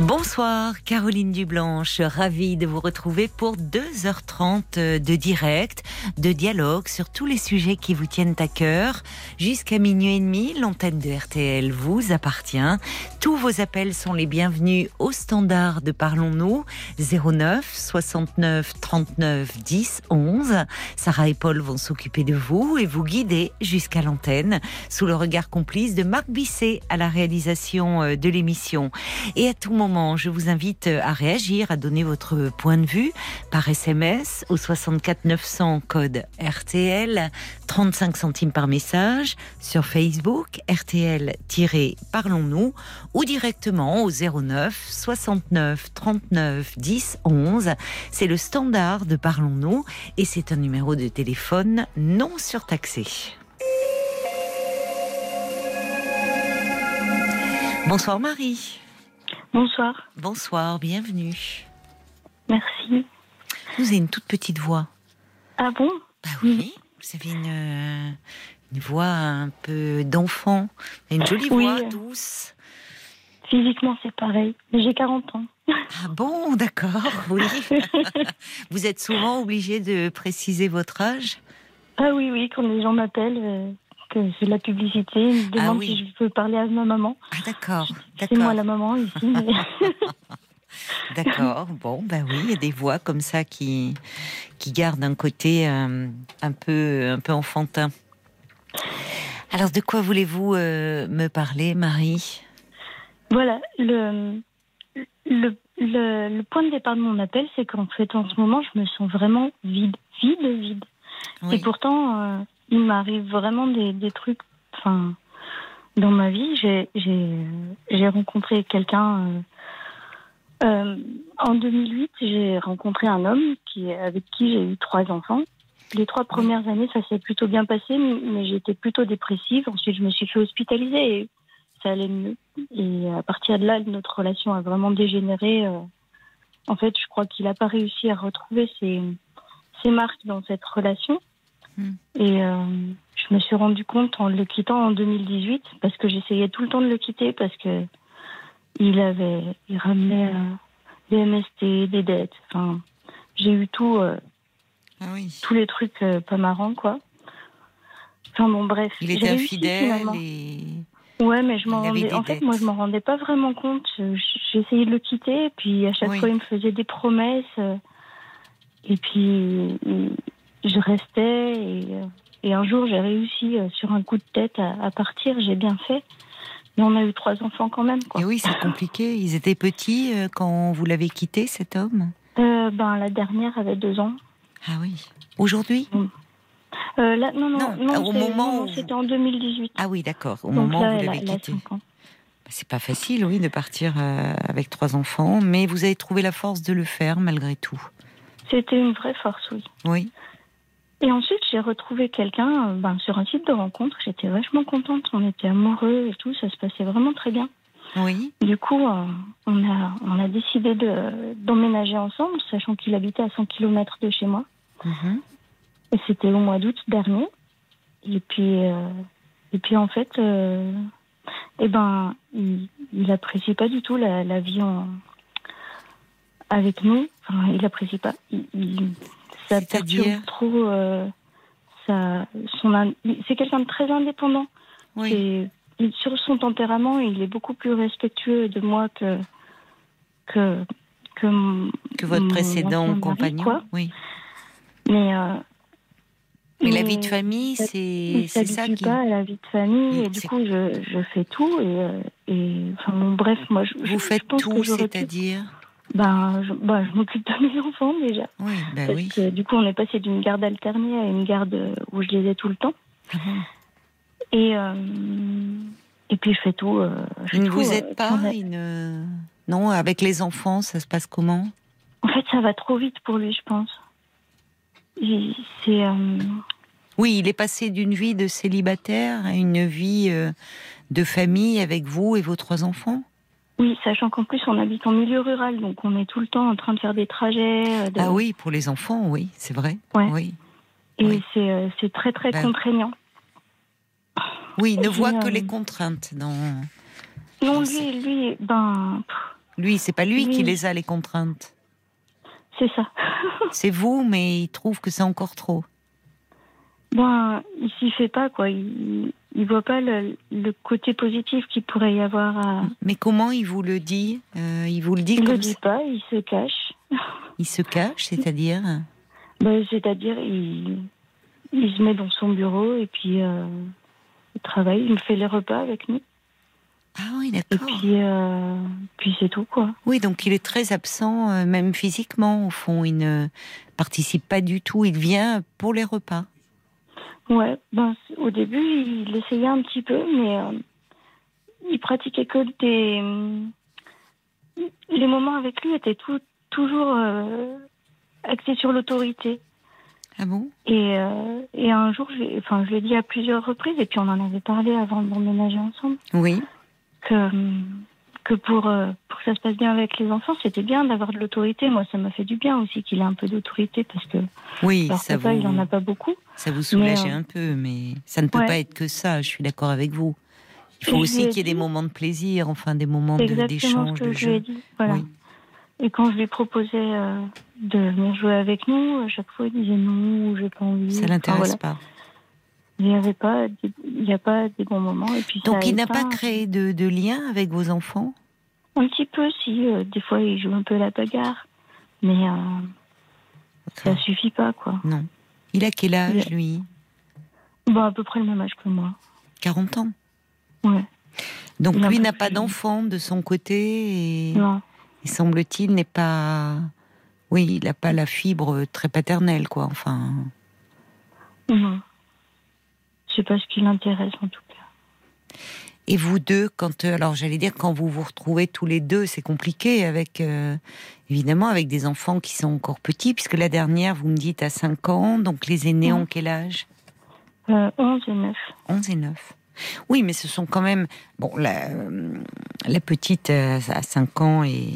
Bonsoir Caroline Dublanche, ravie de vous retrouver pour 2h30 de direct, de dialogue sur tous les sujets qui vous tiennent à cœur. Jusqu'à minuit et demi, l'antenne de RTL vous appartient. Tous vos appels sont les bienvenus au standard de Parlons-nous 09 69 39 10 11. Sarah et Paul vont s'occuper de vous et vous guider jusqu'à l'antenne sous le regard complice de Marc Bisset à la réalisation euh, de l'émission. Et à tout moment, je vous invite à réagir, à donner votre point de vue par SMS au 64 900 code RTL, 35 centimes par message, sur Facebook RTL-Parlons-nous ou directement au 09 69 39 10 11. C'est le standard de Parlons-nous et c'est un numéro de téléphone non surtaxé. Bonsoir Marie. Bonsoir. Bonsoir, bienvenue. Merci. Vous avez une toute petite voix. Ah bon? Bah oui, vous avez une, une voix un peu d'enfant, une jolie Oui. voix douce. Physiquement, c'est pareil. Mais j'ai 40 ans. Ah bon, d'accord, oui. vous êtes souvent obligé de préciser votre âge? Ah oui, oui, quand les gens m'appellent, euh, que c'est de la publicité, ils me Ah demandent oui. si je peux parler à ma maman. Ah d'accord, C'est moi la maman ici. mais- d'accord. Bon, bah oui, il y a des voix comme ça qui, qui gardent un côté euh, un, peu, un peu enfantin. Alors, de quoi voulez-vous euh, me parler, Marie? Voilà, le, le, le, le point de départ de mon appel, c'est qu'en fait, en ce moment, je me sens vraiment vide, vide, vide. Et pourtant, euh, il m'arrive vraiment des, des trucs. Enfin, dans ma vie, j'ai rencontré quelqu'un. euh, euh, en 2008, j'ai rencontré un homme qui avec qui j'ai eu trois enfants. Les trois premières années, ça s'est plutôt bien passé, mais j'étais plutôt dépressive. Ensuite, je me suis fait hospitaliser et ça allait mieux. Et à partir de là, notre relation a vraiment dégénéré. euh. En fait, je crois qu'il n'a pas réussi à retrouver ses, ses marques dans cette relation. Hmm. Et euh, je me suis rendu compte en le quittant en 2018, parce que j'essayais tout le temps de le quitter, parce que il avait, il ramenait euh, des MST, des dettes. Enfin, j'ai eu tout, euh, Ah oui. tous les trucs pas marrants, quoi. Enfin bon, bref. Il était infidèle et Ouais, mais je m'en rendais. En fait, dettes. moi, je m'en rendais pas vraiment compte. J'ai essayé de le quitter, et puis à chaque Oui. fois, il me faisait des promesses. Et puis, je restais. Et, euh, et un jour, j'ai réussi euh, sur un coup de tête à, à partir. J'ai bien fait. Mais on a eu trois enfants quand même, quoi. Et oui, c'est compliqué. Ils étaient petits euh, quand vous l'avez quitté, cet homme? Euh, ben, la dernière avait deux ans. Ah oui. Aujourd'hui? Euh, là, non, non, Non, non, au moment où- c'était en 2018. Ah oui, d'accord. Au Donc moment là, où vous l'avez quitté. ans. C'est pas facile, oui, de partir avec trois enfants, mais vous avez trouvé la force de le faire malgré tout. C'était une vraie force, oui. Oui. Et ensuite, j'ai retrouvé quelqu'un euh, ben, sur un site de rencontre. J'étais vachement contente. On était amoureux et tout. Ça se passait vraiment très bien. Oui. Du coup, euh, on, a, on a décidé de- d'emménager ensemble, sachant qu'il habitait à 100 km de chez moi. Mhm. Et c'était au mois d'août dernier. Et puis, euh, et puis en fait, euh, eh ben, il, il apprécie pas du tout la, la vie en, avec nous. Enfin, il apprécie pas. Il, il- ça perturbe trop. euh, ça, son, c'est quelqu'un de très indépendant. Oui. Et il- sur son tempérament, il est beaucoup plus respectueux de moi que que que, votre précédent mari, compagnon. quoi. Oui. Mais euh, Mais la vie de famille, c'est c'est ça qui. pas à la vie de famille et du coup je, je fais tout et, euh, et enfin bon, bref moi je, je- Vous je faites pense que tout, c'est-à-dire ben je, ben, je m'occupe de mes enfants déjà. Oui, ben parce oui. que du coup on est passé d'une garde alternée à une garde où je les ai tout le temps. Ah et euh, et puis je fais tout euh, je ne vous euh, aide pas sans- il ne- Non, avec les enfants, ça se passe comment? En fait ça va trop vite pour lui je pense. C'est euh, Oui, il est passé d'une vie de célibataire à une vie euh, de famille avec vous et vos trois enfants. Oui, sachant qu'en plus on habite en milieu rural, donc on est tout le temps en train de faire des trajets. euh, de- Ah oui, pour les enfants, oui, c'est vrai. Ouais. Oui. Et oui. c'est euh, c'est très très Ben, contraignant. Oui, il ne Et, voit que euh, les contraintes. Dans... Non, lui, lui, ben, Lui, c'est pas lui qui les a, les contraintes. c'est ça. C'est vous, mais il trouve que c'est encore trop. Ben, il s'y fait pas, quoi. Il, il voit pas le, le côté positif qu'il pourrait y avoir à. Mais comment il vous le dit Euh, Il vous le dit Il le dit ça pas, il se cache. Il se cache, c'est-à-dire Ben, C'est-à-dire, il, il se met dans son bureau et puis euh, il travaille, il fait les repas avec nous. Ah oui, Et d'accord. puis, euh, puis c'est tout, quoi. Oui, donc il est très absent, euh, même physiquement, au fond. Il ne participe pas du tout. Il vient pour les repas. Ouais, ben, au début, il essayait un petit peu, mais euh, il pratiquait que des. Les moments avec lui étaient tout, toujours euh, axés sur l'autorité. Ah bon? Et, euh, et un jour, je, l'ai- enfin, je l'ai dit à plusieurs reprises, et puis on en avait parlé avant d'emménager ensemble, Oui. que, que pour, euh, pour que ça se passe bien avec les enfants, c'était bien d'avoir de l'autorité. Moi, ça m'a fait du bien aussi qu'il ait un peu d'autorité, parce que Oui, ça vous, il en a pas beaucoup. ça vous soulageait euh, un peu, mais ça ne peut ouais. pas être que ça. Je suis d'accord avec vous. Il faut aussi qu'il y ait des moments de plaisir, enfin des moments de- d'échange, de je. Voilà. Oui. Et quand je lui proposais euh, de venir jouer avec nous, à chaque fois il disait non, j'ai pas envie. Ça Enfin, l'intéresse voilà. pas. Il n'y avait pas, il n'y a pas des bons moments. Et puis Donc il n'a pas créé de, de lien avec vos enfants? Un petit peu, si. euh, des fois il joue un peu la bagarre, mais euh, ça suffit pas, quoi. Non. Il a quel âge, Il- lui? Bon, à peu près le même âge que moi. 40 ans. Ouais. Donc Il lui n'a pas d'enfant de son côté et, Non. et semble-t-il n'est pas... Oui, il n'a pas la fibre très paternelle, quoi. Enfin, Non. Sais pas ce qui l'intéresse en tout cas. Et vous deux, quand euh, alors j'allais dire quand vous vous retrouvez tous les deux, c'est compliqué avec euh, évidemment avec des enfants qui sont encore petits, puisque la dernière vous me dites à 5 ans, donc les aînés ont quel âge? Euh, 11 et 9. 11 et 9. Oui, mais ce sont quand même bon la, euh, la petite a 5 ans et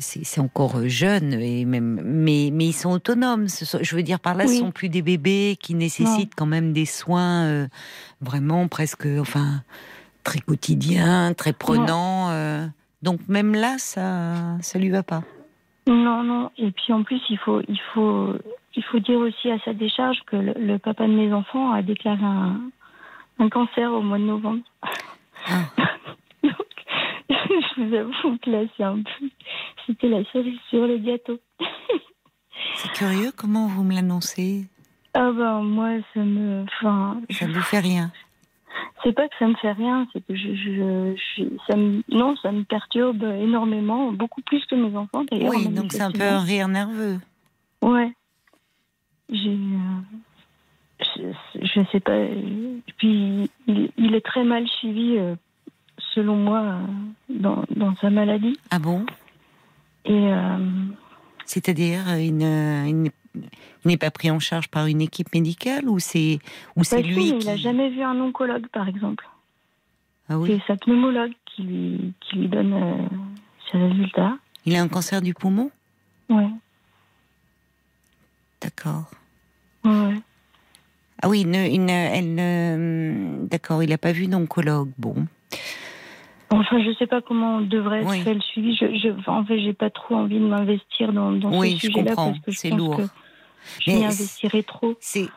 c'est c'est encore jeune et même mais mais ils sont autonomes. Ce je veux dire par là, ce Oui. sont plus des bébés qui nécessitent quand même des soins euh, vraiment presque enfin très quotidiens, très prenants. euh. donc même là, ça ça lui va pas. Non, non. Et puis en plus, il faut, il faut, il faut dire aussi à sa décharge que le, le papa de mes enfants a déclaré un, un cancer au mois de novembre. Ah. Donc, je vous avoue que là, c'est un peu, c'était la cerise sur le gâteau. C'est curieux comment vous me l'annoncez? Ah ben moi, ça me, enfin, Ça ne vous fait rien. c'est pas que ça me fait rien, c'est que je, je, je- ça me, non, ça me perturbe énormément, beaucoup plus que mes enfants d'ailleurs. Oui, donc c'est un peu un rire nerveux. Ouais. J'ai. euh, je, je sais pas. Puis il, il est très mal suivi, euh, selon moi, euh, dans, dans sa maladie. Ah bon? Et euh, C'est-à-dire, euh, il ne- il n'est pas pris en charge par une équipe médicale ou c'est ou c'est si, lui qui il a jamais vu un oncologue, par exemple. Ah oui, C'est sa pneumologue qui lui, qui lui donne euh, ses résultats. il a un cancer du poumon? Ouais. D'accord. Ah oui, il ne, il ne- elle d'accord, il n'a pas vu d'oncologue. Bon, Enfin, je sais pas comment devrait être Oui. fait le suivi. Je, je, en fait, j'ai pas trop envie de m'investir dans, dans Oui, ce je sujet-là comprends. parce que je C'est pense lourd. que je m'y investirais trop. c'est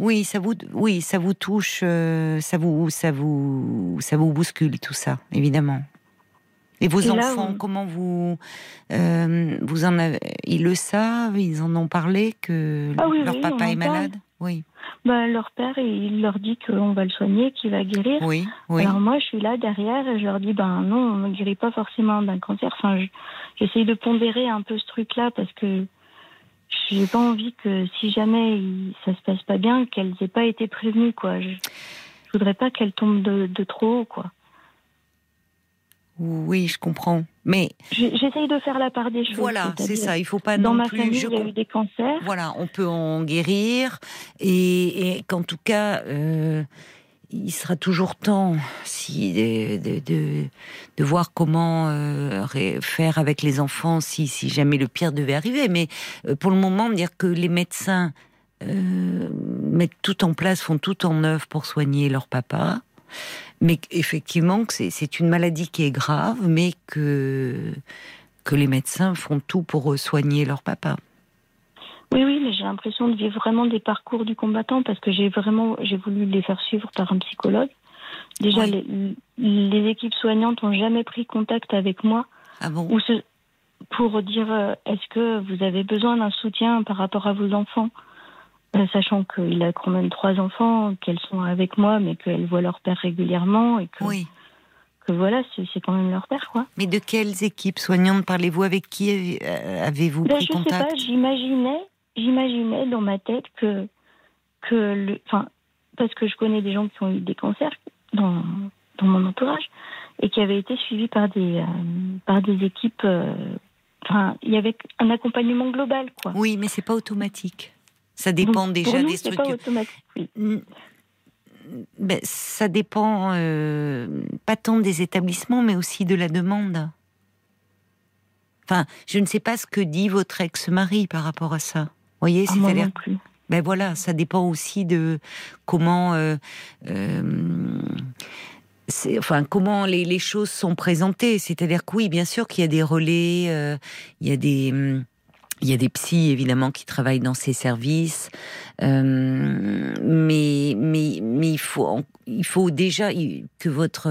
oui, ça vous, oui, ça vous touche, euh, ça vous, ça vous, ça vous bouscule tout ça, évidemment. Et vos Et là, enfants, on- comment vous, euh, vous en avez, ils le savent, ils en ont parlé que Ah oui, leur oui, papa on est malade? Oui, Bah, leur père, il leur dit qu'on va le soigner, qu'il va guérir. oui, oui. Alors moi, je suis là derrière et je leur dis, ben non, on ne guérit pas forcément d'un cancer. Enfin, je- j'essaye de pondérer un peu ce truc-là parce que j'ai pas envie que si jamais ça se passe pas bien, qu'elles aient pas été prévenues, quoi. Je, je voudrais pas qu'elles tombent de, de trop haut, quoi. Oui, je comprends. Mais J'essaye de faire la part des choses. voilà, c'est ça. Il faut pas Dans non ma plus. famille, je il y a eu des cancers. Voilà, on peut en guérir et, et qu'en tout cas, euh, il sera toujours temps si, de, de, de, voir comment euh, faire avec les enfants si, si jamais le pire devait arriver. Mais euh, pour le moment, dire que les médecins euh, mettent tout en place, font tout en œuvre pour soigner leur papa. Mais effectivement, c'est une maladie qui est grave, mais que, que les médecins font tout pour soigner leur papa. Oui, oui, mais j'ai l'impression de vivre vraiment des parcours du combattant parce que j'ai vraiment j'ai voulu les faire suivre par un psychologue. Déjà, les, les, équipes soignantes n'ont jamais pris contact avec moi ah bon? ou pour dire euh, est-ce que vous avez besoin d'un soutien par rapport à vos enfants, euh, sachant qu'il a quand même trois enfants, qu'elles sont avec moi, mais qu'elles voient leur père régulièrement et que. Oui que voilà, c'est quand même leur père, quoi. Mais de quelles équipes soignantes parlez-vous? Avec qui euh, avez-vous ben, pris contact Je sais pas, j'imaginais j'imaginais dans ma tête que, que le, enfin, parce que je connais des gens qui ont eu des cancers dans, dans mon entourage et qui avaient été suivis par des, euh, par des équipes. Euh, enfin, il y avait un accompagnement global, quoi. Oui, mais c'est pas automatique. Ça dépend déjà des structures. Pas automatique, oui. Ben, ça dépend euh, pas tant des établissements, mais aussi de la demande. Enfin, je ne sais pas ce que dit votre ex-mari par rapport à ça voyez, ah, c'est-à-dire. Ben voilà, ça dépend aussi de comment. Euh, euh, enfin, comment les, les, choses sont présentées. C'est-à-dire que oui, bien sûr qu'il y a des relais, euh, il y a des. Il y a des psys évidemment qui travaillent dans ces services, mais mais mais il faut il faut déjà que votre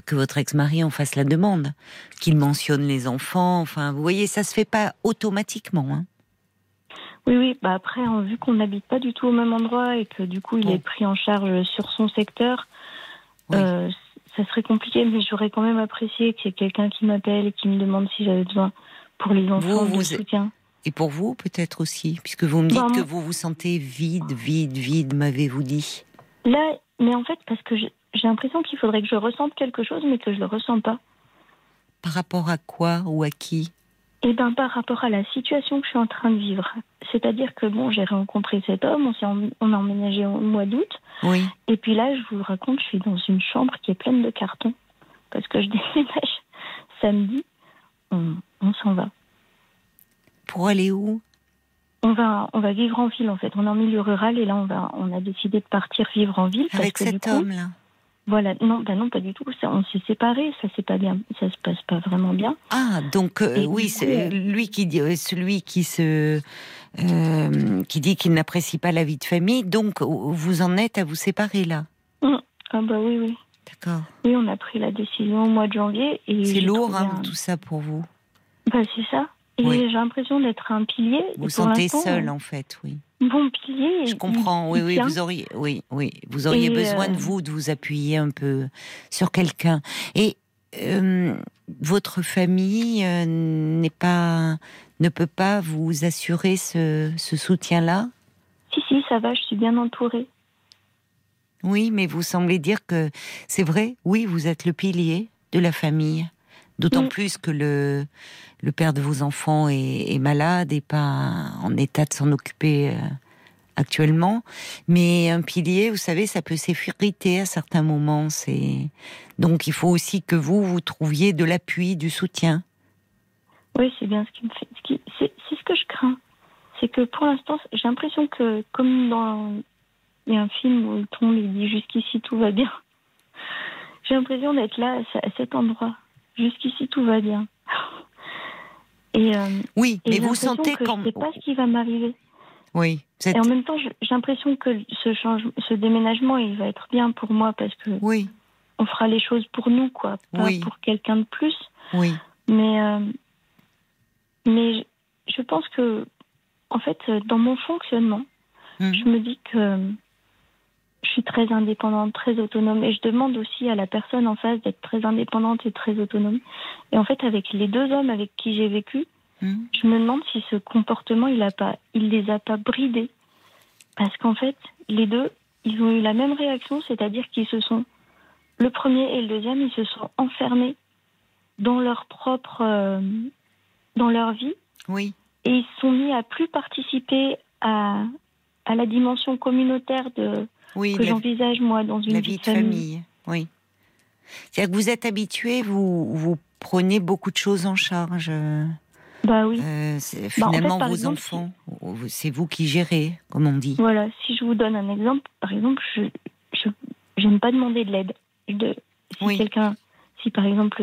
que votre ex-mari en fasse la demande, qu'il mentionne les enfants. Enfin, vous voyez, ça se fait pas automatiquement. Hein. Oui, oui. Bah après, vu qu'on n'habite pas du tout au même endroit et que du coup, il est pris en charge sur son secteur, euh, ça serait compliqué. Mais j'aurais quand même apprécié qu'il y ait quelqu'un qui m'appelle et qui me demande si j'avais besoin pour les enfants de soutien. Et pour vous, peut-être aussi, puisque vous me dites que vous vous sentez vide, vide, vide, m'avez-vous dit? Là, mais en fait, parce que j'ai l'impression qu'il faudrait que je ressente quelque chose, mais que je le ressens pas. Par rapport à quoi ou à qui? Eh ben, par rapport à la situation que je suis en train de vivre. C'est-à-dire que bon, j'ai rencontré cet homme, on, s'est on a emménagé au mois d'août. Oui. Et puis là, je vous raconte, je suis dans une chambre qui est pleine de cartons. Parce que je déménage samedi, on, s'en va. Pour aller où? On va, on va vivre en ville en fait. On est en milieu rural et là on va, on a décidé de partir vivre en ville. Avec cet homme-là. Voilà, non, ben non, pas du tout. Ça, on s'est séparés, ça c'est pas bien, ça se passe pas vraiment bien. Ah, donc euh, oui, c'est lui qui dit, euh, celui qui se, euh, qui dit qu'il n'apprécie pas la vie de famille. Donc vous en êtes à vous séparer là? Mmh. Ah bah oui, oui. D'accord. Oui, on a pris la décision au mois de janvier et. C'est lourd, hein, tout ça pour vous. Bah c'est ça. Et j'ai l'impression d'être un pilier. Vous vous sentez seul en fait, oui bon pilier. Je comprends, oui, oui, vous auriez, oui, oui, vous auriez besoin de euh, vous, de vous appuyer un peu sur quelqu'un. Et euh, votre famille euh, n'est pas, ne peut pas vous assurer ce, ce soutien-là? Si, si, ça va, je suis bien entourée. Oui, mais vous semblez dire que c'est vrai, oui, vous êtes le pilier de la famille. D'autant plus que le, le père de vos enfants est, malade et pas en état de s'en occuper euh, actuellement. Mais un pilier, vous savez, ça peut s'effriter à certains moments. C'est donc il faut aussi que vous vous trouviez de l'appui, du soutien. Oui, c'est bien ce qui me fait. C'est ce que je crains. C'est que pour l'instant, j'ai l'impression que comme dans il y a un film où le monde dit jusqu'ici tout va bien. J'ai l'impression d'être là à cet endroit Jusqu'ici, tout va bien. Et, euh, oui, mais vous sentez que Je ne sais pas ce qui va m'arriver. Oui. Et en même temps, j'ai l'impression que ce, change, ce déménagement, il va être bien pour moi parce que oui. on fera les choses pour nous, quoi, pas pour quelqu'un de plus. Oui. Mais, euh, mais je pense que, en fait, dans mon fonctionnement, hum. je me dis que je suis très indépendante, très autonome. Et je demande aussi à la personne en face d'être très indépendante et très autonome. Et en fait, avec les deux hommes avec qui j'ai vécu, hmm. je me demande si ce comportement, il a pas, il les a pas bridés. Parce qu'en fait, les deux, ils ont eu la même réaction, c'est-à-dire qu'ils se sont, le premier et le deuxième, ils se sont enfermés dans leur propre, euh, dans leur vie. Oui. Et ils se sont mis à plus participer à, à la dimension communautaire de, oui, que j'envisage moi dans une la vie de famille. Oui. C'est-à-dire que vous êtes habitué, vous, vous prenez beaucoup de choses en charge. Bah oui. euh, Bah, en fait, finalement, vos exemple, enfants, c'est vous qui gérez, comme on dit. Voilà, si je vous donne un exemple, par exemple, je j'aime pas demander de l'aide. De si Oui. quelqu'un, si par exemple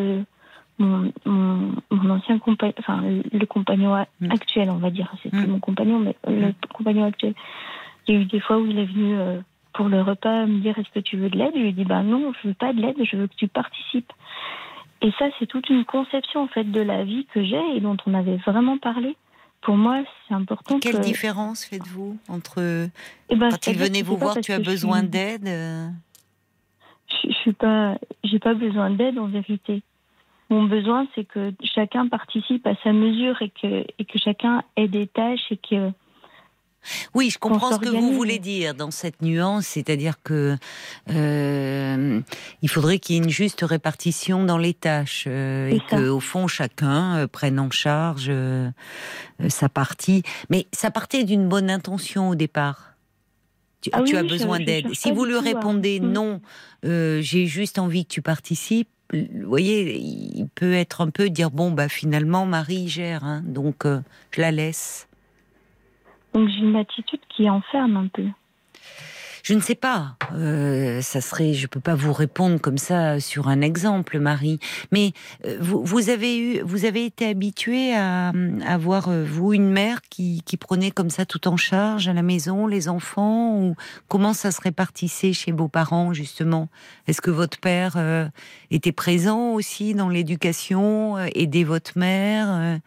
mon, mon, mon ancien compagnon, enfin le, compagnon Mm. actuel, on va dire, c'est Mm. plus mon compagnon, mais le compagnon actuel, il y a eu des fois où il est venu euh, pour le repas me dire est-ce que tu veux de l'aide? Je lui ai dit bah non, je veux pas de l'aide, je veux que tu participes. Et ça, c'est toute une conception en fait de la vie que j'ai et dont on avait vraiment parlé. Pour moi, c'est important Quelle que. différence faites-vous entre Eh ben, quand il venait vous voir, tu as besoin suis- d'aide euh, je, je suis pas, j'ai pas besoin d'aide en vérité. Mon besoin, c'est que chacun participe à sa mesure et que, et que chacun ait des tâches et que. Oui, je comprends ce que vous voulez dire dans cette nuance, c'est-à-dire que euh, il faudrait qu'il y ait une juste répartition dans les tâches euh, et que au fond chacun euh, prenne en charge sa partie. Mais ça partait d'une bonne intention au départ. Tu, Ah tu as oui, besoin d'aide. Si vous lui à- répondez Mm. non, j'ai juste envie que tu participes. Vous voyez, il peut être un peu dire bon bah finalement Marie gère, hein, donc euh, je la laisse. Donc j'ai une attitude qui enferme un peu. Je ne sais pas. Euh, ça serait, je peux pas vous répondre comme ça sur un exemple, Marie. Mais euh, vous, vous avez eu, vous avez été habitué à avoir euh, vous une mère qui, qui prenait comme ça tout en charge à la maison, les enfants, ou comment ça se répartissait chez vos parents justement? Est-ce que votre père euh, était présent aussi dans l'éducation, euh, aidait votre mère euh,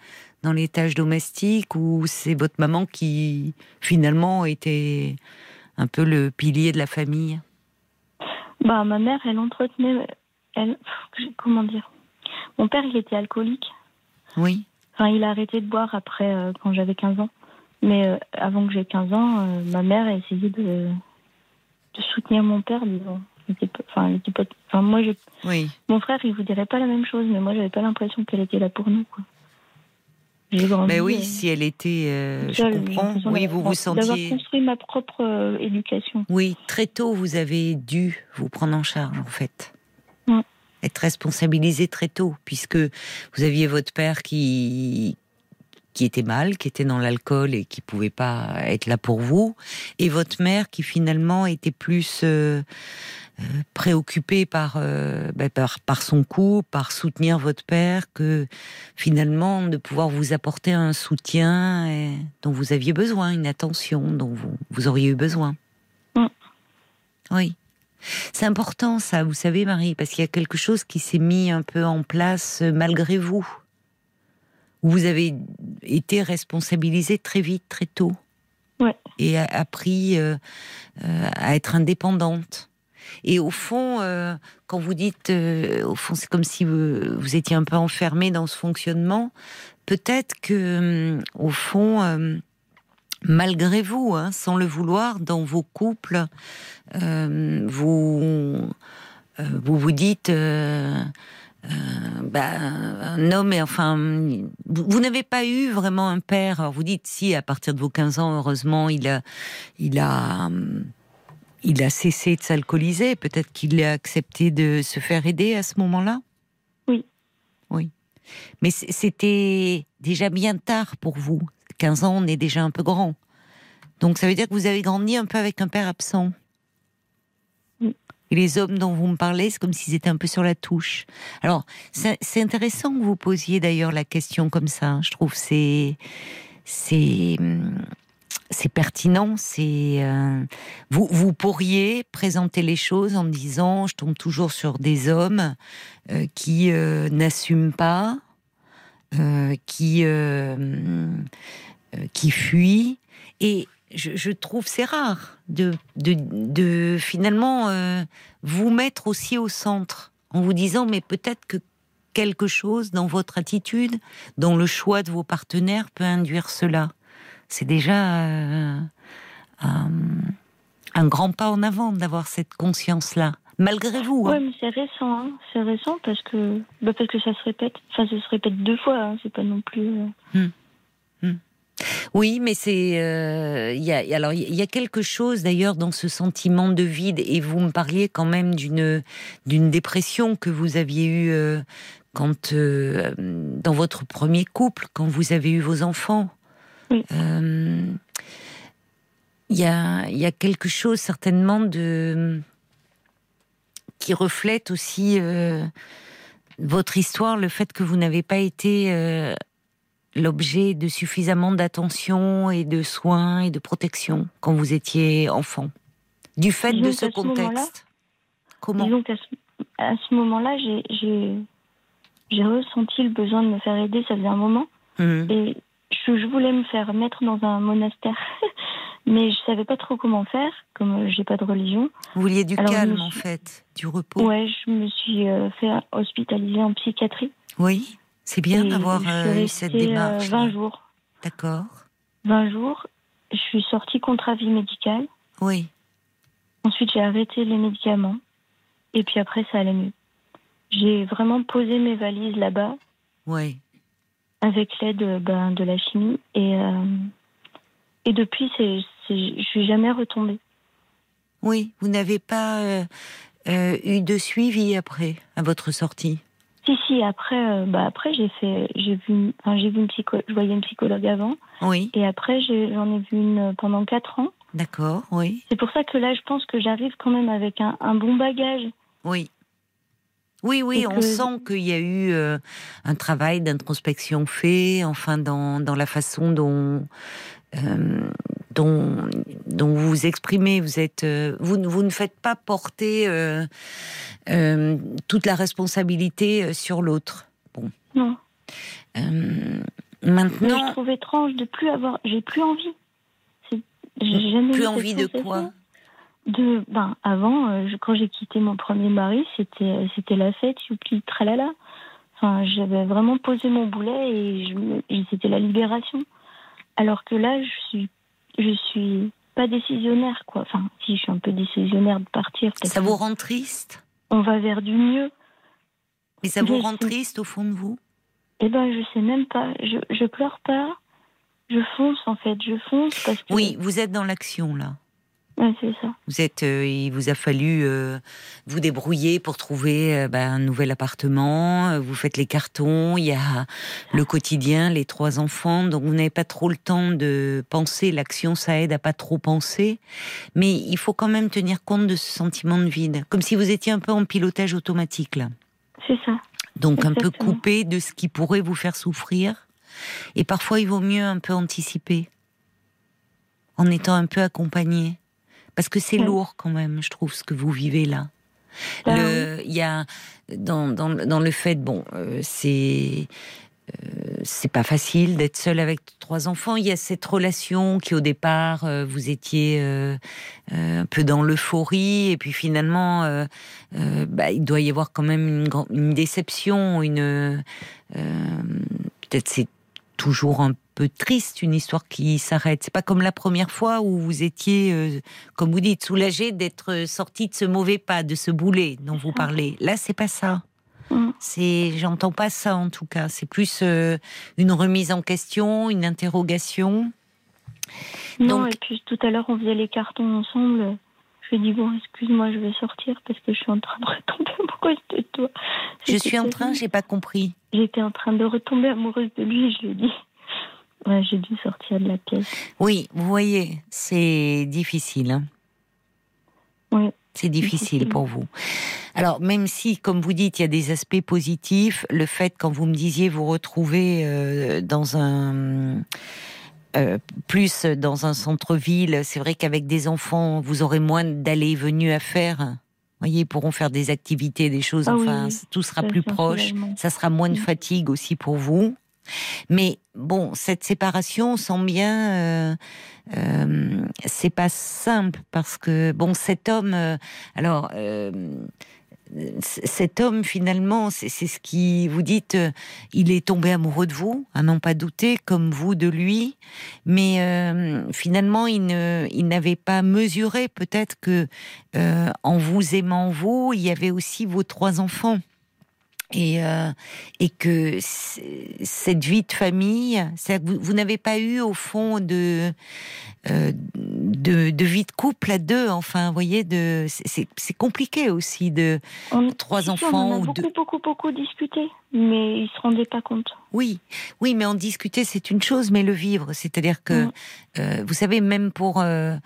dans les tâches domestiques, ou c'est votre maman qui finalement était un peu le pilier de la famille? Bah, ma mère, elle entretenait. Elle, comment dire? Mon père, il était alcoolique. Oui. Enfin, il a arrêté de boire après, euh, quand j'avais 15 ans. Mais euh, avant que j'ai 15 ans, euh, ma mère a essayé de, de soutenir mon père, disons. Il était pas- Enfin, il était pas- enfin, moi, je, Oui. mon frère, il vous dirait pas la même chose, mais moi, j'avais pas l'impression qu'elle était là pour nous. Quoi. Mais oui, euh, si elle était, euh, je comprends. Oui, d'avoir- vous vous D'avoir sentiez. construit ma propre euh, éducation. Oui, très tôt, vous avez dû vous prendre en charge, en fait. Être responsabilisé très tôt, puisque vous aviez votre père qui qui était mal, qui était dans l'alcool et qui pouvait pas être là pour vous, et votre mère qui finalement était plus euh, euh, préoccupée par, euh, ben, par par son couple, par soutenir votre père, que finalement de pouvoir vous apporter un soutien et- dont vous aviez besoin, une attention dont vous, vous auriez eu besoin. Mm. Oui. C'est important ça, vous savez Marie, parce qu'il y a quelque chose qui s'est mis un peu en place malgré vous. Vous avez été responsabilisé très vite, très tôt. Ouais. Et appris euh, euh, à être indépendante. Et au fond, euh, quand vous dites, au fond, c'est comme si vous, vous étiez un peu enfermé dans ce fonctionnement. Peut-être que, au fond, malgré vous, hein, sans le vouloir, dans vos couples, vous, vous vous dites, euh, bah, un homme, et enfin, vous, vous n'avez pas eu vraiment un père. Alors vous dites, si, à partir de vos 15 ans, heureusement, il a, il a, hum, il a cessé de s'alcooliser. Peut-être qu'il a accepté de se faire aider à ce moment-là? Oui. Oui. Mais c'était déjà bien tard pour vous. 15 ans, on est déjà un peu grand. Donc ça veut dire que vous avez grandi un peu avec un père absent? Et les hommes dont vous me parlez, c'est comme s'ils étaient un peu sur la touche. Alors, c'est intéressant que vous posiez d'ailleurs la question comme ça. Je trouve c'est c'est hum, pertinent. C'est euh, vous vous pourriez présenter les choses en me disant je tombe toujours sur des hommes euh, qui euh, n'assument pas, qui hum, qui fuient et je, je trouve c'est rare de, de, de finalement euh, vous mettre aussi au centre en vous disant mais peut-être que quelque chose dans votre attitude, dans le choix de vos partenaires peut induire cela. C'est déjà euh, un, un grand pas en avant d'avoir cette conscience-là, malgré vous. hein. Ouais, mais c'est récent, hein. c'est récent parce que bah parce que ça se répète. Enfin, ça se répète deux fois. Hein. C'est pas non plus. euh, Oui, mais c'est euh, il y a alors il y a quelque chose d'ailleurs dans ce sentiment de vide et vous me parliez quand même d'une d'une dépression que vous aviez eue euh, quand euh, dans votre premier couple quand vous avez eu vos enfants. Oui. Il y a il y a quelque chose certainement de qui reflète aussi votre histoire, le fait que vous n'avez pas été l'objet de suffisamment d'attention et de soins et de protection quand vous étiez enfant Du fait de ce contexte Comment Disons qu'à ce, à ce moment-là, j'ai ressenti le besoin de me faire aider, ça faisait un moment. Mmh. Et je, voulais me faire mettre dans un monastère, mais je savais pas trop comment faire, comme j'ai pas de religion. Vous vouliez du calme, en fait, du repos Ouais, je me suis euh, fait hospitaliser en psychiatrie. Oui. C'est bien d'avoir euh, eu cette démarche. 20 jours. D'accord. 20 jours. Je suis sortie contre avis médical. Oui. Ensuite, j'ai arrêté les médicaments. Et puis après, ça allait mieux. J'ai vraiment posé mes valises là-bas. Oui. Avec l'aide ben, de la chimie. Et, euh, et depuis, je suis jamais retombée. Oui, vous n'avez pas euh, eu de suivi après, à votre sortie? Si, si, après, euh, bah après j'ai fait, j'ai vu, enfin, j'ai vu une psycho, je voyais une psychologue avant. Oui. Et après, j'en ai, vu une euh, pendant quatre ans. D'accord, oui. C'est pour ça que là, je pense que j'arrive quand même avec un, un bon bagage. Oui. Oui, oui, on sent qu'il y a eu euh, un travail d'introspection fait, enfin, dans, dans la façon dont euh, dont, dont vous vous exprimez. Vous, êtes, euh, vous, vous ne faites pas porter euh, toute la responsabilité sur l'autre. Bon. Non. maintenant. je trouve étrange de plus avoir. J'ai plus envie. J'ai jamais plus envie de quoi? De, ben, avant, quand j'ai quitté mon premier mari, c'était, c'était la fête, youpi, tralala. Enfin, j'avais vraiment posé mon boulet et, et c'était la libération. Alors que là, je suis, je suis pas décisionnaire, quoi. Enfin, si je suis un peu décisionnaire de partir. Ça vous rend triste? On va vers du mieux. Mais ça vous rend triste au fond de vous? Eh ben, je sais même pas. Je, je pleure pas. Je fonce en fait. Je fonce parce que. Oui, vous êtes dans l'action là c'est ça. Vous êtes, euh, il vous a fallu euh, vous débrouiller pour trouver euh, bah, un nouvel appartement. Vous faites les cartons, il y a le quotidien, les trois enfants, donc vous n'avez pas trop le temps de penser. L'action, ça aide à pas trop penser, mais il faut quand même tenir compte de ce sentiment de vide, comme si vous étiez un peu en pilotage automatique là. C'est ça. Donc un peu coupé de ce qui pourrait vous faire souffrir. Et parfois, il vaut mieux un peu anticiper, en étant un peu accompagné. Parce que c'est lourd quand même, je trouve, ce que vous vivez là. Ah il y a dans, dans, dans, le fait, bon, euh, c'est euh, c'est pas facile d'être seul avec trois enfants. Il y a cette relation qui au départ euh, vous étiez un peu dans l'euphorie et puis finalement bah, il doit y avoir quand même une, une déception, une peut-être c'est toujours un peu triste, une histoire qui s'arrête. C'est pas comme la première fois où vous étiez, euh, comme vous dites, soulagé d'être sorti de ce mauvais pas, de ce boulet dont vous parlez. Là, c'est pas ça. Mm. C'est, j'entends pas ça en tout cas. C'est plus euh, une remise en question, une interrogation. Non, et puis tout à l'heure, on faisait les cartons ensemble. Je lui ai dit, bon, excuse-moi, je vais sortir parce que je suis en train de retomber amoureuse de toi. Je suis en train, j'ai pas compris. J'étais en train de retomber amoureuse de lui, je lui ai dit. Ouais, j'ai dû sortir de la pièce. Oui, vous voyez, c'est difficile. Hein. oui. C'est difficile, pour vous. Alors, même si, comme vous dites, il y a des aspects positifs, le fait, quand vous me disiez vous retrouver euh, dans un. Euh, plus dans un centre-ville, c'est vrai qu'avec des enfants, vous aurez moins d'allées et venues à faire. Vous voyez, ils pourront faire des activités, des choses, ah enfin, tout sera plus proche. Ça sera moins de mm. fatigue aussi pour vous. Mais bon, cette séparation, on sent bien, euh, euh, c'est pas simple parce que bon, cet homme, euh, alors. cet homme, finalement, c'est ce qui vous dites, il est tombé amoureux de vous, à n'en pas douter, comme vous de lui, mais finalement, il n'avait pas mesuré peut-être que en vous aimant vous, il y avait aussi vos trois enfants et, euh, et que cette vie de famille, vous, vous n'avez pas eu au fond de, euh, de, de vie de couple à deux. Enfin, vous voyez, de c'est compliqué aussi de trois enfants. On a beaucoup, beaucoup, beaucoup discuté, mais ils se rendaient pas compte. Oui, oui, mais en discuter c'est une chose, mais le vivre, c'est-à-dire que euh, vous savez, même pour euh,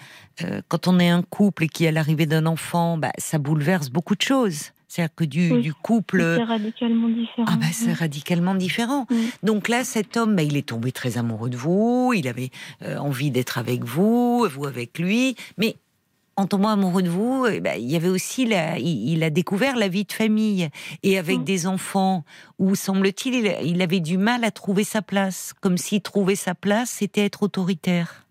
euh, quand on est un couple et qu'il y a l'arrivée d'un enfant, bah, ça bouleverse beaucoup de choses. C'est-à-dire que du, du couple. C'est radicalement différent. Ah bah, c'est radicalement différent. Donc là, cet homme, bah, il est tombé très amoureux de vous, il avait euh, envie d'être avec vous, vous avec lui, mais en tombant amoureux de vous, eh ben, il y avait aussi la, il, a découvert la vie de famille et avec des enfants où semble-t-il il, avait du mal à trouver sa place, comme s'il trouvait sa place, c'était être autoritaire.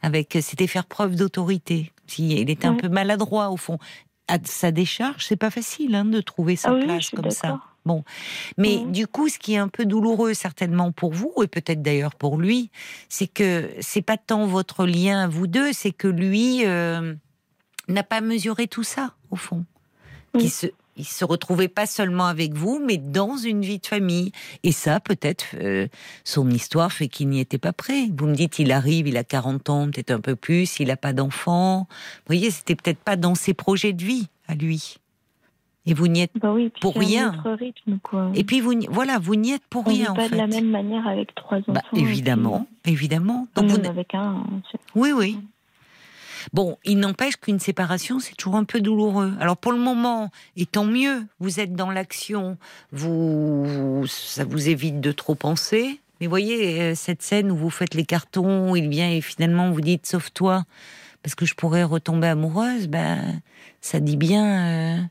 Avec, c'était faire preuve d'autorité. Il était un peu maladroit au fond à sa décharge, c'est pas facile hein, de trouver sa ah place comme ça. Bon, mais du coup, ce qui est un peu douloureux certainement pour vous et peut-être d'ailleurs pour lui, c'est que c'est pas tant votre lien vous deux, c'est que lui euh, n'a pas mesuré tout ça au fond, qui se il se retrouvait pas seulement avec vous, mais dans une vie de famille. Et ça, peut-être, euh, son histoire fait qu'il n'y était pas prêt. Vous me dites, il arrive, il a 40 ans, peut-être un peu plus, il n'a pas d'enfant. Vous voyez, c'était peut-être pas dans ses projets de vie à lui. Et vous n'y êtes bah pour rien. rythme, quoi. Et puis vous, voilà, vous n'y êtes pour rien. On pas de la même manière avec trois bah, enfants. évidemment, évidemment. Donc vous avec un. Oui, oui. Bon, il n'empêche qu'une séparation, c'est toujours un peu douloureux. Alors pour le moment, et tant mieux, vous êtes dans l'action, vous, ça vous évite de trop penser. Mais voyez, euh, cette scène où vous faites les cartons, il vient et finalement vous dites sauve-toi, parce que je pourrais retomber amoureuse, ben, ça dit bien, euh,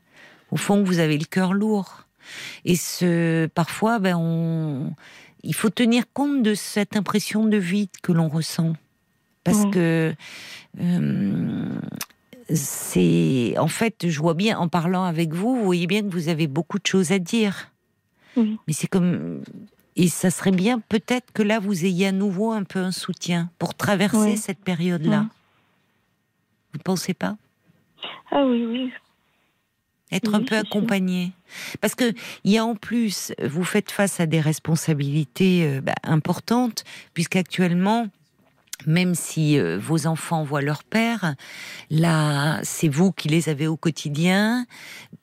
au fond, vous avez le cœur lourd. Et ce, parfois, ben, on, il faut tenir compte de cette impression de vide que l'on ressent. Parce que euh, c'est. En fait, je vois bien, en parlant avec vous, vous voyez bien que vous avez beaucoup de choses à dire. Mais c'est comme. Et ça serait bien peut-être que là, vous ayez à nouveau un peu un soutien pour traverser cette période-là. Vous ne pensez pas? Ah oui, oui. Être un peu accompagné. Parce que il y a en plus, vous faites face à des responsabilités euh, bah, importantes, puisqu'actuellement, même si euh, vos enfants voient leur père, là, c'est vous qui les avez au quotidien.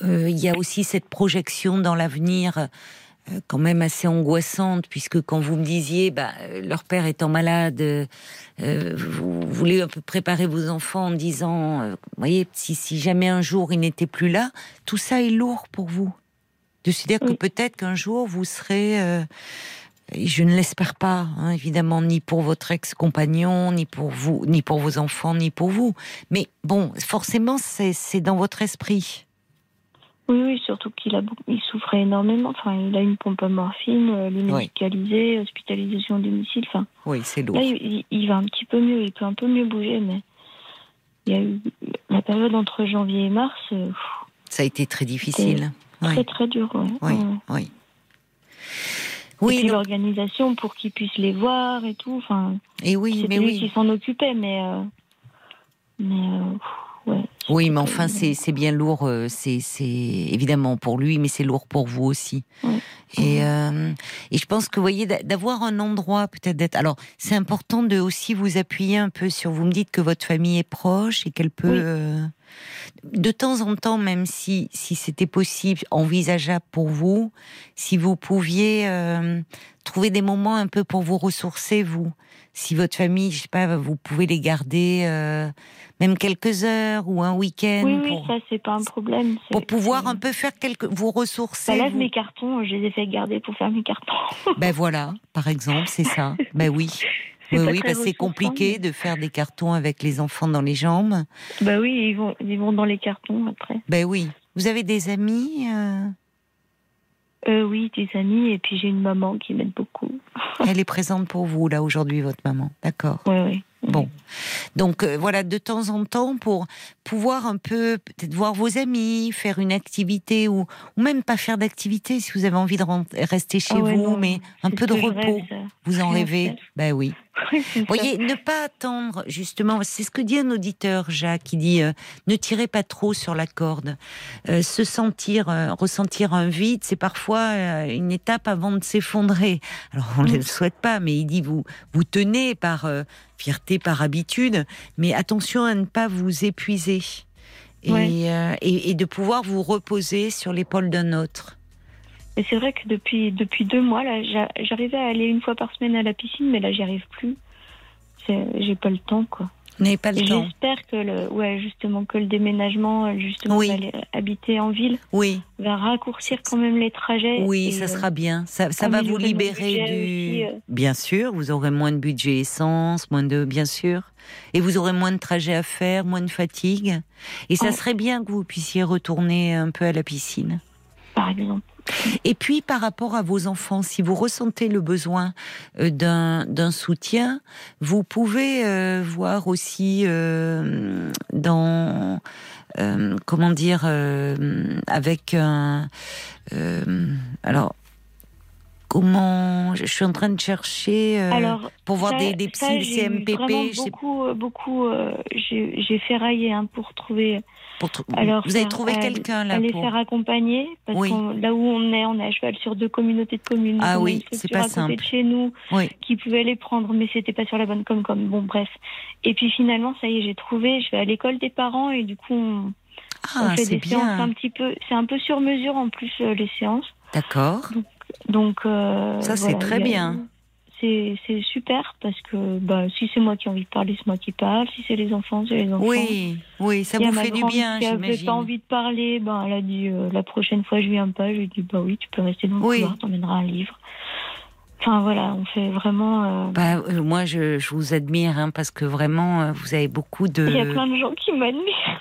Euh, il y a aussi cette projection dans l'avenir euh, quand même assez angoissante, puisque quand vous me disiez, bah, leur père étant malade, vous voulez un peu préparer vos enfants en disant, vous voyez, si, si jamais un jour il n'était plus là, tout ça est lourd pour vous. De se dire que peut-être qu'un jour vous serez je ne l'espère pas, hein, évidemment, ni pour votre ex-compagnon, ni pour vous, ni pour vos enfants, ni pour vous. Mais bon, forcément, c'est dans votre esprit. Oui, oui, surtout qu'il a il souffrait énormément. Enfin, il a une pompe à morphine, euh, il est médicalisé, hospitalisation au domicile. Enfin, oui, c'est lourd. Là, il, va un petit peu mieux, il peut un peu mieux bouger, mais il y a eu la période entre janvier et mars. Euh, Ça a été très difficile. Très, très dur. Oui, oui. Oui, l'organisation pour qu'ils puissent les voir et tout. Enfin, et oui, mais lui qui s'en occupait, mais, euh, mais euh, ouais. Oui, mais enfin, c'est bien lourd. Euh, c'est évidemment pour lui, mais c'est lourd pour vous aussi. Et, et je pense que, vous voyez, d'avoir un endroit peut-être d'être. Alors, c'est important de aussi vous appuyer un peu sur. Vous me dites que votre famille est proche et qu'elle peut de temps en temps, même si, si c'était possible, envisageable pour vous, si vous pouviez euh, trouver des moments un peu pour vous ressourcer, vous. Si votre famille, je sais pas, vous pouvez les garder euh, même quelques heures ou un week-end. Oui, oui, ça c'est pas un problème. Pour pouvoir un peu faire quelques, vous ressourcer. Ça lève mes cartons, je les ai fait garder pour faire mes cartons. ben voilà, par exemple, c'est ça. ben oui. Oui, oui, parce c'est compliqué de faire des cartons avec les enfants dans les jambes. Bah oui, ils vont, ils vont dans les cartons après. Ben oui. Vous avez des amis euh... Euh, oui, des amis, et puis j'ai une maman qui m'aide beaucoup. Elle est présente pour vous, là, aujourd'hui, votre maman. D'accord. Oui, oui. Bon. Donc, euh, voilà, de temps en temps, pour pouvoir un peu, peut-être voir vos amis, faire une activité, ou, ou même pas faire d'activité, si vous avez envie de rester chez ah vous, mais un peu de repos. vous en rêvez? Ben oui. Vous voyez, ne pas attendre, justement, c'est ce que dit un auditeur, Jacques, qui dit euh, ne tirez pas trop sur la corde. Euh, se sentir, euh, ressentir un vide, c'est parfois une étape avant de s'effondrer. Alors, on ne le souhaite pas, mais il dit vous, vous tenez par fierté, par habitude, mais attention à ne pas vous épuiser. Et, Ouais. et, et de pouvoir vous reposer sur l'épaule d'un autre. Et c'est vrai que depuis, depuis deux mois, là, j'a- j'arrivais à aller une fois par semaine à la piscine, mais là, j'y arrive plus. J'ai pas le temps, quoi. N'avez pas le temps. j'espère que le, ouais, justement, que le déménagement, justement, Oui. d'aller habiter en ville, Oui, va raccourcir quand même les trajets. oui, ça euh, sera bien. Ça, ça va vous libérer du. aussi, euh. Bien sûr, vous aurez moins de budget essence, moins de. Bien sûr. Et vous aurez moins de trajets à faire, moins de fatigue. Et ça Ouais. serait bien que vous puissiez retourner un peu à la piscine. Et puis par rapport à vos enfants, si vous ressentez le besoin euh, d'un soutien, vous pouvez euh, voir aussi euh, dans comment dire avec un alors comment je suis en train de chercher euh, Alors, pour voir ça- des, des ça, psy, des eu CMPP, beaucoup, euh, beaucoup, euh, j'ai ferraillé hein, pour trouver. pour Alors, vous avez trouvé quelqu'un là aller pour faire accompagner parce Oui. que là où on est, on est à cheval sur deux communautés de communes. Ah oui, c'est pas à côté simple. de chez nous oui qui pouvait les prendre, mais c'était pas sur la bonne com com. Bon, bref. Et puis finalement, ça y est, j'ai trouvé. Je vais à l'école des parents et du coup, on, on ah fait des séances bien un petit peu. C'est un peu sur mesure en plus euh, les séances. d'accord Donc euh, Ça, c'est voilà, très a- bien. C'est c'est super parce que bah, si c'est moi qui ai envie de parler, c'est moi qui parle. Si c'est les enfants, c'est les enfants. oui oui ça vous fait du bien qui avait j'imagine pas envie de parler, ben, elle a dit euh, la prochaine fois je viens pas. Je lui ai dit bah oui, tu peux rester dans le Oui. couloir, t'emmèneras un livre. Enfin voilà, on fait vraiment. euh, Bah, euh, moi, je, je vous admire hein, parce que vraiment, euh, vous avez beaucoup de. Il y a plein de gens qui m'admirent,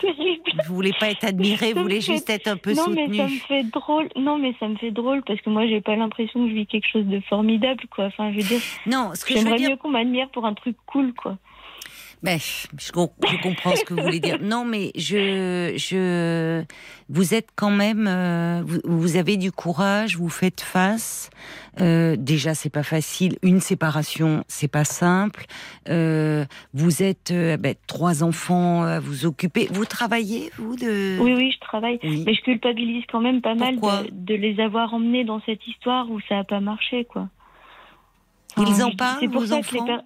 terrible. Vous voulez pas être admiré, Ça vous voulez fait- juste être un peu non mais ça me fait drôle. Non mais ça me fait drôle parce que moi j'ai pas l'impression que je vis quelque chose de formidable quoi. Enfin je veux dire, Non, ce que je veux j'aimerais dire, mieux qu'on m'admire pour un truc cool quoi. Ben, je, com- je comprends ce que vous voulez dire. Non, mais je, je, vous êtes quand même, euh, vous, vous avez du courage, vous faites face. Euh, déjà, c'est pas facile. Une séparation, c'est pas simple. Euh, vous êtes euh, ben, trois enfants à vous occuper. Vous travaillez, vous de Oui oui je travaille. Oui. Mais je culpabilise quand même pas mal de, de les avoir emmenés dans cette histoire où ça a pas marché quoi. Ils en parlent, vos ça que les enfants?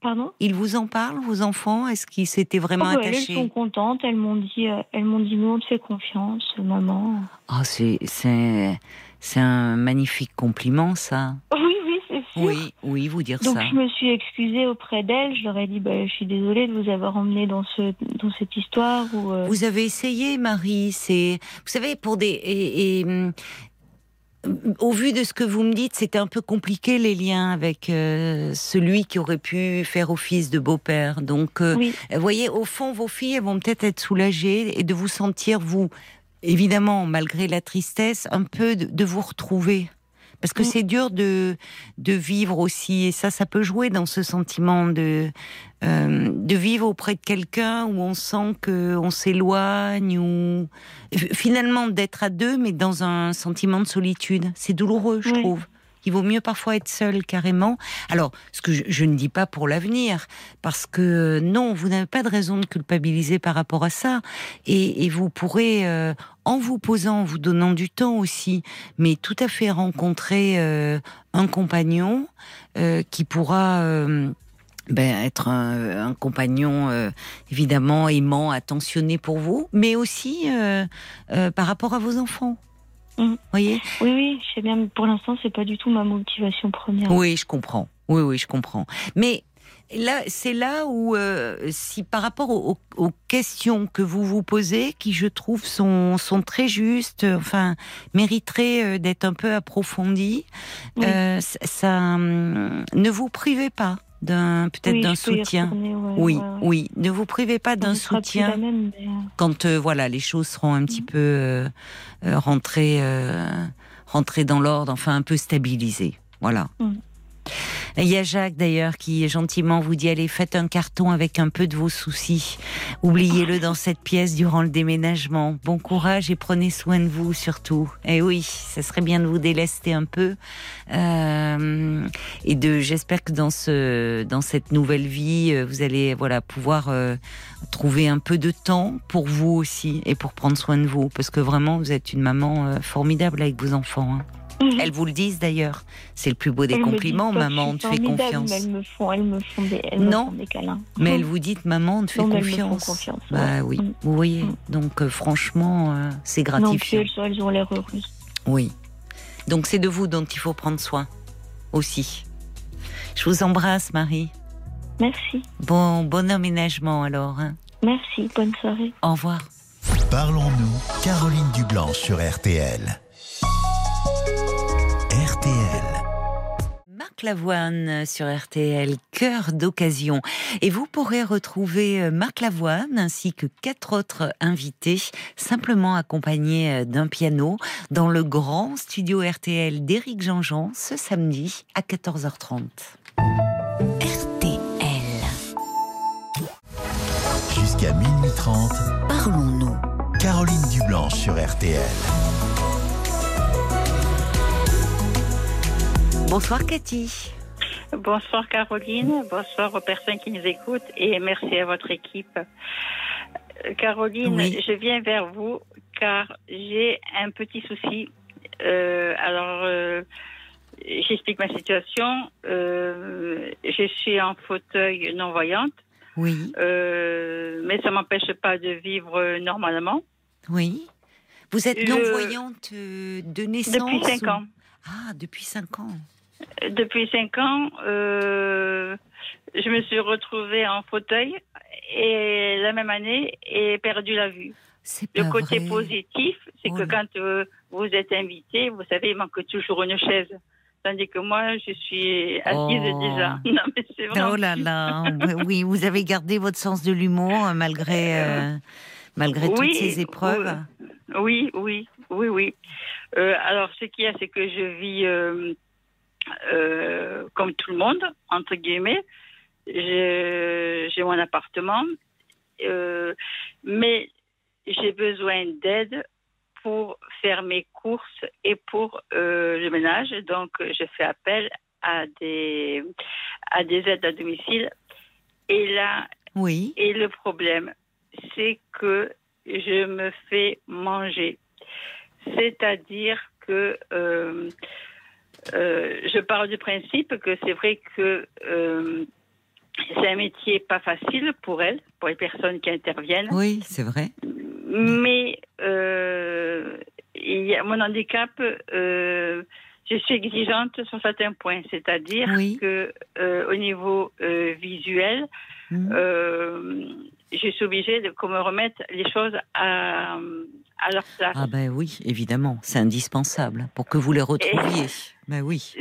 Pardon? Ils vous en parlent, vos enfants? Est-ce qu'ils s'étaient vraiment Oh, bah, elles attachés? sont contentes. Elles m'ont dit, euh, elles m'ont dit, nous on te fait confiance, maman. Oh, c'est, c'est, c'est un magnifique compliment, ça. Oui oui c'est sûr. Oui, oui, vous dire Donc ça. je me suis excusée auprès d'elle. Je leur ai dit, bah, je suis désolée de vous avoir emmené dans ce dans cette histoire où. euh, Vous avez essayé, Marie. C'est, vous savez, pour des et, et, hum, au vu de ce que vous me dites, c'était un peu compliqué les liens avec euh, celui qui aurait pu faire office de beau-père. Donc, euh, Oui, vous voyez, au fond, vos filles elles vont peut-être être soulagées et de vous sentir vous, évidemment, malgré la tristesse, un peu de, de vous retrouver. Parce que Mm. c'est dur de, de vivre aussi, et ça, ça peut jouer dans ce sentiment de, euh, de vivre auprès de quelqu'un où on sent qu'on s'éloigne, ou finalement d'être à deux, mais dans un sentiment de solitude. C'est douloureux, je Oui. trouve. Il vaut mieux parfois être seul carrément. Alors, ce que je, ne dis pas pour l'avenir, parce que non, vous n'avez pas de raison de culpabiliser par rapport à ça, et, vous pourrez, euh, en vous posant, en vous donnant du temps aussi, mais tout à fait rencontrer euh, un compagnon euh, qui pourra. ben, être un, compagnon évidemment aimant, attentionné pour vous, mais aussi par rapport à vos enfants. Voyez oui, oui. Je sais bien, mais pour l'instant, c'est pas du tout ma motivation première. Oui, je comprends. Oui, oui, je comprends. Mais là, c'est là où, euh, si par rapport aux, questions que vous vous posez, qui je trouve sont, sont très justes, enfin, mériteraient euh, d'être un peu approfondies, Oui. euh, ça, ça, hum, ne vous privez pas d'un peut-être Oui, d'un soutien. retourner, ouais, Oui, ouais, ouais. oui, ne vous privez pas d'un soutien la même, mais, euh, quand euh, voilà les choses seront un Mm. petit peu euh, rentrées euh, rentrées dans l'ordre, enfin un peu stabilisées. Voilà. Mm. Il y a Jacques d'ailleurs qui gentiment vous dit allez faites un carton avec un peu de vos soucis. Oubliez-le dans cette pièce durant le déménagement. Bon courage et prenez soin de vous surtout. Et oui, ça serait bien de vous délester un peu. Euh, et de j'espère que dans ce dans cette nouvelle vie, euh, vous allez voilà pouvoir euh, trouver un peu de temps pour vous aussi et pour prendre soin de vous parce que vraiment vous êtes une maman formidable avec vos enfants. Hein. Mhm. Elles vous le disent d'ailleurs. C'est le plus beau des compliments, maman, on te fait confiance. Elles me font, elles me font des, elles non, me font des câlins. Mais elles vous disent, maman, on te fait confiance. Elles me font confiance. Bah oui, mm. vous voyez. Mm. Donc euh, franchement, euh, c'est gratifiant. Non, elles, elles ont l'air heureuses. Oui. Donc c'est de vous dont il faut prendre soin aussi. Je vous embrasse, Marie. Merci. Bon, bon aménagement alors. Hein. Merci, bonne soirée. Au revoir. Parlons-nous, Caroline Dublanc sur RTL. Marc Lavoine sur RTL, cœur d'occasion. Et vous pourrez retrouver euh, Marc Lavoine ainsi que quatre autres invités, simplement accompagnés euh, d'un piano, dans le grand studio RTL d'Éric Jean-Jean ce samedi à 14h30. RTL. Jusqu'à minuit 30. Parlons-nous. Caroline Dublanche sur RTL. Bonsoir Cathy. Bonsoir Caroline, bonsoir aux personnes qui nous écoutent et merci à votre équipe. Euh, Caroline, je viens vers vous car j'ai un petit souci. Euh, alors, euh, j'explique ma situation. je suis en fauteuil non-voyante. Oui. mais ça m'empêche pas de vivre normalement. Oui. Vous êtes non-voyante de naissance Depuis 5 ans. Ah, depuis 5 ans. Depuis cinq ans, euh, je me suis retrouvée en fauteuil et la même année et perdu la vue. Le côté positif, c'est que quand euh, vous êtes invité, vous savez, il manque toujours une chaise. Tandis que moi, je suis assise oh. déjà. Non, mais c'est vrai. Oh là là, oui, vous avez gardé votre sens de l'humour euh, malgré, malgré toutes ces épreuves. Oui, oui, oui, oui. alors, ce qu'il y a, c'est que je vis euh, comme tout le monde, entre guillemets. J'ai mon appartement, euh, mais j'ai besoin d'aide pour faire mes courses et pour euh, le ménage. Donc, je fais appel à des, à des aides à domicile. Et là, oui. et le problème, c'est que je me fais manger. C'est-à-dire que euh, je parle du principe que c'est vrai que euh, c'est un métier pas facile pour elles, pour les personnes qui interviennent. Oui, c'est vrai. Mais euh, il y a mon handicap, je suis exigeante sur certains points, c'est-à-dire que au niveau visuel, mmh. je suis obligée de me remettre les choses à, à leur place. Ah ben oui, évidemment, c'est indispensable pour que vous les retrouviez. Ben oui.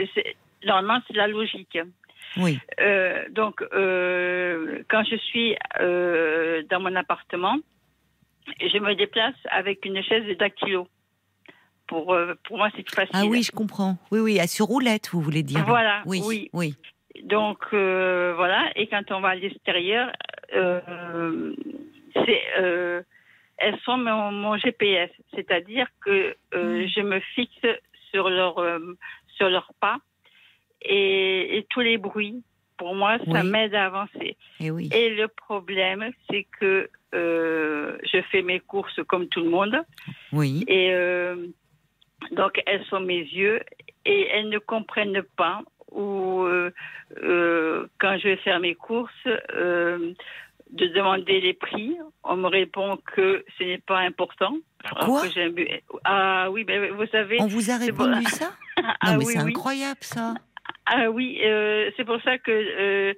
Normalement, c'est la logique. Oui. Euh, donc, euh, quand je suis euh, dans mon appartement, je me déplace avec une chaise de dactylo. Pour, pour moi, c'est plus facile. Ah oui, je comprends. Oui, oui, à sur roulette, vous voulez dire. Voilà, oui. Oui. oui. Donc, voilà, et quand on va à l'extérieur, c'est elles sont mon, GPS, c'est-à-dire que euh, mm. je me fixe sur leur euh, sur leurs pas et, tous les bruits. Pour moi, ça m'aide à avancer. Et, oui. et le problème, c'est que euh, je fais mes courses comme tout le monde. Oui. Et donc, elles sont mes yeux et elles ne comprennent pas ou quand je vais faire mes courses, de demander les prix. On me répond que ce n'est pas important. Quoi Ah oui, mais vous savez. On vous a répondu ça ah Non, mais c'est incroyable ça. Ah oui, euh, c'est pour ça que euh,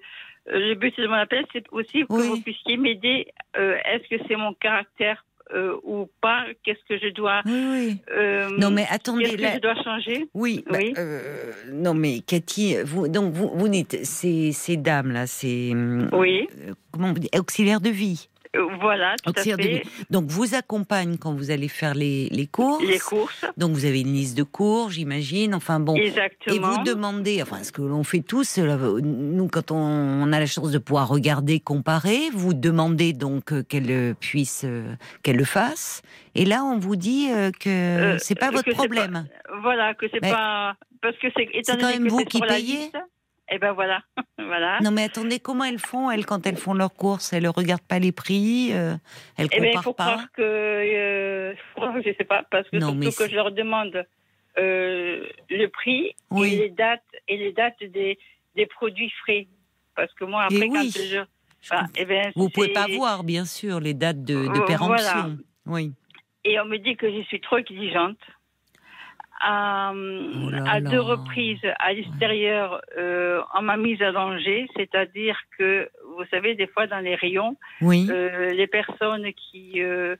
le but de mon appel, c'est aussi que vous puissiez m'aider. Euh, est-ce que c'est mon caractère euh, ou pas Qu'est-ce que je dois euh, Non mais attendez, qu'est-ce que je dois changer? Oui. Bah, euh, non mais Cathy, vous donc vous, vous dites ces, ces dames là, c'est oui. comment vous dites, auxiliaires de vie. Euh, voilà, tout à de fait. vie. Donc, vous accompagne quand vous allez faire les, les courses. Les courses, Donc, vous avez une liste de cours, j'imagine. Enfin, bon. Et exactement. vous demandez, enfin, ce que l'on fait tous, euh, nous, quand on, on a la chance de pouvoir regarder, comparer, vous demandez donc euh, qu'elle puisse, qu'elle le fasse. Et là, on vous dit que Euh, c'est pas votre c'est problème. Voilà, que c'est pas. Parce que c'est. étant quand même que vous c'est qui payez liste, Eh ben voilà. voilà. Non, mais attendez, comment elles font, elles, quand elles font leurs courses? Elles ne regardent pas les prix euh, Elles Eh ben, il comparent faut pas? croire que. Euh, je sais pas, parce que Non, surtout que je leur demande euh, le prix Oui. et les dates, et les dates des, des produits frais. Parce que moi, après, Et quand oui. je. Eh ben, Vous pouvez pas voir, bien sûr, les dates de, de Euh, péremption. Oui. Et on me dit que je suis trop exigeante. À, Oh là à là. deux reprises à l'extérieur, euh, on m'a mise à danger, c'est-à-dire que, vous savez, des fois dans les rayons, Oui. euh, les personnes qui, euh,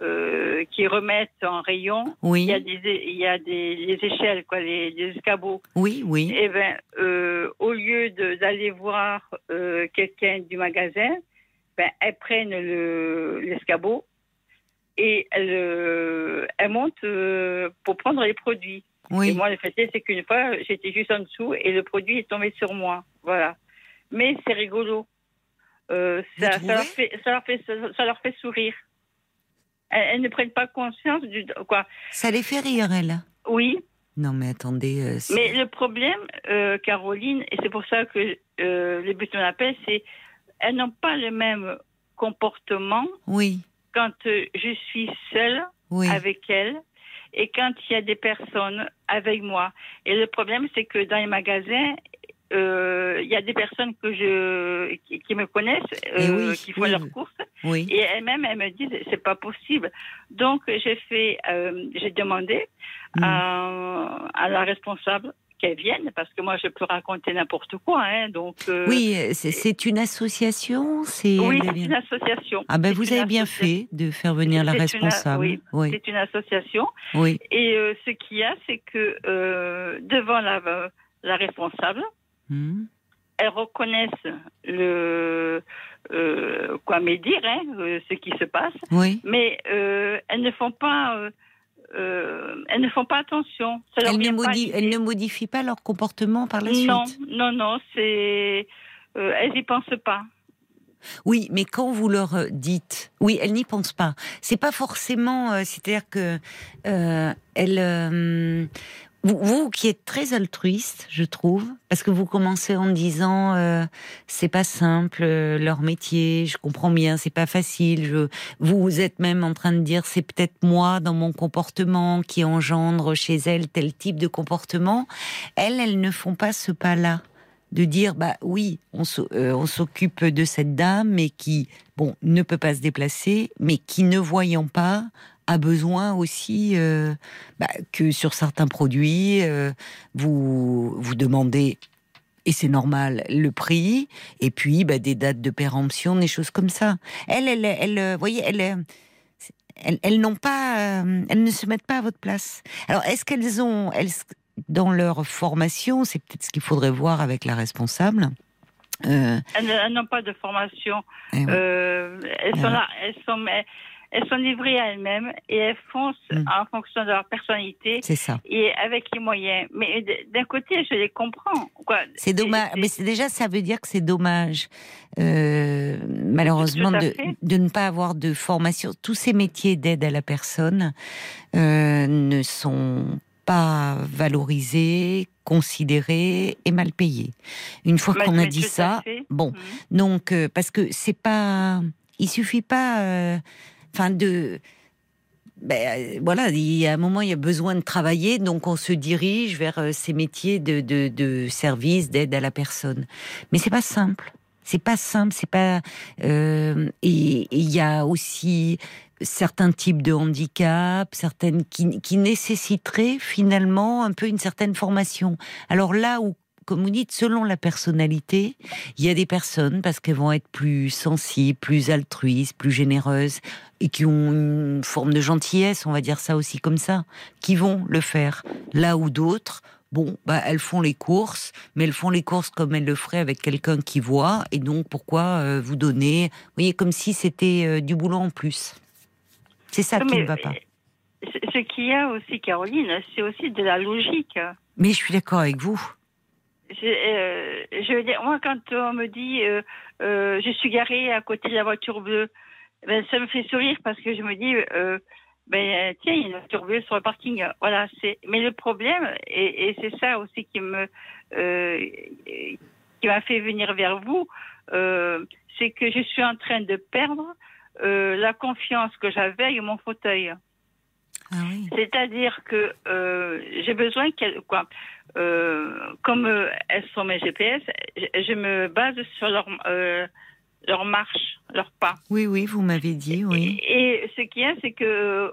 euh, qui remettent en rayon, oui. il y a des, il y a des les échelles, quoi, les, les escabeaux. Oui, oui. Eh ben, euh, au lieu d'aller voir euh, quelqu'un du magasin, ben, elles prennent le- l'escabeau et elles, euh, elles montent euh, pour prendre les produits. Et Oui. moi, le fait est, c'est qu'une fois, j'étais juste en dessous et le produit est tombé sur moi. Voilà. Mais c'est rigolo. Euh, ça, ça, leur fait, ça, leur fait, ça leur fait sourire. Elles, elles ne prennent pas conscience du. Quoi. Ça les fait rire, elles. Oui, Non, mais attendez. euh, Mais le problème, euh, Caroline, et c'est pour ça que euh, le but de mon appel, c'est elles n'ont pas le même comportement Oui, quand euh, je suis seule oui. avec elles et quand il y a des personnes avec moi. Et le problème, c'est que dans les magasins, euh, il y a des personnes que je qui, qui me connaissent, Eh euh, oui, qui font oui, leurs courses, Oui. et elles-mêmes, elles me disent c'est pas possible. Donc j'ai fait, euh, j'ai demandé Mm. à, à la responsable qu'elle vienne parce que moi je peux raconter n'importe quoi. Hein, donc euh, Oui, c'est- une association c'est oui, une association. Ah ben vous avez bien fait de faire venir la une- responsable. oui, oui, C'est une association. oui. Et euh, ce qu'il y a, c'est que euh, devant la, la responsable, Hmm. elles reconnaissent le quoi me dire, hein, ce qui se passe, Oui. mais elles ne font pas, euh, elles ne font pas attention. Ça Elles ne, pas elles modifient pas leur comportement par la non, suite. non, non, c'est, euh, elles y pensent pas. Oui, mais quand vous leur euh, dites, oui, elles n'y pensent pas. C'est pas forcément, euh, c'est-à-dire que elles, vous, vous qui êtes très altruiste, je trouve, parce que vous commencez en disant, euh, c'est pas simple euh, leur métier, je comprends bien, c'est pas facile. Je, vous, êtes même en train de dire, c'est peut-être moi dans mon comportement qui engendre chez elles tel type de comportement. Elles, elles ne font pas ce pas-là de dire bah oui, euh, on s'occupe de cette dame, mais qui bon ne peut pas se déplacer, mais qui ne voyant pas a besoin aussi euh, bah, que sur certains produits euh, vous vous demandez et c'est normal le prix et puis bah, des dates de péremption, des choses comme ça. Elles, elles, elles, euh, voyez, elles, elles, elles n'ont pas, euh, elles ne se mettent pas à votre place. Alors est-ce qu'elles ont, elles, dans leur formation, c'est peut-être ce qu'il faudrait voir avec la responsable. Euh, Elles, n'ont pas de formation. eh ouais. Euh, elles, Ah sont là, elles sont, elles sont livrées à elles-mêmes et elles foncent Mm. en fonction de leur personnalité c'est ça. et avec les moyens. Mais d'un côté, je les comprends. C'est dommage, mais déjà ça veut dire que c'est dommage, euh, malheureusement, de, ne pas avoir de formation. Tous ces métiers d'aide à la personne euh, ne sont pas valorisés, considérés et mal payés. Une fois Mais- qu'on a dit ça, bon, Mhm. Donc, euh, parce que c'est pas, il suffit pas, euh, enfin de, ben, euh, voilà, il y a un moment il y a besoin de travailler, donc on se dirige vers euh, ces métiers de, de, de service, d'aide à la personne. Mais c'est pas simple. C'est pas simple, c'est pas. euh, et il y a aussi certains types de handicaps, certaines qui, qui nécessiteraient finalement un peu une certaine formation. Alors là où, comme vous dites, selon la personnalité, il y a des personnes, parce qu'elles vont être plus sensibles, plus altruistes, plus généreuses, et qui ont une forme de gentillesse, on va dire ça aussi comme ça, qui vont le faire. Là où d'autres, bon, bah, elles font les courses, mais elles font les courses comme elles le feraient avec quelqu'un qui voit, et donc pourquoi euh, vous donner, vous voyez, comme si c'était euh, du boulot en plus. C'est ça qui ne va pas. Ce qu'il y a aussi, Caroline, c'est aussi de la logique. Mais je suis d'accord avec vous. Je, euh, je veux dire, moi, quand on me dit euh, euh, je suis garée à côté de la voiture bleue, ben, ça me fait sourire parce que je me dis ben, tiens, il y a une voiture bleue sur le parking. Voilà, c'est. Mais le problème, et, et c'est ça aussi qui me qui m'a fait venir vers vous, c'est que je suis en train de perdre la confiance que j'avais avec mon fauteuil. Ah oui. C'est-à-dire que euh, j'ai besoin qu'elles quoi euh, comme euh, elles sont mes GPS, je, je me base sur leur leur marche, leur pas. Oui, oui, vous m'avez dit, oui. Et, et ce qu'il y a, c'est que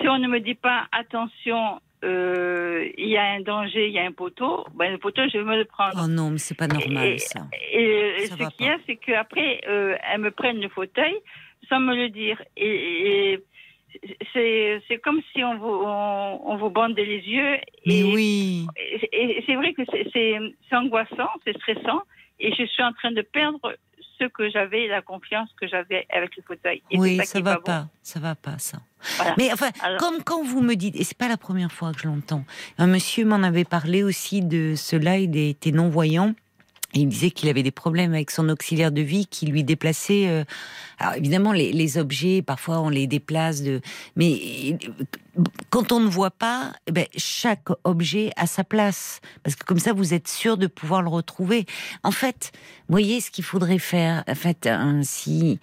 si on ne me dit pas attention, il y a un danger, il y a un poteau, ben le poteau je vais me le prendre. Oh non, mais c'est pas normal Et- ça. Et, et Ça ce qu'il y a, c'est qu'après, elles me prennent le fauteuil sans me le dire. Et c'est, comme si on vous, on, on vous bandait les yeux. Mais Et, oui. et, c'est vrai que c'est, angoissant, c'est stressant. Et je suis en train de perdre ce que j'avais, la confiance que j'avais avec le fauteuil. Et oui, ça est va bon. pas, ça va pas ça. Voilà. Mais enfin, Alors- comme quand vous me dites, et c'est pas la première fois que je l'entends, un monsieur m'en avait parlé aussi de cela, il était non-voyant. Il disait qu'il avait des problèmes avec son auxiliaire de vie qui lui déplaçait. euh, alors évidemment, les, les objets, parfois on les déplace de. Mais quand on ne voit pas, eh ben, chaque objet a sa place. Parce que comme ça, vous êtes sûr de pouvoir le retrouver. En fait, voyez ce qu'il faudrait faire. En fait, ainsi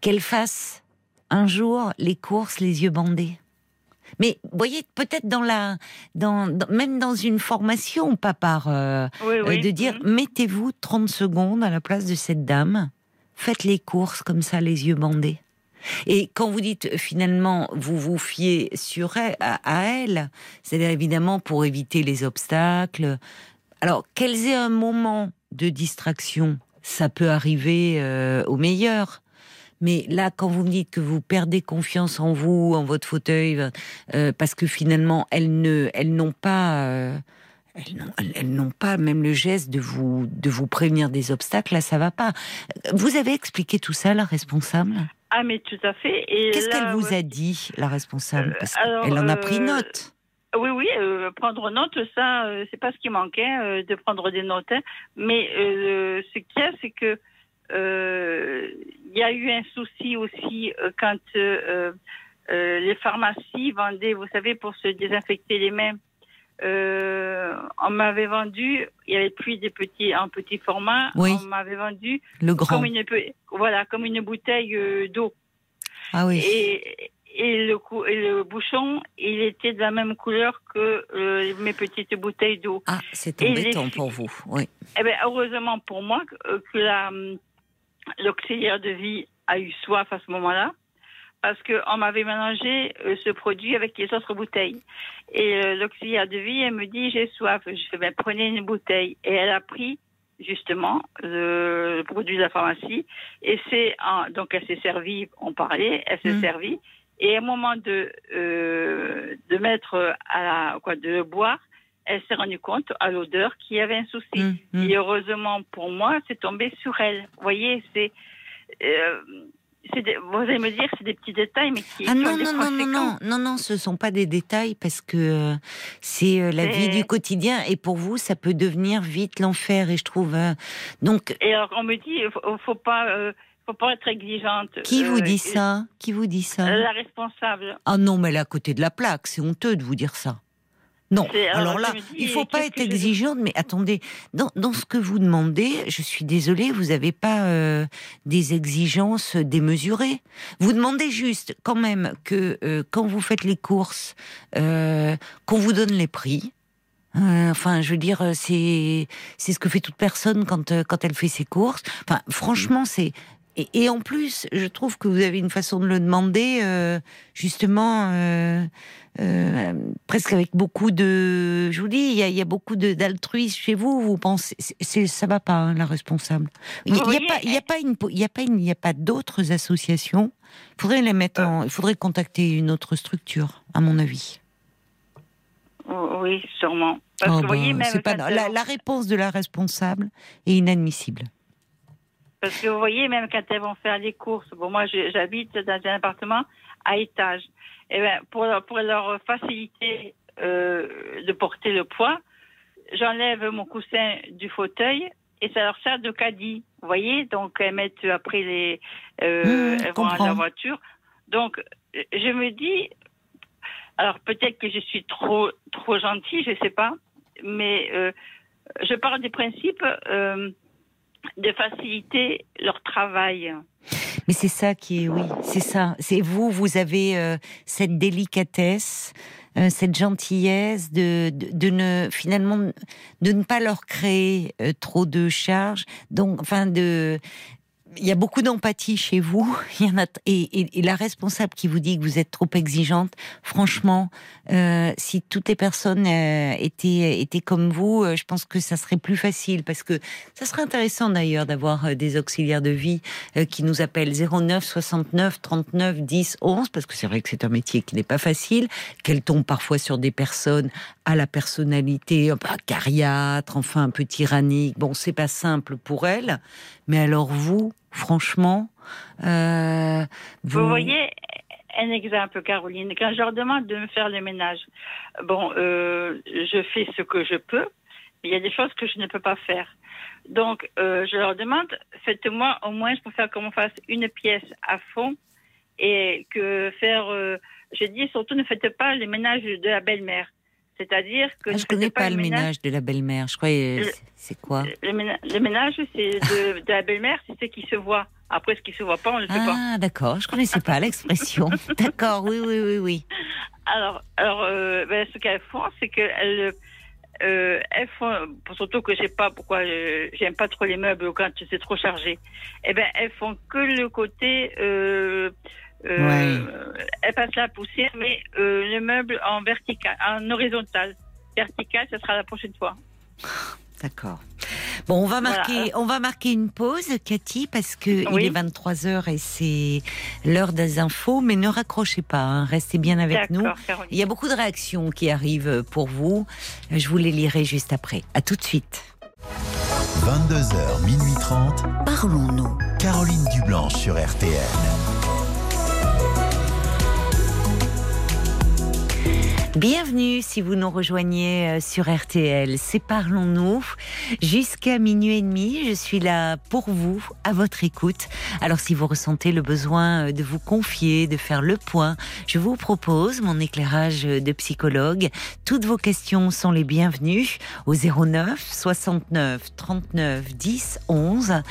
qu'elle fasse un jour les courses les yeux bandés. Mais vous voyez, peut-être dans la, dans, dans- même dans une formation, pas par euh, Oui, euh, oui. de dire Mhm. mettez-vous 30 secondes à la place de cette dame, faites les courses comme ça, les yeux bandés. Et quand vous dites finalement vous vous fiez sur elle, à, à elle, c'est-à-dire évidemment pour éviter les obstacles. Alors qu'elles aient un moment de distraction, ça peut arriver euh, au meilleur. Mais là, quand vous me dites que vous perdez confiance en vous, en votre fauteuil, euh, parce que finalement elles ne, elles n'ont pas, euh, elles n'ont, pas même le geste de vous, de vous prévenir des obstacles. Là, ça va pas. Vous avez expliqué tout ça, la responsable? Ah, mais tout à fait. Et Qu'est-ce qu'elle vous ouais, a dit, la responsable? Parce qu'elle en a pris euh, note. Oui, oui, euh, prendre note, ça, euh, c'est pas ce qui manquait, euh, de prendre des notes. hein. Mais euh, ce qu'il y a, c'est que euh, il y a eu un souci aussi euh, quand euh, euh, les pharmacies vendaient, vous savez, pour se désinfecter les mains. Euh, on m'avait vendu, il y avait plus des petits en petit format. Oui. On m'avait vendu Le grand. comme une pe- voilà comme une bouteille euh, d'eau. Ah oui. Et, et, le, cou- et le bouchon, il était de la même couleur que euh, mes petites bouteilles d'eau. Ah, c'est les embêtant filles- pour vous. Oui. Eh ben, heureusement pour moi que, euh, que la, hum, l'auxiliaire de vie a eu soif à ce moment-là, parce qu'on m'avait mélangé euh, ce produit avec les autres bouteilles. Et euh, l'auxiliaire de vie, elle me dit j'ai soif. Je fais ben, prenez une bouteille. Et elle a pris justement le, le produit de la pharmacie. Et c'est donc elle s'est servie, on parlait, elle s'est Mm. servie. Et au moment de euh, de mettre à la quoi de le boire, elle s'est rendue compte à l'odeur qu'il y avait un souci. Hum, hum. Et heureusement pour moi, c'est tombé sur elle. Vous voyez, c'est. euh, des- vous allez me dire, c'est des petits détails, mais qui, Ah non, non, non, non, non, non, non, ce sont pas des détails parce que euh, c'est euh, la vie du quotidien et pour vous, ça peut devenir vite l'enfer et je trouve. donc, Et alors, on me dit, il faut, faut pas, faut pas être exigeante. qui vous Euh, dit ça? Qui vous dit ça? La responsable. Ah non, mais elle est à côté de la plaque, c'est honteux de vous dire ça. Non, C'est- alors, alors là, dis, il faut pas être exigeante, mais attendez, dans, dans ce que vous demandez, je suis désolée, vous n'avez pas euh, des exigences démesurées. Vous demandez juste quand même que euh, quand vous faites les courses, euh, qu'on vous donne les prix. Euh, enfin, je veux dire, euh, c'est c'est ce que fait toute personne quand euh, quand elle fait ses courses. Enfin, franchement, c'est et, et en plus, je trouve que vous avez une façon de le demander, euh, justement, euh, euh, presque avec beaucoup de. Je vous dis, il y a, il y a beaucoup d'altruisme chez vous. Vous pensez, c'est- ça va pas, hein, la responsable. Il n'y a, pas, il y a pas une, il y a pas une, il y a pas d'autres associations. Il faudrait les mettre en. Il faudrait contacter une autre structure, à mon avis. Oui, sûrement. Parce Oh, que vous voyez, même c'est pas- quand la, elles- la réponse de la responsable est inadmissible. Parce que vous voyez, même quand elles vont faire les courses, bon, moi j'habite dans un appartement à étage. Et ben, pour, leur- pour leur faciliter euh, de porter le poids, j'enlève mon coussin du fauteuil et ça leur sert de caddie. Vous voyez, donc elles mettent après les. euh, Mmh, elles vont à la voiture. Donc euh, je me dis, alors peut-être que je suis trop, trop gentille, je sais pas, mais euh, je parle du principe. De faciliter leur travail. Mais c'est ça qui est, oui, c'est ça. C'est vous, vous avez euh, cette délicatesse, euh, cette gentillesse de, de, de ne finalement de ne pas leur créer euh, trop de charges. Donc, enfin, de il y a beaucoup d'empathie chez vous. Il y en a et, la responsable qui vous dit que vous êtes trop exigeante. Franchement, euh, si toutes les personnes euh, étaient étaient comme vous, euh, je pense que ça serait plus facile parce que ça serait intéressant d'ailleurs d'avoir des auxiliaires de vie qui nous appellent 09 69 39 10 11 parce que c'est vrai que c'est un métier qui n'est pas facile, qu'elle tombe parfois sur des personnes à la personnalité un peu cariâtre, enfin un peu tyrannique. Bon, c'est pas simple pour elle, mais alors vous, franchement, euh, Vous, voyez un exemple, Caroline. Quand je leur demande de me faire le ménage, bon, euh, je fais ce que je peux, mais il y a des choses que je ne peux pas faire. Donc, euh, je leur demande, faites-moi au moins, je préfère qu'on fasse une pièce à fond et que faire. euh, je dis surtout, ne faites pas le ménage de la belle-mère. C'est-à-dire que Ah, ne je faites connais pas, pas le ménage de la belle-mère. Je croyais, c'est- quoi? Le, ména- le ménage, c'est de, de la belle-mère, c'est ce qui se voit. Après, ce qui se voit pas, on ne le fait pas. Ah, d'accord. Je connaissais pas l'expression. D'accord. Oui, oui, oui, oui. Alors, alors euh, ben, ce qu'elles font, c'est qu'elles euh, elles font, surtout que je sais pas pourquoi euh, j'aime pas trop les meubles quand c'est trop chargé. Eh ben, elles font que le côté. Euh, Elles passent la poussière, mais euh, le meuble en vertical, en horizontal. Vertical, ce sera la prochaine fois. D'accord. Bon, on va Voilà. marquer, on va marquer une pause, Cathy, parce que Oui. il est 23 h et c'est l'heure des infos. Mais ne raccrochez pas, hein, restez bien avec nous. Caroline. Il y a beaucoup de réactions qui arrivent pour vous. Je vous les lirai juste après. À tout de suite. 22h, minuit 30. Parlons-nous. Caroline Dublanche sur RTL. Bienvenue si vous nous rejoignez euh, sur RTL. C'est Parlons-nous. Jusqu'à minuit et demi, je suis là pour vous, à votre écoute. Alors si vous ressentez le besoin euh, de vous confier, de faire le point, je vous propose mon éclairage de psychologue. Toutes vos questions sont les bienvenues au 09 69 39 10 11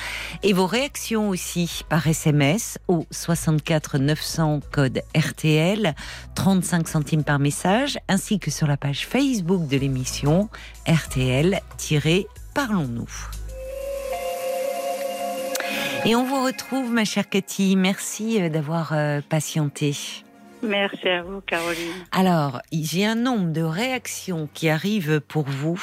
et vos réactions aussi par SMS au 64 900 code RTL 35 centimes par message, ainsi que sur la page Facebook de l'émission RTL-Parlons-nous. Et on vous retrouve, ma chère Cathy. Merci euh, d'avoir euh, patienté. Merci à vous, Caroline. Alors, j'ai un nombre de réactions qui arrivent pour vous,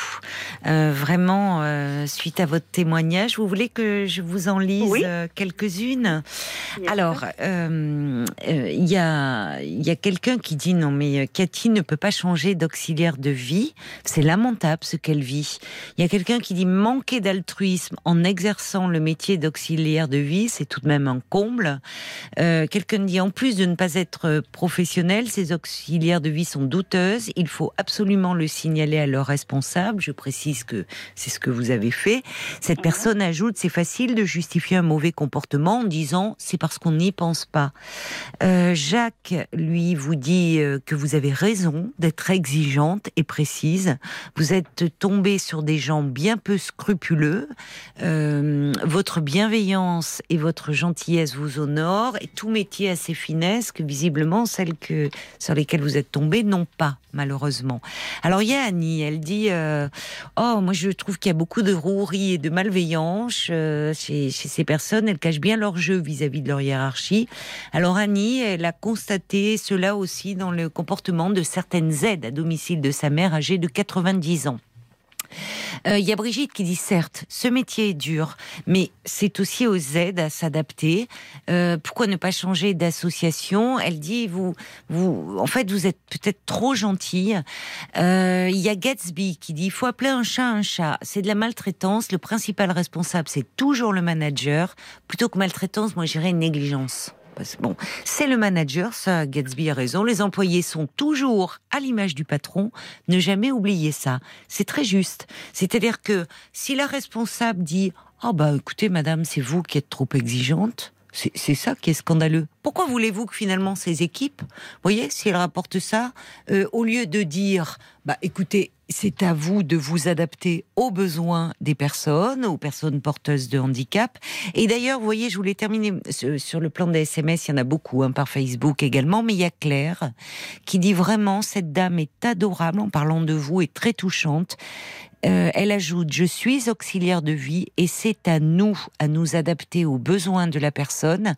euh, vraiment euh, suite à votre témoignage. Vous voulez que je vous en lise Oui. euh, quelques-unes? Alors, euh, il y a, y a quelqu'un qui dit non, mais Cathy ne peut pas changer d'auxiliaire de vie. C'est lamentable ce qu'elle vit. Il y a quelqu'un qui dit manquer d'altruisme en exerçant le métier d'auxiliaire de vie, c'est tout de même un comble. Quelqu'un dit en plus de ne pas être professionnel, ces auxiliaires de vie sont douteuses. Il faut absolument le signaler à leur responsable. Je précise que c'est ce que vous avez fait. Cette Mhm. personne ajoute c'est facile de justifier un mauvais comportement en disant c'est parce qu'on n'y pense pas. Euh, Jacques, lui, vous dit euh, que vous avez raison d'être exigeante et précise. Vous êtes tombé sur des gens bien peu scrupuleux. Euh, votre bienveillance et votre gentillesse vous honorent et tout métier a ses finesses que visiblement celles que, sur lesquelles vous êtes tombé n'ont pas, malheureusement. Alors il y a Annie, elle dit euh, Oh, moi je trouve qu'il y a beaucoup de rouerie et de malveillance euh, chez, chez ces personnes. Elles cachent bien leur jeu vis-à-vis de leur hiérarchie. Alors Annie, elle a constaté cela aussi dans le comportement de certaines aides à domicile de sa mère âgée de 90 ans. Euh, Il y a Brigitte qui dit certes, ce métier est dur, mais c'est aussi aux aides à s'adapter. Euh, pourquoi ne pas changer d'association? Elle dit vous, vous, en fait, vous êtes peut-être trop gentille. Euh, Il y a Gatsby qui dit il faut appeler un chat un chat. C'est de la maltraitance. Le principal responsable, c'est toujours le manager. Plutôt que maltraitance, moi, j'irais négligence. Bon, c'est le manager, ça, Gatsby a raison. Les employés sont toujours à l'image du patron. Ne jamais oublier ça. C'est très juste. C'est-à-dire que si la responsable dit, ah bah écoutez, madame, c'est vous qui êtes trop exigeante. C'est ça qui est scandaleux. Pourquoi voulez-vous que finalement ces équipes, voyez, si elles rapportent ça, euh, au lieu de dire, bah écoutez, c'est à vous de vous adapter aux besoins des personnes, aux personnes porteuses de handicap. Et d'ailleurs, vous voyez, je voulais terminer sur le plan des SMS, il y en a beaucoup, hein, par Facebook également, mais il y a Claire qui dit vraiment, cette dame est adorable en parlant de vous et très touchante. Euh, elle ajoute Je suis auxiliaire de vie et c'est à nous à nous adapter aux besoins de la personne.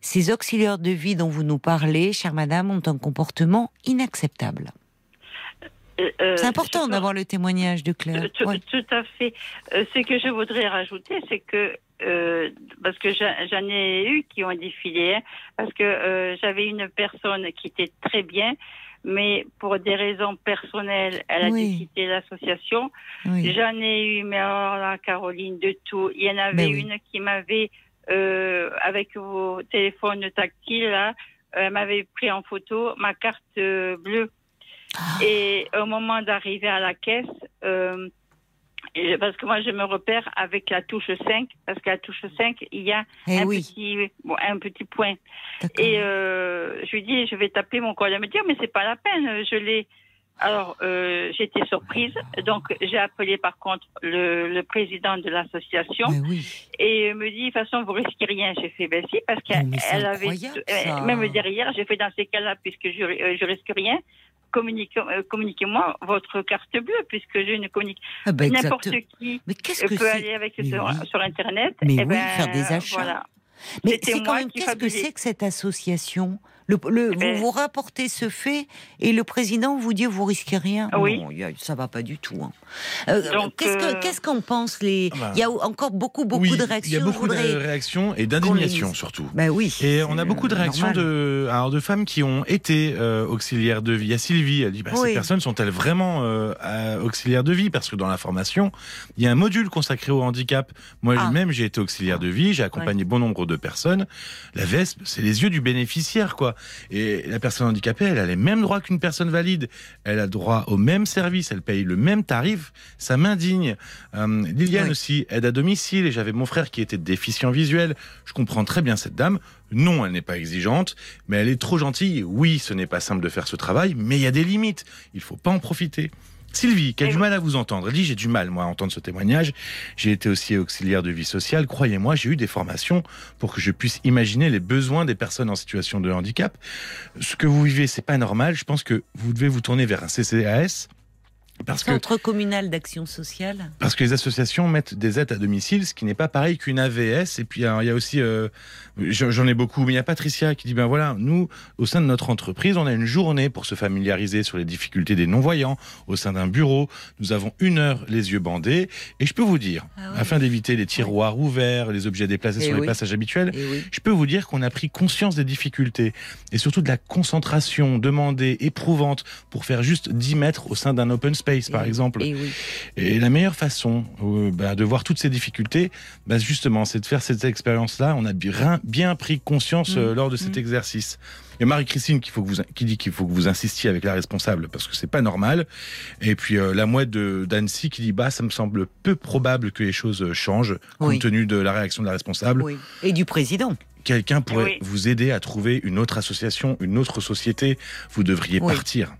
Ces auxiliaires de vie dont vous nous parlez, chère madame, ont un comportement inacceptable. Euh, euh, C'est important d'avoir le témoignage de Claire. Tout, Ouais. tout à fait. Euh, ce que je voudrais rajouter, c'est que euh, parce que j'en ai eu qui ont défilé, hein, parce que euh, j'avais une personne qui était très bien, mais pour des raisons personnelles, elle a Oui. dû quitter l'association. Oui. J'en ai eu, mais alors là, Caroline, de tout. Il y en avait oui. une qui m'avait, euh, avec vos téléphones tactiles, là, elle m'avait pris en photo ma carte euh, bleue. Ah. Et au moment d'arriver à la caisse, euh, parce que moi je me repère avec la touche 5, parce qu'à la touche 5, il y a Eh un, oui, petit, bon, un petit point. Et euh, je lui dis, je vais taper mon collègue. Elle me dit, mais c'est pas la peine, je l'ai. Alors, euh, j'étais surprise. Donc, j'ai appelé par contre le, le président de l'association oui. et il me dit, de toute façon, vous risquez rien. J'ai fait, ben si, parce qu'elle avait, ça. même derrière, j'ai fait dans ces cas-là, puisque je, euh, je risque rien, euh, communiquez-moi votre carte bleue, puisque je ne communique. Ah bah, N'importe qui Mais euh, que peut aller avec sur, oui. sur Internet. Mais eh oui, ben, faire des achats. Voilà. Mais c'est quand même qu'est-ce que c'est que cette association? Le, le- vous Ben- vous rapportez ce fait et le président vous dit vous risquez rien. Oui. Non, ça va pas du tout. hein. Euh, qu'est-ce que- euh, qu'est-ce qu'on pense les Ah bah. Il y a encore beaucoup beaucoup Oui, de réactions. Il y a beaucoup de réactions et d'indignation surtout. Ben oui. Et on a beaucoup de euh, réactions normal. de, alors de femmes qui ont été euh, auxiliaires de vie. Il y a Sylvie, elle dit bah, Oui. ces personnes sont-elles vraiment euh, auxiliaires de vie? Parce que dans la formation, il y a un module consacré au handicap. Moi Ah. même, j'ai été auxiliaire de vie, j'ai accompagné bon nombre de personnes. La VESP, c'est les yeux du bénéficiaire, quoi. Et la personne handicapée, elle a les mêmes droits qu'une personne valide. Elle a droit au même service, elle paye le même tarif. Ça m'indigne. Euh, Liliane Oui. aussi, aide à domicile, et j'avais mon frère qui était déficient visuel. Je comprends très bien cette dame. Non, elle n'est pas exigeante, mais elle est trop gentille. Oui, ce n'est pas simple de faire ce travail, mais il y a des limites. Il faut pas en profiter. Sylvie, qui a Et du mal à vous entendre, elle dit j'ai du mal moi à entendre ce témoignage. J'ai été aussi auxiliaire de vie sociale. Croyez-moi, j'ai eu des formations pour que je puisse imaginer les besoins des personnes en situation de handicap. Ce que vous vivez, c'est pas normal. Je pense que vous devez vous tourner vers un CCAS parce que Centre communal d'action sociale. parce que les associations mettent des aides à domicile, ce qui n'est pas pareil qu'une AVS. Et puis alors, il y a aussi, euh, j'en ai beaucoup, mais il y a Patricia qui dit ben voilà, nous au sein de notre entreprise, on a une journée pour se familiariser sur les difficultés des non-voyants. Au sein d'un bureau, nous avons une heure les yeux bandés. Et je peux vous dire, Ah oui. afin d'éviter les tiroirs ouverts, les objets déplacés Eh sur les passages habituels, oui. je peux vous dire qu'on a pris conscience des difficultés et surtout de la concentration demandée, éprouvante, pour faire juste 10 mètres au sein d'un open space, par Et- exemple. Et oui. Et la meilleure façon euh, bah, de voir toutes ces difficultés, bah, justement, c'est de faire cette expérience-là. On a bien, bien pris conscience euh, Mm. lors de cet Mm. exercice. Et Marie-Christine qui, faut que vous, qui dit qu'il faut que vous insistiez avec la responsable parce que c'est pas normal. Et puis euh, la mouette de d'Annecy qui dit bah ça me semble peu probable que les choses changent compte Oui. tenu de la réaction de la responsable. oui. Et du président. Quelqu'un pourrait Oui. vous aider à trouver une autre association, une autre société. Vous devriez Oui. partir.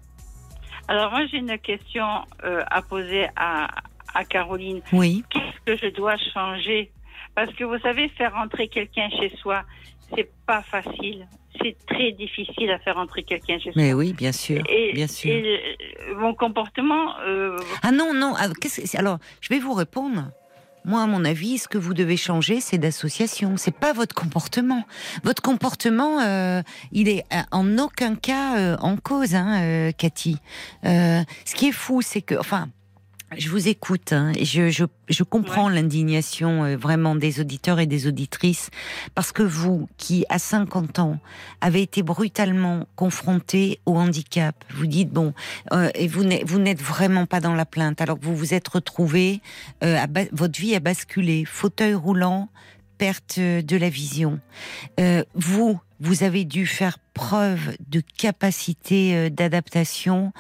Alors, moi, j'ai une question euh, à poser à, à Caroline. Oui. Qu'est-ce que je dois changer? Parce que vous savez, faire rentrer quelqu'un chez soi, c'est pas facile. C'est très difficile à faire rentrer quelqu'un chez soi. Mais oui, bien sûr. Et, bien sûr. et, euh, mon comportement, euh, Ah non, non. ah, Alors, je vais vous répondre. Moi, à mon avis, ce que vous devez changer, c'est d'association. C'est pas votre comportement. Votre comportement, euh, il est euh, en aucun cas euh, en cause, hein, Cathy. Ce qui est fou, c'est que, enfin, je vous écoute hein, et je, je, je comprends l'indignation euh, vraiment des auditeurs et des auditrices parce que vous, qui à 50 ans avez été brutalement confronté au handicap, vous dites bon euh, et vous n'êtes vous n'êtes vraiment pas dans la plainte alors que vous vous êtes retrouvé, euh, à ba- votre vie a basculé, fauteuil roulant, perte de la vision. Euh, vous, vous avez dû faire preuve de capacité euh, d'adaptation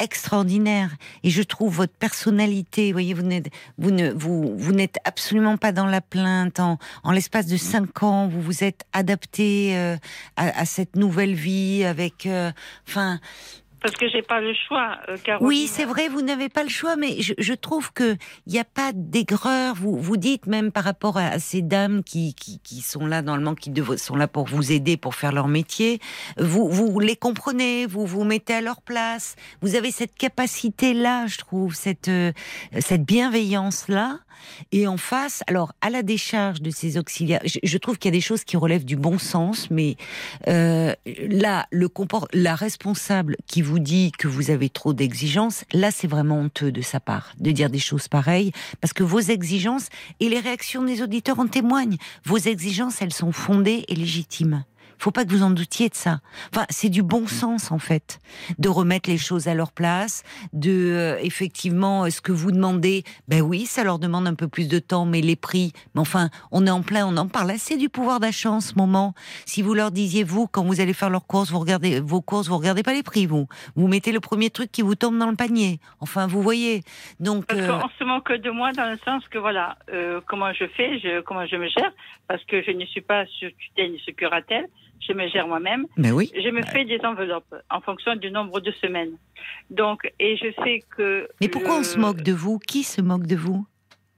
extraordinaire. Et je trouve votre personnalité voyez vous n'êtes vous ne vous vous n'êtes absolument pas dans la plainte. En, en l'espace de cinq ans vous vous êtes adapté euh, à, à cette nouvelle vie avec euh, enfin Parce que j'ai pas le choix, euh, Caroline. oui, c'est vrai, vous n'avez pas le choix, mais je, je trouve que il n'y a pas d'aigreur. Vous vous dites même par rapport à, à ces dames qui, qui, qui sont là normalement, qui dev- sont là pour vous aider pour faire leur métier. Vous vous les comprenez, vous vous mettez à leur place. Vous avez cette capacité là, je trouve, cette euh, cette bienveillance là. Et en face, alors à la décharge de ces auxiliaires, je, trouve qu'il y a des choses qui relèvent du bon sens, mais euh, là, le comport, la responsable qui vous dit que vous avez trop d'exigences, là, c'est vraiment honteux de sa part de dire des choses pareilles, parce que vos exigences et les réactions des auditeurs en témoignent. Vos exigences, elles sont fondées et légitimes. Faut pas que vous en doutiez de ça. Enfin, c'est du bon sens en fait, de remettre les choses à leur place, de euh, effectivement euh, ce que vous demandez. Ben oui, ça leur demande un peu plus de temps, mais les prix. Mais enfin, on est en plein, on en parle assez du pouvoir d'achat en ce moment. Si vous leur disiez vous, quand vous allez faire leurs courses, vous regardez vos courses, vous regardez pas les prix, vous. Vous mettez le premier truc qui vous tombe dans le panier. Enfin, vous voyez. Donc, Parce euh, qu'on se moque de moi dans le sens que voilà, euh, comment je fais, je, comment je me gère, parce que je ne suis pas sur tutelle ni sur curatelle, je me gère moi-même. mais oui. Je me fais des enveloppes en fonction du nombre de semaines. Donc, et je sais que. Mais pourquoi on se moque de vous? Qui se moque de vous?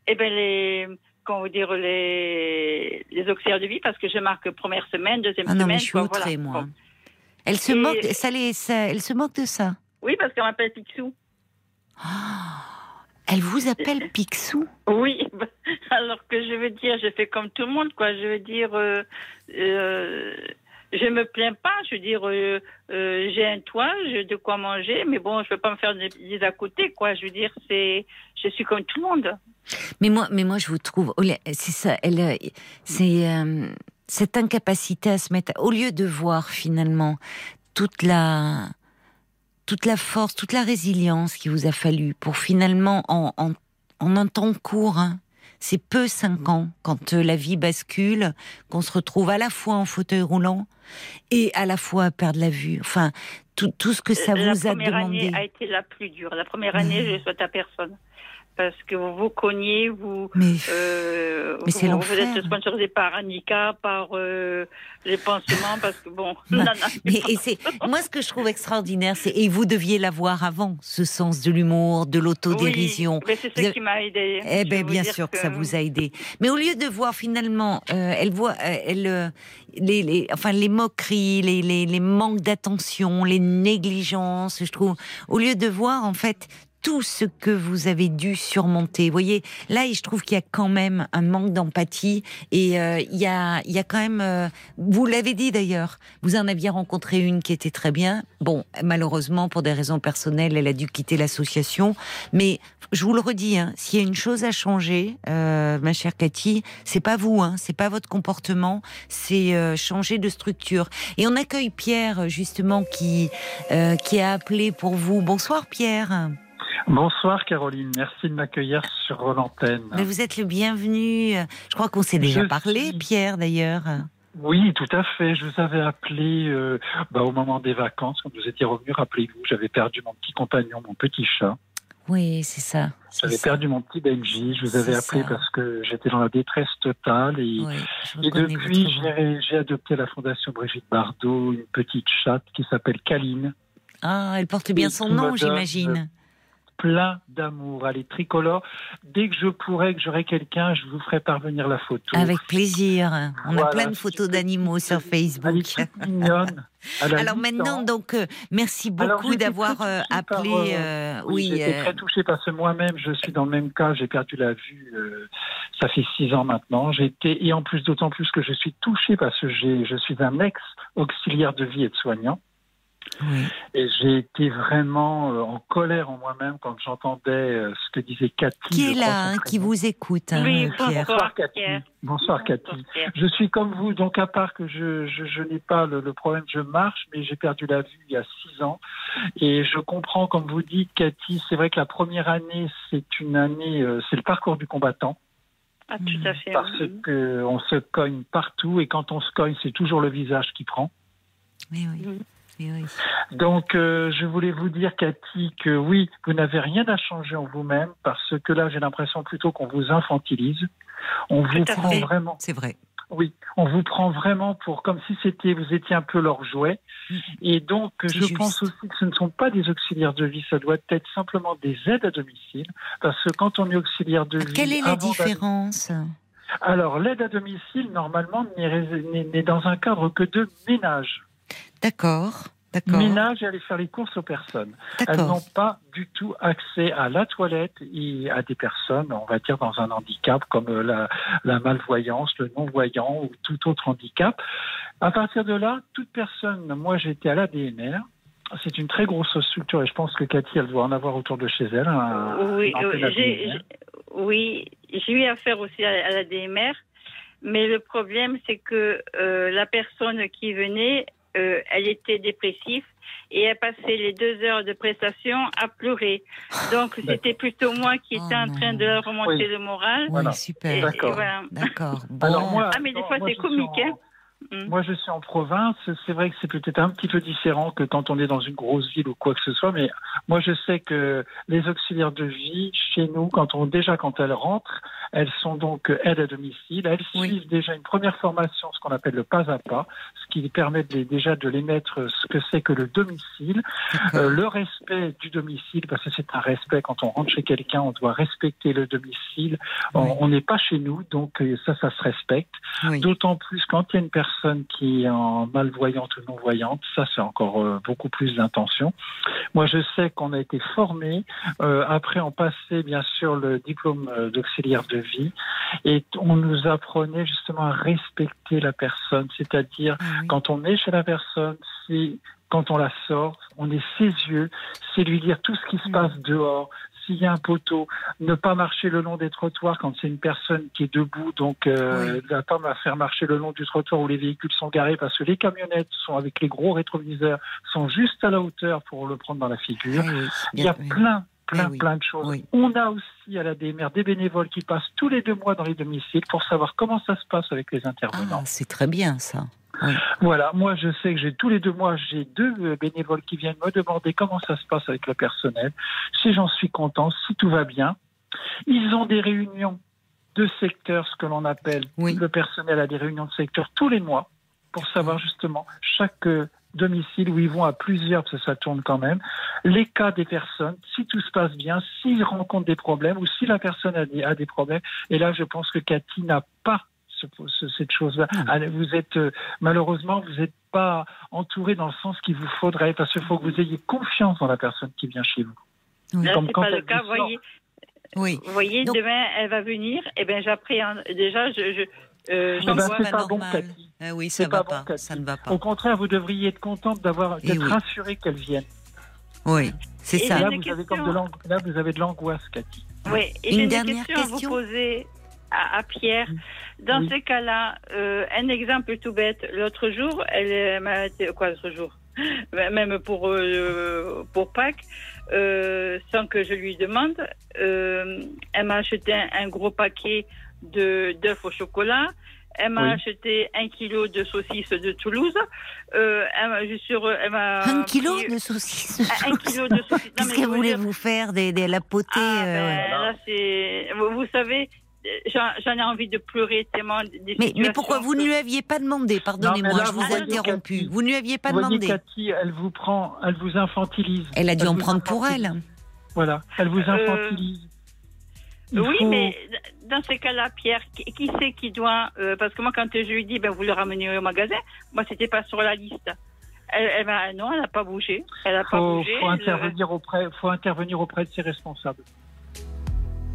Eh ben les, comment vous dire les, les auxiliaires de vie, parce que je marque première semaine, deuxième Ah non, semaine. mais je suis quoi, outrée, voilà. moi. Bon. Elle se Et- moque. Ça les, ça- elle se moque de ça? Oui, parce qu'on m'appelle Picsou. Elle vous appelle Picsou? Oui, alors que je veux dire, je fais comme tout le monde, quoi. Je veux dire, euh, euh, je me plains pas. Je veux dire, euh, euh, j'ai un toit, j'ai de quoi manger, mais bon, je veux pas me faire des, à côté, quoi. Je veux dire, c'est, je suis comme tout le monde. Mais moi, mais moi, je vous trouve. oh C'est ça. Elle, euh, c'est cette incapacité à se mettre. Au lieu de voir finalement toute la, toute la force, toute la résilience qu'il vous a fallu pour finalement, en, en, en un temps court, hein, c'est peu cinq ans, quand euh, la vie bascule, qu'on se retrouve à la fois en fauteuil roulant et à la fois à perdre la vue. Enfin, tout, tout ce que ça la vous a première demandé. année a été la plus dure. La première année, je souhaite à personne. Parce que vous vous cognez, vous, Mais euh, Mais c'est vous, vous êtes sponsorisé par Annika, par euh, les pansements, parce que bon, non, non, Mais et c'est moi ce que je trouve extraordinaire, c'est et vous deviez l'avoir avant, ce sens de l'humour, de l'autodérision. Oui, mais c'est ce qui m'a aidé. Eh ben bien dire sûr que... ça vous a aidé. Mais au lieu de voir finalement, euh, elle voit, euh, elle, euh, les, les, enfin les moqueries, les, les, les manques d'attention, les négligences, je trouve. Au lieu de voir en fait tout ce que vous avez dû surmonter. Vous voyez, là, je trouve qu'il y a quand même un manque d'empathie et euh, il y a, il y a quand même. euh, vous l'avez dit d'ailleurs. Vous en aviez rencontré une qui était très bien. Bon, malheureusement, pour des raisons personnelles, elle a dû quitter l'association. Mais je vous le redis, hein, s'il y a une chose à changer, euh, ma chère Cathy, c'est pas vous, hein, c'est pas votre comportement, c'est euh, changer de structure. Et on accueille Pierre justement qui euh, qui a appelé pour vous. Bonsoir Pierre. Bonsoir Caroline, merci de m'accueillir sur l'antenne. Mais vous êtes le bienvenu. Je crois qu'on s'est déjà Je parlé, suis- Pierre d'ailleurs. Oui, tout à fait. Je vous avais appelé euh, bah, au moment des vacances, quand vous étiez revenu, rappelez-vous, j'avais perdu mon petit compagnon, mon petit chat. Oui, c'est ça. J'avais perdu mon petit Benji. Je vous avais appelé ça. parce que j'étais dans la détresse totale. Et, Oui, depuis, j'ai adopté à la Fondation Brigitte Bardot une petite chatte qui s'appelle Kaline. Ah, elle porte bien Et son nom, j'imagine. Plein d'amour. Elle est tricolore. Dès que je pourrai, que j'aurai quelqu'un, je vous ferai parvenir la photo. Avec plaisir. On a plein de photos d'animaux sur Facebook. mignonne. Alors 8 maintenant, donc, euh, merci beaucoup d'avoir euh, touchée par, appelé. euh, euh, Oui, oui, j'étais très touchée parce que moi-même, je suis dans le même cas. J'ai perdu la vue. ça fait six ans maintenant. J'étais et en plus, d'autant plus que je suis touchée parce que je suis un ex auxiliaire de vie et de soignant. Oui. Et j'ai été vraiment euh, en colère en moi-même quand j'entendais euh, ce que disait Cathy. Qui est là, hein, qui vous écoute, hein, Oui, Pierre Bonsoir Cathy. Pierre. Bonsoir Cathy. Je suis comme vous, donc à part que je, je, je n'ai pas le, le problème, je marche, mais j'ai perdu la vue il y a six ans. Et je comprends, comme vous dites, Cathy, c'est vrai que la première année, c'est une année, euh, c'est le parcours du combattant, Ah, tout à fait. parce oui. que on se cogne partout, et quand on se cogne, c'est toujours le visage qui prend. Oui, oui. Oui, oui. Donc, euh, je voulais vous dire, Cathy, que oui, vous n'avez rien à changer en vous-même, parce que là, j'ai l'impression plutôt qu'on vous infantilise. On vous prend fait. vraiment, C'est vrai. oui, on vous prend vraiment pour comme si c'était, vous étiez un peu leur jouet. Et donc, je juste. pense aussi que ce ne sont pas des auxiliaires de vie, ça doit être simplement des aides à domicile, parce que quand on est auxiliaire de vie, Quelle est la différence? Alors, l'aide à domicile, normalement, n'est dans un cadre que de ménage. D'accord, Ménage et aller faire les courses aux personnes. Elles n'ont pas du tout accès à la toilette et à des personnes, on va dire, dans un handicap comme euh, la, la malvoyance, le non-voyant ou tout autre handicap. À partir de là, toute personne, moi j'étais à l'ADNR, c'est une très grosse structure et je pense que Cathy, elle doit en avoir autour de chez elle. un- j'ai, oui, j'ai eu affaire aussi à, à la DMR, mais le problème c'est que euh, la personne qui venait, euh, elle était dépressive et elle passait les deux heures de prestation à pleurer. Donc c'était plutôt moi qui Oh étais en train de leur remonter Oui. le moral. Oui, Voilà. Super. D'accord. voilà. D'accord. Bon. Alors moi, Ah, mais des fois, moi, c'est je suis comique, en- hein. Mm. Moi, je suis en province. C'est vrai que c'est peut-être un petit peu différent que quand on est dans une grosse ville ou quoi que ce soit. Mais moi, je sais que les auxiliaires de vie, chez nous, quand on, déjà quand elles rentrent, elles sont donc euh, aides à domicile. Elles Oui. suivent déjà une première formation, ce qu'on appelle le pas à pas, ce qui permet de les- déjà de les mettre ce que c'est que le domicile, euh, le respect du domicile, parce que c'est un respect. Quand on rentre chez quelqu'un, on doit respecter le domicile. On- Oui. On n'est pas chez nous, donc euh, ça, ça se respecte. Oui. D'autant plus quand il y a une personne qui est en malvoyante ou non-voyante, ça c'est encore euh, beaucoup plus d'intention. Moi je sais qu'on a été formé, euh, après on passait bien sûr le diplôme euh, d'auxiliaire de vie et on nous apprenait justement à respecter la personne, c'est-à-dire Ah oui. quand on est chez la personne, c'est quand on la sort, on est ses yeux, c'est lui dire tout ce qui se Mm. passe dehors. S'il y a un poteau, ne pas marcher le long des trottoirs quand c'est une personne qui est debout, donc euh, d'attendre à faire marcher le long du trottoir où les véhicules sont garés parce que les camionnettes sont avec les gros rétroviseurs sont juste à la hauteur pour le prendre dans la figure. Oui, oui. Il y a oui. plein, plein, Eh oui. plein de choses. Oui. On a aussi à la DMR des bénévoles qui passent tous les deux mois dans les domiciles pour savoir comment ça se passe avec les intervenants. Ah, c'est très bien ça. Voilà, moi je sais que j'ai tous les deux mois, j'ai deux euh, bénévoles qui viennent me demander comment ça se passe avec le personnel, si j'en suis content, si tout va bien. Ils ont des réunions de secteur, ce que l'on appelle, Oui. le personnel a des réunions de secteur tous les mois pour savoir justement chaque euh, domicile où ils vont à plusieurs, parce que ça tourne quand même, les cas des personnes, si tout se passe bien, s'ils rencontrent des problèmes ou si la personne a des, a des problèmes. Et là, je pense que Cathy n'a pas ce- ce- cette chose-là. Elle- Vous êtes euh, malheureusement, vous n'êtes pas entouré dans le sens qu'il vous faudrait, parce qu'il faut que vous ayez confiance dans la personne qui vient chez vous. Oui. Là, Comme c'est quand pas le cas. Voyez, Oui. vous voyez Donc- demain, elle va venir. Et ben, j'appréhende. Déjà, je, je, euh, Eh Non, ben, c'est pas pas bon. Cathy. Ah oui, ça C'est va pas pas. bon, Cathy. ça ne va pas. Au contraire, vous devriez être contente d'avoir Eh d'être oui. rassurée qu'elle vienne. Oui, c'est ça. Là, vous avez comme de là, vous avez de l'angoisse, Cathy. Oui, et Une j'ai une dernière question, à vous poser à, à Pierre. Dans Oui. ces cas-là, euh, un exemple tout bête. L'autre jour, elle m'a quoi l'autre jour? Même pour euh, pour Pâques, euh, sans que je lui demande, euh, elle m'a acheté un, un gros paquet d'œufs au chocolat. Elle m'a Oui. acheté un kilo de saucisses de Toulouse. Euh, elle m'a- je suis sur, elle m'a Un kilo pris- de saucisses. un, un kilo de saucisses. Qu'est-ce mais que je veux dire- voulez-vous faire des, des la potée ah, euh, ben, là, c'est. Vous, vous savez, j'en ai envie de pleurer tellement. Des mais, mais pourquoi vous ne lui aviez pas demandé? Pardonnez-moi, je vous vous ai interrompu. Cathy, Vous ne lui aviez pas vous voyez, demandé. Cathy, elle vous prend, elle vous infantilise. Elle a dû en vous prendre pour elle. Voilà, elle vous Euh, infantilise. Il Oui, faut- mais dans ces cas-là, Pierre, qui, qui c'est qui doit. euh, parce que moi, quand je lui dis, ben, vous le ramenez au magasin, moi, c'était pas sur la liste. Elle, elle m'a- non, elle n'a pas bougé. Elle pas faut, bougé. faut Le- intervenir auprès, faut intervenir auprès de ses responsables.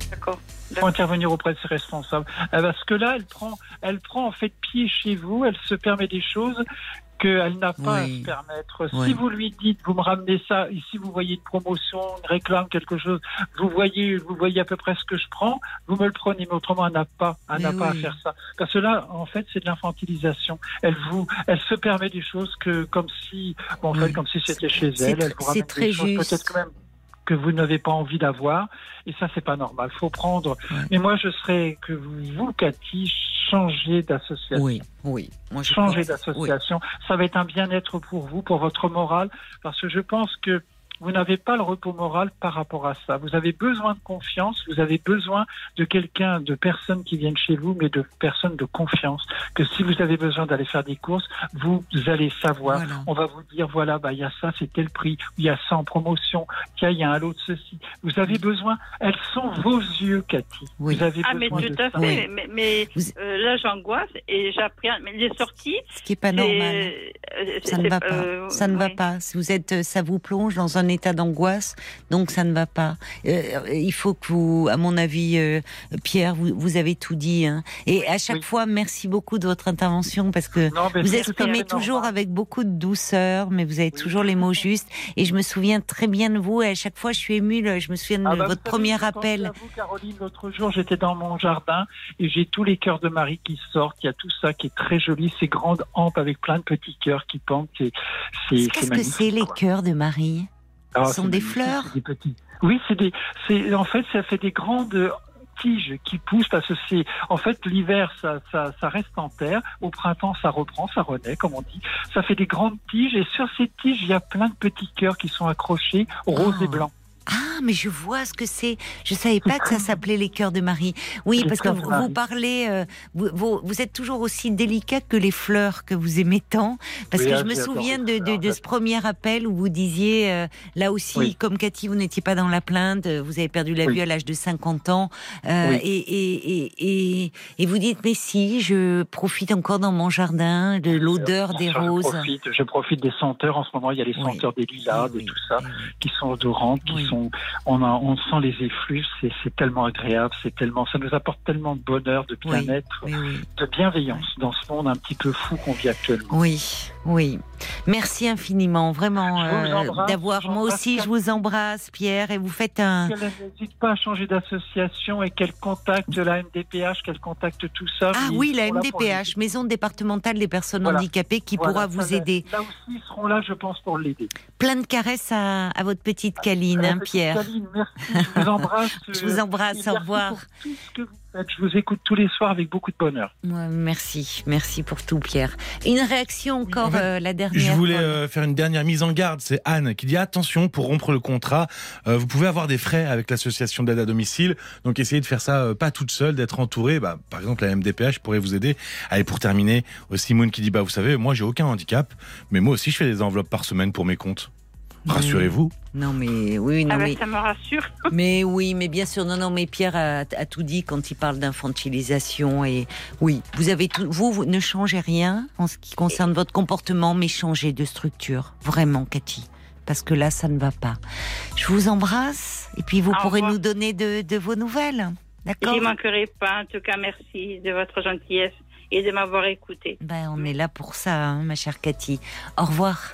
D'accord. faut intervenir auprès de ses responsables. Euh, Parce que là, elle prend, elle prend en fait pied chez vous, elle se permet des choses qu'elle n'a pas Oui. à se permettre. Oui. Si vous lui dites, vous me ramenez ça, et si vous voyez une promotion, une réclame, quelque chose, vous voyez, vous voyez à peu près ce que je prends, vous me le prenez, mais autrement, elle n'a pas, elle n'a pas à faire ça. Parce que là, en fait, c'est de l'infantilisation. Elle vous, elle se permet des choses que, comme si, bon, en fait, comme si c'était chez elle, elle c'est très des choses, juste. peut-être quand même que vous n'avez pas envie d'avoir, et ça, c'est pas normal. Faut prendre. Ouais. Mais moi, je serais que vous, Cathy, changez d'association Oui, oui. Moi, je changer oui. d'association. Ça va être un bien-être pour vous, pour votre morale, parce que je pense que vous n'avez pas le repos moral par rapport à ça. Vous avez besoin de confiance, vous avez besoin de quelqu'un, de personnes qui viennent chez vous, mais de personnes de confiance. Que si vous avez besoin d'aller faire des courses, vous allez savoir. Voilà. On va vous dire, voilà, bah, il y a ça, c'est tel prix, il y a ça en promotion, tiens, il y a un lot de ceci. Vous avez besoin, elles sont vos yeux, Cathy. Oui. Vous avez Ah, mais besoin tout de à ça. fait. Oui. Mais, mais, Vous- euh, là, j'angoisse et j'appréhende. Mais les sorties, Ce qui est pas normal. euh, c'est- Ça ne va pas. euh, ça ne va pas. Si vous êtes, ça vous plonge dans un état d'angoisse, donc ça ne va pas. Euh, il faut que vous, à mon avis, euh, Pierre, vous, vous avez tout dit. hein. Et à chaque Oui. fois, merci beaucoup de votre intervention parce que Non, vous exprimez toujours normal. avec beaucoup de douceur, mais vous avez Oui. toujours les mots justes. Et je me souviens très bien de vous. Et à chaque fois, je suis émue. là, Je me souviens de Ah bah, votre savez, premier appel. vous, Caroline, l'autre jour, j'étais dans mon jardin et j'ai tous les cœurs de Marie qui sortent. Il y a tout ça qui est très joli, ces grandes hampes avec plein de petits cœurs qui pendent. C'est, c'est, c'est Qu'est-ce que c'est les cœurs de Marie? Ah, Ce sont des fleurs des petits. Oui, c'est des. C'est en fait, ça fait des grandes tiges qui poussent parce que c'est en fait l'hiver ça, ça ça reste en terre au printemps ça reprend ça renaît comme on dit ça fait des grandes tiges et sur ces tiges il y a plein de petits cœurs qui sont accrochés roses Oh. et blancs Ah, mais je vois ce que c'est. Je savais pas que ça s'appelait les cœurs de Marie. Oui, Les parce que vous, parlez, euh, vous, vous, vous êtes toujours aussi délicat que les fleurs que vous aimez tant. Parce Oui, que ah, je me j'adore souviens de, de, de ce premier appel où vous disiez, euh, là aussi, Oui. comme Cathy, vous n'étiez pas dans la plainte, euh, vous avez perdu la Oui. vue à l'âge de 50 ans, euh, et, et, et, et, vous dites, mais si, je profite encore dans mon jardin de l'odeur des Je roses. profite, je profite des senteurs. En ce moment, il y a les senteurs des lilas, Oui, de tout ça, oui. qui sont odorantes, qui sont. On, a, on sent les effluves. C'est, c'est tellement agréable. C'est tellement. Ça nous apporte tellement de bonheur, de Oui. bien-être, Oui, oui. de bienveillance dans ce monde un petit peu fou qu'on vit actuellement. Oui, oui. Merci infiniment, vraiment, euh, d'avoir. Moi aussi, je vous embrasse, Pierre, et vous faites un. Qu'elle n'hésite pas à changer d'association et qu'elle contacte la MDPH, qu'elle contacte tout ça. Ah oui, la. MDPH, Maison départementale des personnes Voilà. handicapées, qui Voilà, pourra vous aider. Là aussi, ils seront là, je pense, pour l'aider. Plein de caresses à, à votre petite Caline, hein, Pierre. Caline, merci, je vous embrasse. Je vous embrasse, au revoir. pour tout ce que vous faites. Je vous écoute tous les soirs avec beaucoup de bonheur. Ouais, merci, merci pour tout, Pierre. Une réaction encore, En fait, euh, la dernière. Je voulais euh, faire une dernière mise en garde. C'est Anne qui dit attention pour rompre le contrat. euh, vous pouvez avoir des frais avec l'association d'aide à domicile. Donc essayez de faire ça euh, pas toute seule, d'être entourée. Bah, par exemple, la MDPH pourrait vous aider. Allez, pour terminer, aussi Moon qui dit bah vous savez, moi j'ai aucun handicap, mais moi aussi je fais des enveloppes par semaine pour mes comptes. Rassurez-vous. Non, mais oui, non, Ah ben, mais. ça me rassure. Mais oui, mais bien sûr, non, non, mais Pierre a, a tout dit quand il parle d'infantilisation et oui, vous avez tout, vous, vous ne changez rien en ce qui concerne votre comportement, mais changez de structure, vraiment, Cathy, parce que là, ça ne va pas. Je vous embrasse et puis vous Au pourrez revoir. nous donner de, de vos nouvelles, d'accord J'y manquerai pas. En tout cas, merci de votre gentillesse et de m'avoir écouté. Ben, on est là pour ça, hein, ma chère Cathy. Au revoir.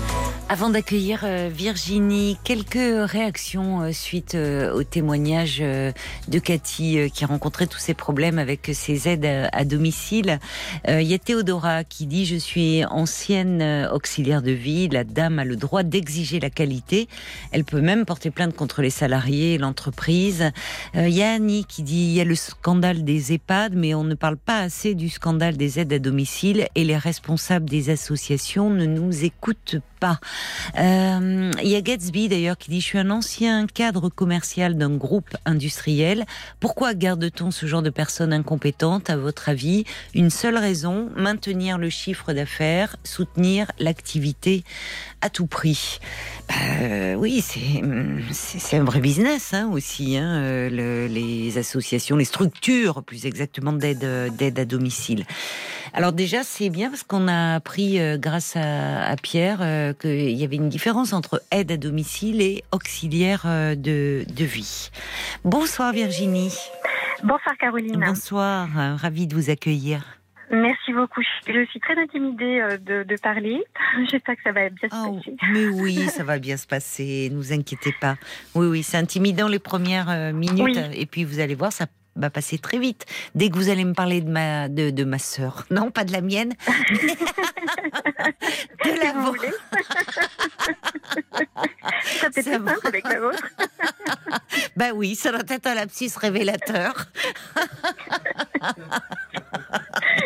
Avant d'accueillir euh, Virginie, quelques réactions euh, suite euh, au témoignage de Cathy qui a rencontré tous ces problèmes avec ses aides à, domicile. Il y a Théodora qui dit je suis ancienne auxiliaire de vie, la dame a le droit d'exiger la qualité. Elle peut même porter plainte contre les salariés et l'entreprise. Il y a Annie qui dit il y a le scandale des EHPAD, mais on ne parle pas assez du scandale des aides à domicile et les responsables des associations ne nous écoutent pas. Euh, Il y a Gatsby d'ailleurs qui dit je suis un ancien cadre commercial d'un groupe industriel. Pourquoi garde-t-on ce genre de personnes incompétentes à votre avis? Une seule raison maintenir le chiffre d'affaires, soutenir l'activité à tout prix. Bah, euh, oui, c'est un vrai business hein, aussi. Hein, euh, le- les associations, les structures, plus exactement d'aide à domicile. Alors déjà, c'est bien parce qu'on a appris, euh, grâce à, à Pierre, euh, qu'il y avait une différence entre aide à domicile et auxiliaire euh, de, de vie. Bonsoir Virginie. Bonsoir Caroline. Bonsoir, euh, ravie de vous accueillir. Merci beaucoup. Je suis très intimidée euh, de, de parler. J'espère que ça va bien se Oh, passer. mais oui, ça va bien se passer, ne vous inquiétez pas. Oui, oui, c'est intimidant les premières euh, minutes, Oui. et puis vous allez voir, ça va passer très vite. Dès que vous allez me parler de ma, de, de ma sœur, non, pas de la mienne, de la vôtre. ça peut être simple avec la vôtre. Bah oui, ça doit être un lapsus révélateur.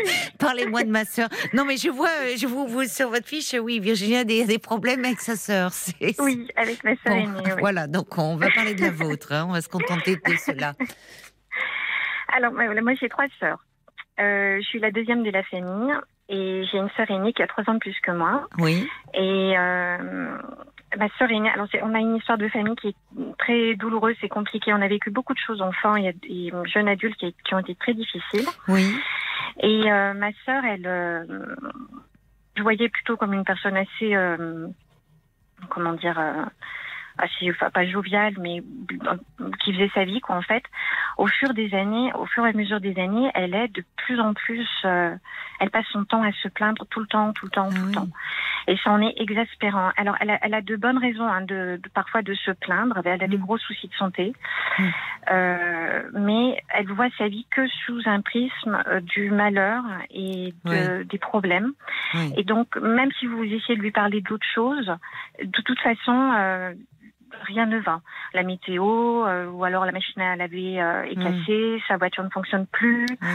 Parlez-moi de ma sœur. Non, mais je vois, euh, je vous, vous sur votre fiche, oui, Virginie a des, des problèmes avec sa sœur. Oui, avec ma sœur Bon, aînée. oui. Voilà, donc on va parler de la vôtre. hein, on va se contenter de cela. Alors, moi, j'ai trois sœurs. Euh, je suis la deuxième de la famille et j'ai une sœur aînée qui a trois ans de plus que moi. Oui, Et euh, ma sœur aînée, alors on a une histoire de famille qui est très douloureuse, c'est compliqué. On a vécu beaucoup de choses enfants et, et jeunes adultes qui, qui ont été très difficiles. oui, Et euh, ma sœur, elle, euh, je voyais plutôt comme une personne assez, euh, comment dire, euh, assez, enfin, pas joviale, mais qui faisait sa vie, quoi, en fait. Au fur des années, au fur et à mesure des années, elle est de plus en plus, euh, elle passe son temps à se plaindre tout le temps, tout le temps, Ah tout le oui. temps. Et ça en est exaspérant. Alors, elle a, elle a de bonnes raisons, hein, de, de- parfois de se plaindre. Elle a des Mm. gros soucis de santé. Mm. Euh, mais elle voit sa vie que sous un prisme euh, du malheur et de- des problèmes. Et donc, même si vous essayez de lui parler d'autre chose, de toute façon, euh, rien ne va. La météo, euh, ou alors la machine à laver euh, est Mm. cassée, sa voiture ne fonctionne plus. oui.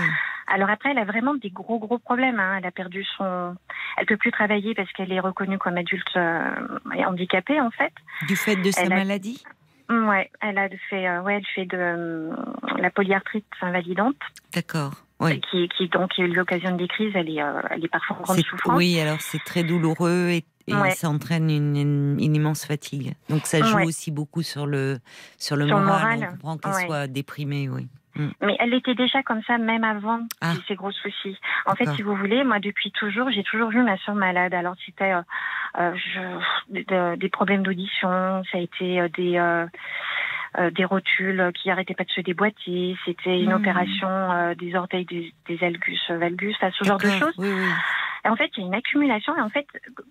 Alors après, elle a vraiment des gros gros problèmes. hein. Elle a perdu son, elle peut plus travailler parce qu'elle est reconnue comme adulte euh, et handicapée en fait. Du fait de sa Elle a- maladie? Ouais, elle a fait, euh, ouais, elle fait de la polyarthrite invalidante, D'accord. Oui. qui, qui donc qui a eu l'occasion des crises. Elle est, euh, elle est parfois en grande souffrance. Oui, alors c'est très douloureux et, et Ouais. ça entraîne une, une- une immense fatigue. Donc ça joue Ouais. aussi beaucoup sur le, sur le Sur moral. moral, On comprend qu'elle ouais. soit déprimée, oui. Mais elle était déjà comme ça même avant Ah. ces gros soucis. En fait, si vous voulez, moi depuis toujours, j'ai toujours vu ma soeur malade. Alors c'était euh, euh, de- des problèmes d'audition, ça a été euh, des euh, des rotules qui arrêtaient pas de se déboîter. C'était une Hmm. opération euh, des orteils, des, des algus, euh, valgus, enfin, ce genre de choses. Oui, oui. Et en fait, il y a une accumulation et en fait,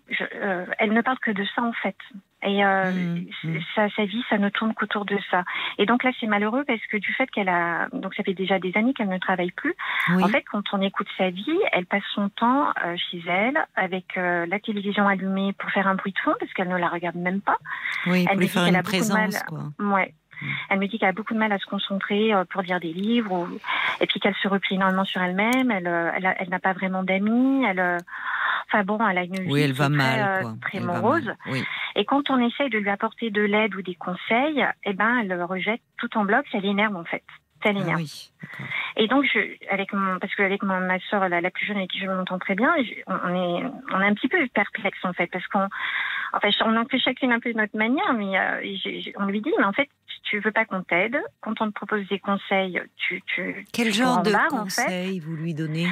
je, euh, elle ne parle que de ça en fait. Et euh, Mm, c- mm. Sa, sa vie, ça ne tourne qu'autour de ça. Et donc là, c'est malheureux parce que du fait qu'elle a, donc ça fait déjà des années qu'elle ne travaille plus. oui. En fait, quand on écoute sa vie, elle passe son temps euh, chez elle avec euh, la télévision allumée pour faire un bruit de fond parce qu'elle ne la regarde même pas. oui, elle pour lui faire une de mal. présence, quoi. Ouais. Elle me dit qu'elle a beaucoup de mal à se concentrer euh, pour lire des livres, ou... et puis qu'elle se replie énormément sur elle-même. Elle, euh, elle, elle n'a pas vraiment d'amis. Elle, euh, enfin bon, elle a une vie Oui, elle qui va est très, mal, quoi. très Elle va morose. mal, Oui. Et quand on essaye de lui apporter de l'aide ou des conseils, eh ben, elle rejette tout en bloc. Ça l'énerve en fait. Ça Ah l'énerve. oui. Et donc, je, avec mon, parce qu'avec ma, ma soeur, la, la plus jeune avec qui je m'entends très bien, je- on, est, on est un petit peu perplexe en fait, parce qu'on, enfin, on en fait chacune un peu de notre manière, mais euh, on lui dit, mais en fait, si tu veux pas qu'on t'aide, quand on te propose des conseils, tu, tu, Quel tu genre de en fait. conseils vous lui donnez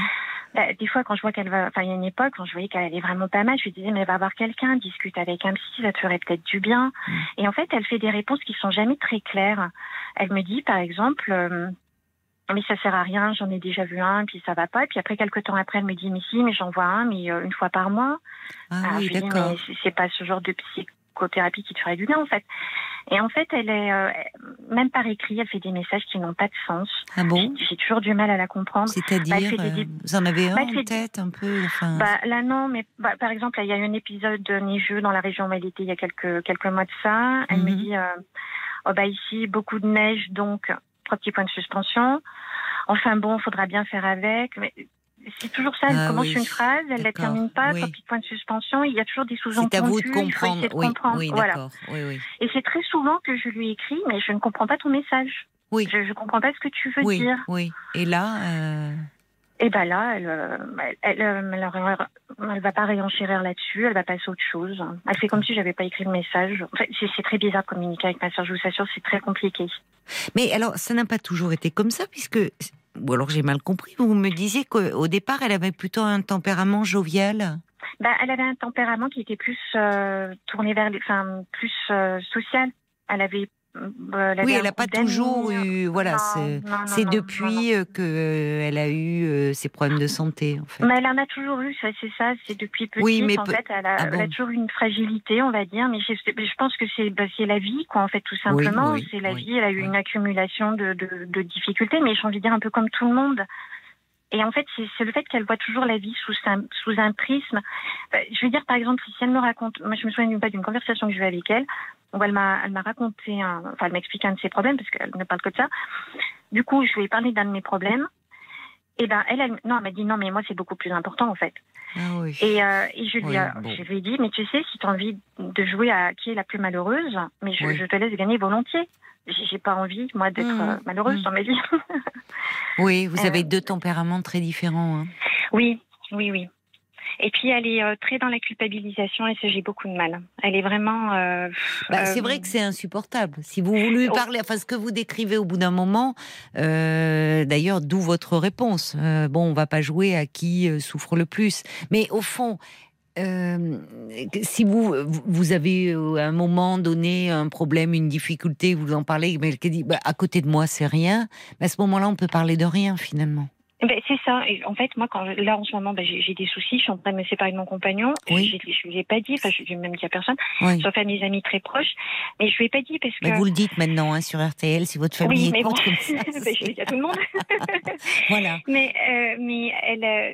Bah, des fois, quand je vois qu'elle va, enfin, il y a une époque, quand je voyais qu'elle allait vraiment pas mal, je lui disais, mais va voir quelqu'un, discute avec un psy, ça te ferait peut-être du bien. Mm. Et en fait, elle fait des réponses qui sont jamais très claires. Elle me dit, par exemple, euh, mais ça sert à rien, j'en ai déjà vu un, puis ça va pas. Et puis après, quelques temps après, elle me dit, mais si, mais j'en vois un, mais euh, une fois par mois. Ah Alors, oui, je lui dis, d'accord. mais c'est- pas ce genre de psychothérapie qui te ferait du bien, en fait. Et en fait, elle est, euh, même par écrit, elle fait des messages qui n'ont pas de sens. Ah bon J'ai- toujours du mal à la comprendre. C'est-à-dire, Bah, des- euh, vous en avez un Bah, en fait- tête un peu enfin, Bah, là, non, mais bah, par exemple, il y a eu un épisode neigeux dans la région où elle était il y a quelques, quelques mois de ça. Elle me Mhm. dit, euh, oh, bah, ici, beaucoup de neige, donc trois petits points de suspension. Enfin bon, faudra bien faire avec. Mais c'est toujours ça, elle Ah commence oui, une phrase, elle la termine pas, trois petits points de suspension, il y a toujours des sous-entendus. c'est à vous de comprendre. de Oui, comprendre. oui, voilà. Et c'est très souvent que je lui écris, mais je ne comprends pas ton message. Oui. Je ne comprends pas ce que tu veux dire. oui. Et là, euh, Et ben là, elle, euh, elle, elle, euh, elle, elle va pas réenchérir là-dessus, elle va passer à autre chose. Elle fait comme si j'avais pas écrit le message. En fait, c'est c'est très bizarre de communiquer avec ma soeur, je vous assure, c'est très compliqué. Mais alors, ça n'a pas toujours été comme ça, puisque. Ou alors j'ai mal compris. Vous me disiez qu'au départ, elle avait plutôt un tempérament jovial. Bah, elle avait un tempérament qui était plus euh, tourné vers enfin, plus euh, social. Elle avait. Euh, Oui, elle n'a pas toujours eu. Voilà, c'est depuis euh, que euh, elle a eu euh, ses problèmes de santé, en fait. Mais elle en a toujours eu, ça, c'est ça, c'est depuis petite. Oui, mais en fait, elle a, Ah elle a bon toujours eu une fragilité, on va dire. Mais je, je pense que c'est bah, c'est la vie, quoi, en fait, tout simplement. oui, c'est la oui, vie, elle a eu une accumulation de, de, de difficultés, mais j'ai envie de dire un peu comme tout le monde. Et en fait, c'est le fait qu'elle voit toujours la vie sous un, sous un prisme. Euh, je veux dire, par exemple, si elle me raconte, moi je me souviens d'une d'une conversation que j'ai eue avec elle, où elle m'a elle m'a raconté, un, enfin elle m'a expliqué un de ses problèmes, parce qu'elle ne parle que de ça. Du coup, je lui ai parlé d'un de mes problèmes. Et ben elle, elle non, elle m'a dit non, mais moi c'est beaucoup plus important en fait. Ah oui. Et, euh, et je, lui, Oui, ai- bon. je lui ai dit, mais tu sais, si tu as envie de jouer à qui est la plus malheureuse, mais je, Oui. je te laisse gagner volontiers. J'ai pas envie, moi, d'être Mhm. euh, malheureuse Mhm. dans ma vie. Oui, vous Euh, avez deux tempéraments très différents. hein. oui, oui, oui. Et puis, elle est euh, très dans la culpabilisation et ça, j'ai beaucoup de mal. Elle est vraiment. euh, Bah, euh, c'est vrai que c'est insupportable. Si vous voulez Oh. parler, enfin ce que vous décrivez au bout d'un moment, euh, d'ailleurs, d'où votre réponse. Euh, bon, on va pas jouer à qui euh, souffre le plus, mais au fond. euh, si vous vous avez euh, à un moment donné un problème, une difficulté, vous en parlez, mais elle dit bah, à côté de moi c'est rien, mais à ce moment-là on peut parler de rien finalement. Ben, c'est ça. Et en fait, moi, quand là en ce moment, ben, j'ai j'ai des soucis. Je suis en train de me séparer de mon compagnon. Oui. Je, je lui ai pas dit. Enfin, je lui ai même dit à personne, Oui. sauf à mes amis très proches. Mais je lui ai pas dit parce que. Mais vous le dites maintenant hein, sur RTL, si votre famille oui, mais bon, écoute comme ça. Ben, je le dis à tout le monde. voilà. Mais, euh, mais elle, euh,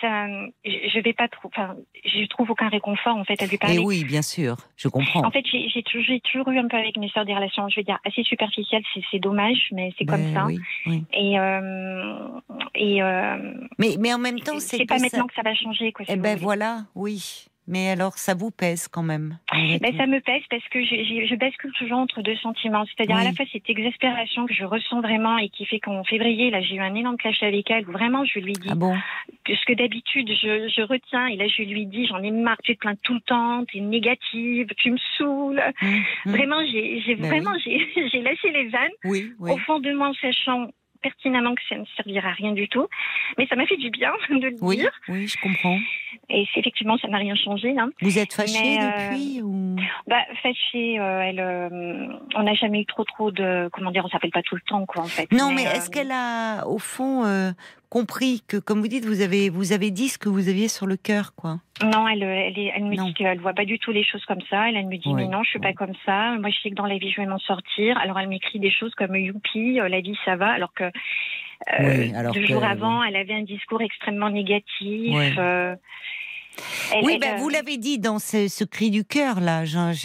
ça, je vais pas trop. Enfin, je trouve aucun réconfort en fait à lui parler. Et oui, bien sûr, je comprends. En fait, j'ai j'ai toujours, toujours eu un peu avec mes sœurs des relations, je veux dire, assez superficielles. C'est c'est dommage, mais c'est comme Ben ça. Et, euh, et euh, Mais, mais en même temps, c'est que pas ça- maintenant que ça va changer. Quoi, si Eh ben voilà, oui. Mais alors, ça vous pèse quand même. Ben, ça me pèse parce que je, je, je bascule toujours entre deux sentiments. C'est-à-dire à Oui. la fois cette exaspération que je ressens vraiment et qui fait qu'en février, là, j'ai eu un énorme clash avec elle où vraiment je lui dis Ah bon? que ce que d'habitude je, je retiens et là je lui dis j'en ai marre, tu te plains tout le temps, tu es négative, tu me saoules. Hum, hum. Vraiment, j'ai Ben vraiment j'ai j'ai lâché les vannes Oui, oui. au fond de moi en sachant pertinemment que ça ne servira à rien du tout. Mais ça m'a fait du bien de le Oui, dire. oui, je comprends. Et effectivement, ça n'a rien changé. Hein. Vous êtes fâchée Mais, euh, depuis ou? Bah, fâchée, euh, elle, euh, on n'a jamais eu trop trop de, comment dire, on s'appelle pas tout le temps, quoi, en fait. Non, mais, est-ce qu'elle a, au fond, compris que, comme vous dites, vous avez, vous avez dit ce que vous aviez sur le cœur, quoi Non, elle, elle, est- elle me Non. dit qu'elle voit pas du tout les choses comme ça. Elle, elle me dit, Ouais, mais non, je suis ouais. pas comme ça. Moi, je sais que dans la vie, je vais m'en sortir. Alors, elle m'écrit des choses comme youpi, euh, la vie, ça va. Alors que, euh, Oui, alors deux que- jours avant, elle avait un discours extrêmement négatif. Ouais. euh, elle- Oui, elle, ben, euh, vous l'avez dit dans ce, ce cri du cœur, là,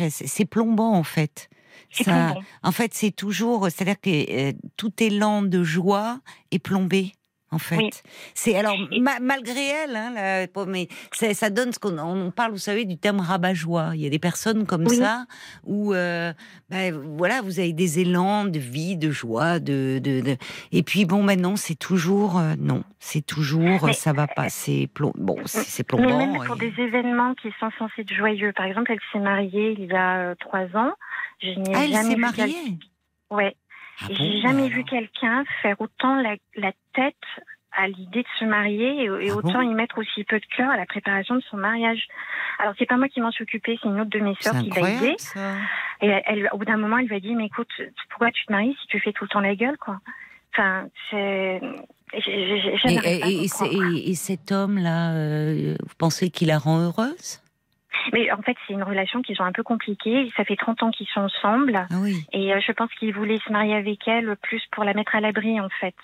c'est plombant, en fait. Ça- plombant. En fait, c'est toujours, c'est-à-dire que euh, tout élan de joie est plombé. En fait, Oui. c'est alors ma- malgré elle, hein, la- mais ça donne ce qu'on on parle, vous savez, du terme rabat-joie. Il y a des personnes comme Oui. ça où, euh, ben, voilà, vous avez des élans de vie, de joie, de, de, de- et puis bon, maintenant c'est toujours euh, non, c'est toujours Mais- ça va pas, c'est plom- bon, c'est c'est Mais plombant. même pour et- des événements qui sont censés être joyeux. Par exemple, elle s'est mariée il y a euh, trois ans. Je n'ai Ah, elle s'est mariée? Ouais. Ah bon, J'ai jamais vu quelqu'un faire autant la, la tête à l'idée de se marier et, et Ah autant bon y mettre aussi peu de cœur à la préparation de son mariage. Alors c'est pas moi qui m'en suis occupée, c'est une autre de mes sœurs qui l'a aidée. incroyable ça. Et elle, elle- au bout d'un moment, elle lui a dit mais écoute, pourquoi tu te maries si tu fais tout le temps la gueule quoi? Enfin, c'est. Et, et- et cet homme-là, euh, vous pensez qu'il la rend heureuse? Mais en fait, c'est une relation qu'ils ont un peu compliquée. Ça fait 30 ans qu'ils sont ensemble. Ah oui. Et euh, je pense qu'il voulait se marier avec elle plus pour la mettre à l'abri, en fait.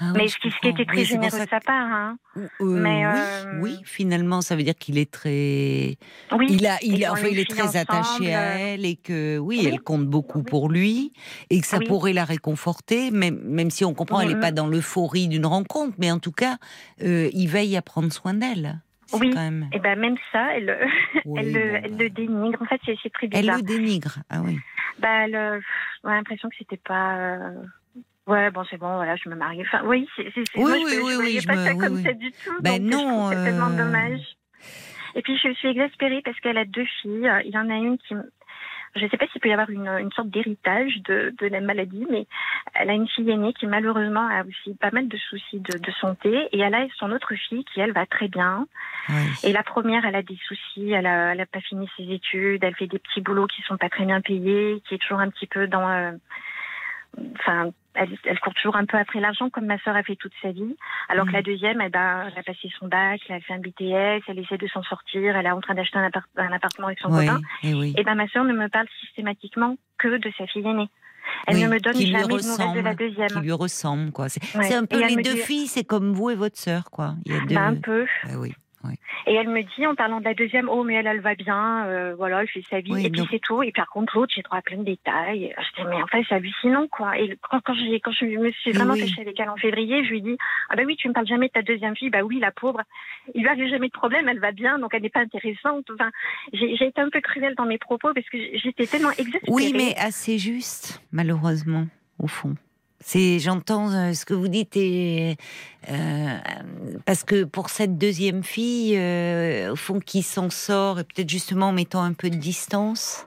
Ah Mais ce qui, ce qui comprends. était très Oui, généreux de sa part. Hein. euh, mais, oui, euh, oui, finalement, ça veut dire qu'il est très. Oui. Il a, il, a- enfin, est très attaché à elle et que oui, elle compte beaucoup pour lui et que ça pourrait la réconforter, même, même si on comprend, elle n'est Mhm. pas dans l'euphorie d'une rencontre, mais en tout cas, euh, il veille à prendre soin d'elle. Oui. quand même. Et ben même ça, elle, Oui, elle, bon, le, elle bah. le dénigre. En fait, c'est très Elle bizarre. le dénigre. Ah oui. Bah, elle, a l'impression que c'était pas. euh, Ouais, bon, c'est bon, voilà, je me marie. Enfin, oui, c'est. Oui, moi, oui, je, oui, je oui, voyais je pas me- ça comme oui. ça du tout. Ben donc, non, c'est tellement euh, dommage. Et puis, je suis exaspérée parce qu'elle a deux filles. Il y en a une qui. Je ne sais pas s'il peut y avoir une, une sorte d'héritage de, de, la maladie, mais elle a une fille aînée qui malheureusement a aussi pas mal de soucis de, de santé, et elle a son autre fille qui elle va très bien. Oui. Et la première, elle a des soucis, elle a, elle a pas fini ses études, elle fait des petits boulots qui sont pas très bien payés, qui est toujours un petit peu dans, euh, enfin, elle, elle, court toujours un peu après l'argent comme ma sœur a fait toute sa vie. Alors mmh. que la deuxième, elle, bah, elle, a passé son bac, elle a fait un BTS, elle essaie de s'en sortir, elle est en train d'acheter un, appart un, appartement avec son oui, copain. Et, oui. et ben ma sœur ne me parle systématiquement que de sa fille aînée. Elle oui, ne me donne jamais de nouvelles de la deuxième. Qui lui ressemble, quoi. C'est Ouais. un peu les deux dit- filles, c'est comme vous et votre sœur, quoi. Il y a deux. Bah, un peu. Oui. Et elle me dit, en parlant de la deuxième, oh, mais elle, elle va bien, euh, voilà, elle fait sa vie, Oui, et puis c'est tout. Et par contre, l'autre, j'ai droit à plein de détails. Je dis, mais en fait, c'est hallucinant, quoi. Et quand, quand, j'ai- quand je me suis vraiment Oui. attachée avec elle en février, je lui dis, ah bah oui, tu me parles jamais de ta deuxième fille, bah oui, la pauvre, il lui arrive jamais de problème, elle va bien, donc elle n'est pas intéressante. Enfin, j'ai j'ai été un peu cruelle dans mes propos parce que j'étais tellement exaspérée. Oui, mais assez juste, malheureusement, au fond. C'est, j'entends euh, ce que vous dites et euh, parce que pour cette deuxième fille, euh, au fond, qui s'en sort et peut-être justement en mettant un peu de distance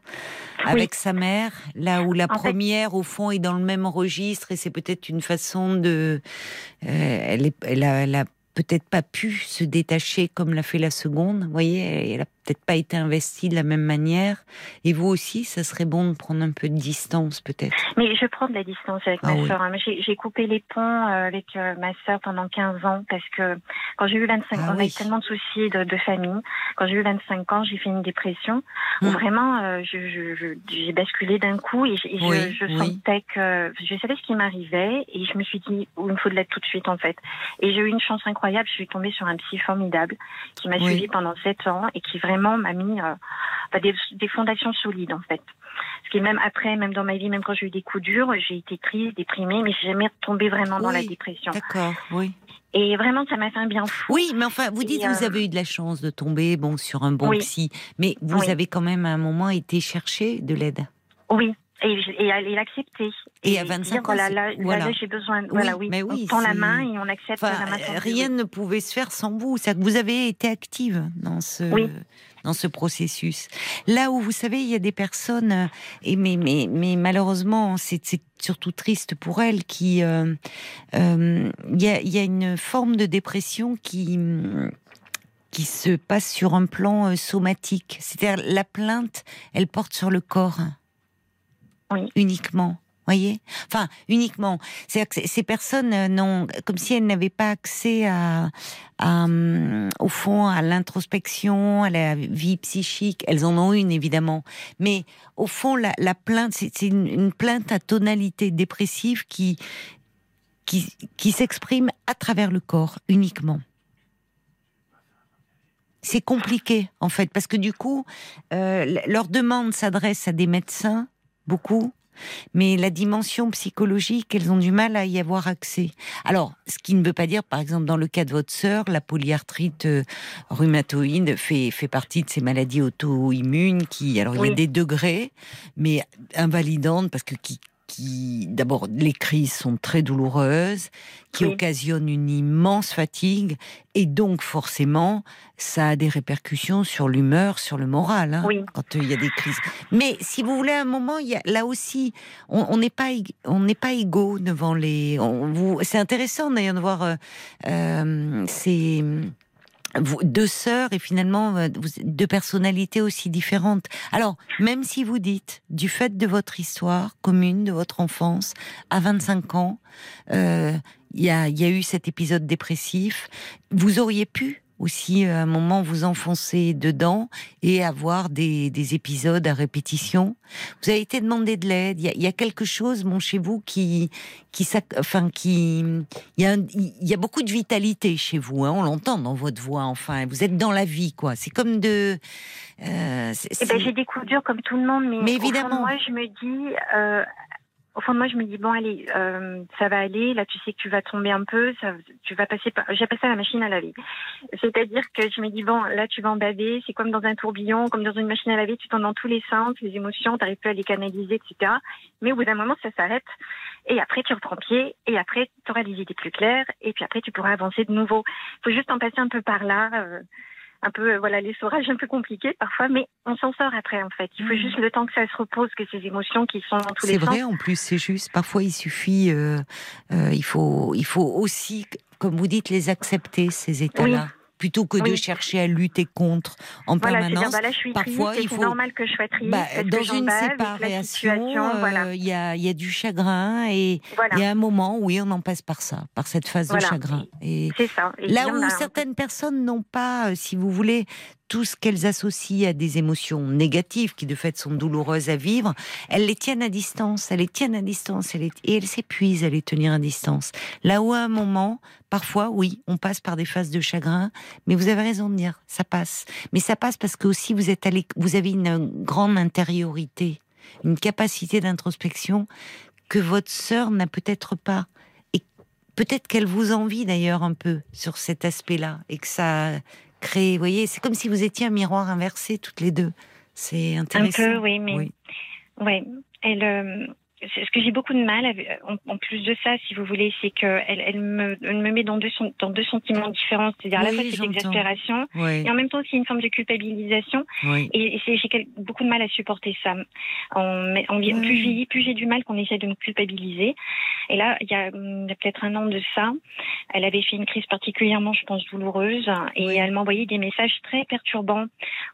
Oui. avec sa mère, là où la En fait- première, au fond, est dans le même registre et c'est peut-être une façon de, euh, elle, est, elle a, elle a peut-être pas pu se détacher comme l'a fait la seconde. Vous voyez, elle a peut-être pas été investie de la même manière. Et vous aussi, ça serait bon de prendre un peu de distance, peut-être. Mais je prends de la distance avec Ah ma oui. sœur. hein. J'ai coupé les ponts euh, avec euh, ma sœur pendant 15 ans parce que quand j'ai eu 25 Ah ans, on a oui. eu tellement de soucis de, de famille. Quand j'ai eu 25 ans, j'ai fait une dépression où Hmm. vraiment euh, j'ai basculé d'un coup et, je- et je, Oui, je oui. sentais que je savais ce qui m'arrivait et je me suis dit, oh, il me faut de l'aide tout de suite en fait. Et j'ai eu une chance incroyable. Je suis tombée sur un psy formidable qui m'a Oui. suivie pendant 7 ans et qui vraiment m'a mis euh, des, des fondations solides en fait. Ce qui est même après, même dans ma vie, même quand j'ai eu des coups durs, j'ai été triste, déprimée, mais j'ai jamais retombé vraiment dans la dépression. D'accord, oui. Et vraiment, ça m'a fait un bien fou. Oui, mais enfin, vous dites que vous euh, avez eu de la chance de tomber bon sur un bon Oui. psy, mais vous Oui. avez quand même à un moment été chercher de l'aide. Oui. Et, et, et l'accepter. Et à 25 dire, ans, voilà, là, là, voilà. là, j'ai besoin. Voilà, oui. mais oui, on tend la main et on accepte Enfin, la rien oui. ne pouvait se faire sans vous. Que vous avez été active dans ce Oui. dans ce processus. Là où vous savez, il y a des personnes euh, et mais mais mais malheureusement, c'est surtout triste pour elles qui euh, euh, il y a y a une forme de dépression qui qui se passe sur un plan somatique. C'est-à-dire la plainte, elle porte sur le corps. Oui. Uniquement. Voyez? Enfin, uniquement. C'est-à-dire que ces- personnes euh, n'ont, comme si elles n'avaient pas accès à, hum, au fond, à l'introspection, à la vie psychique. Elles en ont une, évidemment. Mais au fond, la, la plainte, c'est c'est une, une plainte à tonalité dépressive qui, qui, qui s'exprime à travers le corps, uniquement. C'est compliqué, en fait, parce que du coup, euh, leur demande s'adresse à des médecins, beaucoup, mais la dimension psychologique, elles ont du mal à y avoir accès. Alors, ce qui ne veut pas dire, par exemple, dans le cas de votre sœur, la polyarthrite euh, rhumatoïde fait, fait partie de ces maladies auto-immunes qui, alors il y a des degrés, mais invalidantes parce que qui, qui d'abord, les crises sont très douloureuses, qui Oui. occasionnent une immense fatigue, et donc forcément, ça a des répercussions sur l'humeur, sur le moral, hein, Oui. quand euh, il y a des crises. Mais si vous voulez, à un moment, il y a, là aussi, on n'est pas, on n'est pas égaux devant les. C'est intéressant d'ailleurs de voir euh, euh, ces deux sœurs et finalement euh, deux personnalités aussi différentes. Alors, même si vous dites, du fait de votre histoire commune, de votre enfance, à 25 ans, euh, il y a eu cet épisode dépressif, vous auriez pu aussi euh, à un moment vous enfoncer dedans et avoir des, des épisodes à répétition. Vous avez été demandé de l'aide. Il y a, il y a quelque chose, bon, chez vous qui, qui, enfin, qui, il y a, un- il y a beaucoup de vitalité chez vous. Hein, on l'entend dans votre voix. Enfin, vous êtes dans la vie, quoi. C'est comme de. euh, Eh ben, j'ai des coups durs comme tout le monde, mais, évidemment. moi, je me dis, euh, au fond de moi, je me dis bon, allez, euh, ça va aller. Là, tu sais que tu vas tomber un peu, ça, tu vas passer par. J'appelle ça la machine à laver. C'est-à-dire que je me dis bon, là, tu vas en baver. C'est comme dans un tourbillon, comme dans une machine à laver. Tu tombes dans tous les sens, les émotions, t'arrives plus à les canaliser, etc. Mais au bout d'un moment, ça s'arrête. Et après, tu reprends pied. Et après, tu auras les idées plus claires. Et puis après, tu pourras avancer de nouveau. Il faut juste en passer un peu par là. euh, un peu, euh, voilà, l'essorage un peu compliqué parfois, mais on s'en sort après en fait. Il faut Mhm. juste le temps que ça se repose, que ces émotions qui sont dans tous les C'est sens. vrai, en plus, c'est juste. Parfois, il suffit, euh, euh, il faut, il faut aussi, comme vous dites, les accepter ces états-là, plutôt que de chercher à lutter contre en Voilà, permanence. bah là je suis Parfois, triste, il faut- normal que je sois triste, Bah, parce dans que une séparation, euh, il voilà. y, a, y a du chagrin et Voilà, il y a un moment, oui, on en passe par ça, par cette phase de chagrin. Et c'est ça. Et là où certaines personnes n'ont pas, euh, si vous voulez, tout ce qu'elles associent à des émotions négatives qui de fait sont douloureuses à vivre, elles les tiennent à distance, elles les tiennent à distance, et elles s'épuisent à les tenir à distance. Là où à un moment, parfois, oui, on passe par des phases de chagrin, mais vous avez raison de dire, ça passe. Mais ça passe parce que aussi vous êtes allé, vous avez une grande intériorité, une capacité d'introspection que votre sœur n'a peut-être pas. Et peut-être qu'elle vous envie d'ailleurs un peu sur cet aspect-là et que ça crée, vous voyez, c'est comme si vous étiez un miroir inversé toutes les deux. C'est Un intéressant. peu, oui, mais Oui. ouais, euh, c'est ce que j'ai beaucoup de mal, avec- en, en plus de ça, si vous voulez, c'est qu'elle elle me, met dans deux, sen- dans deux sentiments différents. C'est-à-dire à la fois cette exaspération Oui, et en même temps aussi une forme de culpabilisation. oui. Et, et c'est- j'ai beaucoup de mal à supporter ça. Vit- Ouais. Plus je vieillis, plus j'ai du mal qu'on essaie de me culpabiliser. Et là, il y a, hum, a peut-être un an de ça, elle avait fait une crise particulièrement, je pense, douloureuse. Et elle m'envoyait des messages très perturbants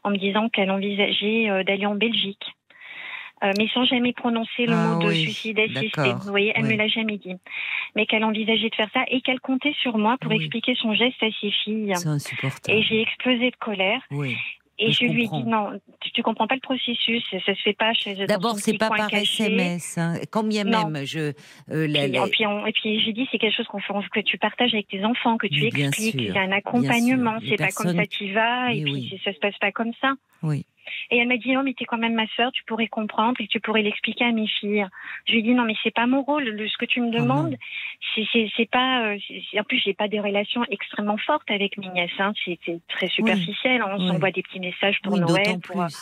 en me disant qu'elle envisageait euh, d'aller en Belgique. Euh, mais sans jamais prononcer le Ah mot de oui, suicide assisté. Vous voyez, elle oui. me l'a jamais dit. Mais qu'elle envisageait de faire ça et qu'elle comptait sur moi pour Oui. expliquer son geste à ses filles. C'est insupportable. Et j'ai explosé de colère. Oui. Et Je je, lui ai dit non, tu, tu comprends pas le processus, ça, se fait pas chez D'abord, c'est pas par caché. SMS. Hein. Quand bien Non. même, je. euh, la- Puis, la- et puis, puis j'ai dit c'est quelque chose qu'on fait, que tu partages avec tes enfants, que tu Mais expliques, il y a un accompagnement, c'est pas comme ça tu vas et puis oui. c'est- ça se passe pas comme ça. Oui. Et elle m'a dit non mais t'es quand même ma sœur, tu pourrais comprendre et tu pourrais l'expliquer à mes filles. Je lui ai dit non mais c'est pas mon rôle, le- ce que tu me Ah demandes, c'est c'est pas. euh, en plus j'ai pas des relations extrêmement fortes avec mes nièces, hein. c'est très superficiel, on Oui. s'envoie des petits messages pour Oui, Noël, pour euh, plus.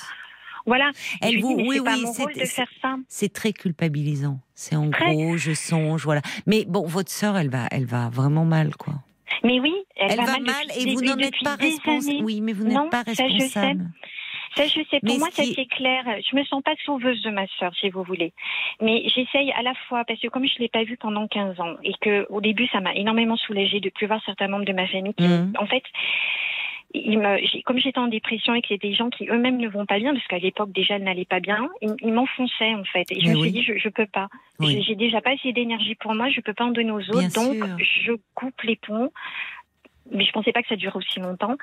voilà. Elle vous, oui, oui, c'est- de faire ça. c'est très culpabilisant. C'est en Très. gros, je songe, voilà. Mais bon, votre sœur, elle va, elle va vraiment mal, quoi. Mais oui, elle, Elle, va mal, et vous n'en êtes pas responsable. Oui, mais vous n'êtes pas ça, je sais. responsable. Ça, je sais. Pour Mais moi, ça qui- c'est clair. Je me sens pas sauveuse de ma sœur, si vous voulez. Mais j'essaye à la fois, parce que comme je l'ai pas vue pendant 15 ans, et que au début, ça m'a énormément soulagée de plus voir certains membres de ma famille qui, Mhm. en fait, me, comme j'étais en dépression et que c'est des gens qui eux-mêmes ne vont pas bien, parce qu'à l'époque déjà elle n'allait pas bien, ils, ils m'enfonçaient en fait. Et je Mais me oui. suis dit, je, je peux pas. Oui. J'ai- J'ai déjà pas assez d'énergie pour moi, je peux pas en donner aux autres, Bien donc sûr. je coupe les ponts. Mais je pensais pas que ça durait aussi longtemps.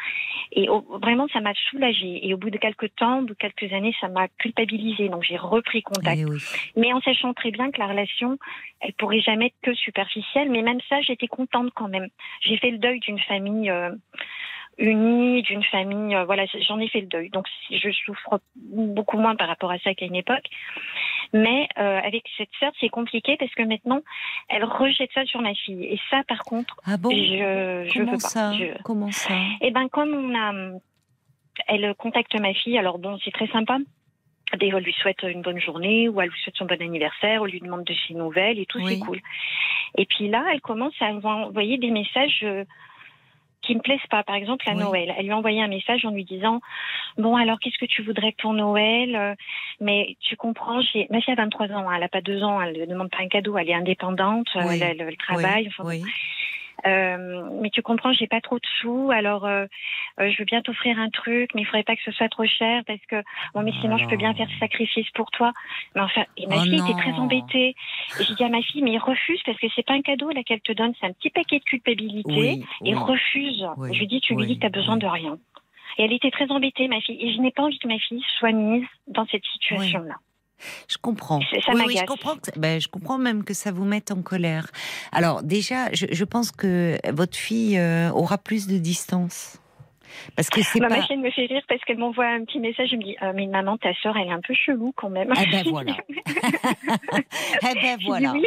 Et vraiment, ça m'a soulagée. Et au bout de quelques temps, au bout de quelques années, ça m'a culpabilisée. Donc j'ai repris contact. Eh oui. Mais en sachant très bien que la relation, elle pourrait jamais être que superficielle. Mais même ça, j'étais contente quand même. J'ai fait le deuil d'une famille euh, unie, d'une famille. euh, voilà, j'en ai fait le deuil. Donc je souffre beaucoup moins par rapport à ça qu'à une époque. Mais euh, avec cette sœur, c'est compliqué parce que maintenant, elle rejette ça sur ma fille. Et ça, par contre, Ah bon? je je Comment pas. ça? Je- Comment ça? Eh ben, comme on a, elle contacte ma fille, alors bon, c'est très sympa. Des fois, elle lui souhaite une bonne journée, ou elle lui souhaite son bon anniversaire, ou elle lui demande de ses nouvelles, et tout, Oui. c'est cool. Et puis là, elle commence à envoyer des messages euh, qui me plaisent pas. Par exemple, à Oui. Noël, elle lui a envoyé un message en lui disant Bon, alors, qu'est-ce que tu voudrais pour Noël? Euh, Mais tu comprends, j'ai... ma fille a 23 ans, hein, elle a pas deux ans, elle ne demande pas un cadeau, elle est indépendante, Oui. elle, elle- elle travaille. enfin. Euh, mais tu comprends, j'ai pas trop de sous, alors euh, euh, je veux bien t'offrir un truc, mais il faudrait pas que ce soit trop cher parce que bon, mais sinon je peux bien faire ce sacrifice pour toi. Mais enfin, et ma Oh fille non. était très embêtée. Et j'ai dit à ma fille, mais il refuse parce que c'est pas un cadeau là qu'elle te donne, c'est un petit paquet de culpabilité. Oui, oui. refuse. Oui, Je lui dis, tu lui dis t'as besoin de rien. Et elle était très embêtée, ma fille. Et je n'ai pas envie que ma fille soit mise dans cette situation-là. Je comprends. Ça oui, oui, je comprends. Que, ben, je comprends même que ça vous mette en colère. Alors déjà, je, je pense que votre fille euh, aura plus de distance. Parce que c'est Ma pas. machine me fait rire parce qu'elle m'envoie un petit message. Je me dis, euh, mais maman, ta sœur, elle est un peu chelou quand même. Eh ben voilà. eh ben voilà. oui.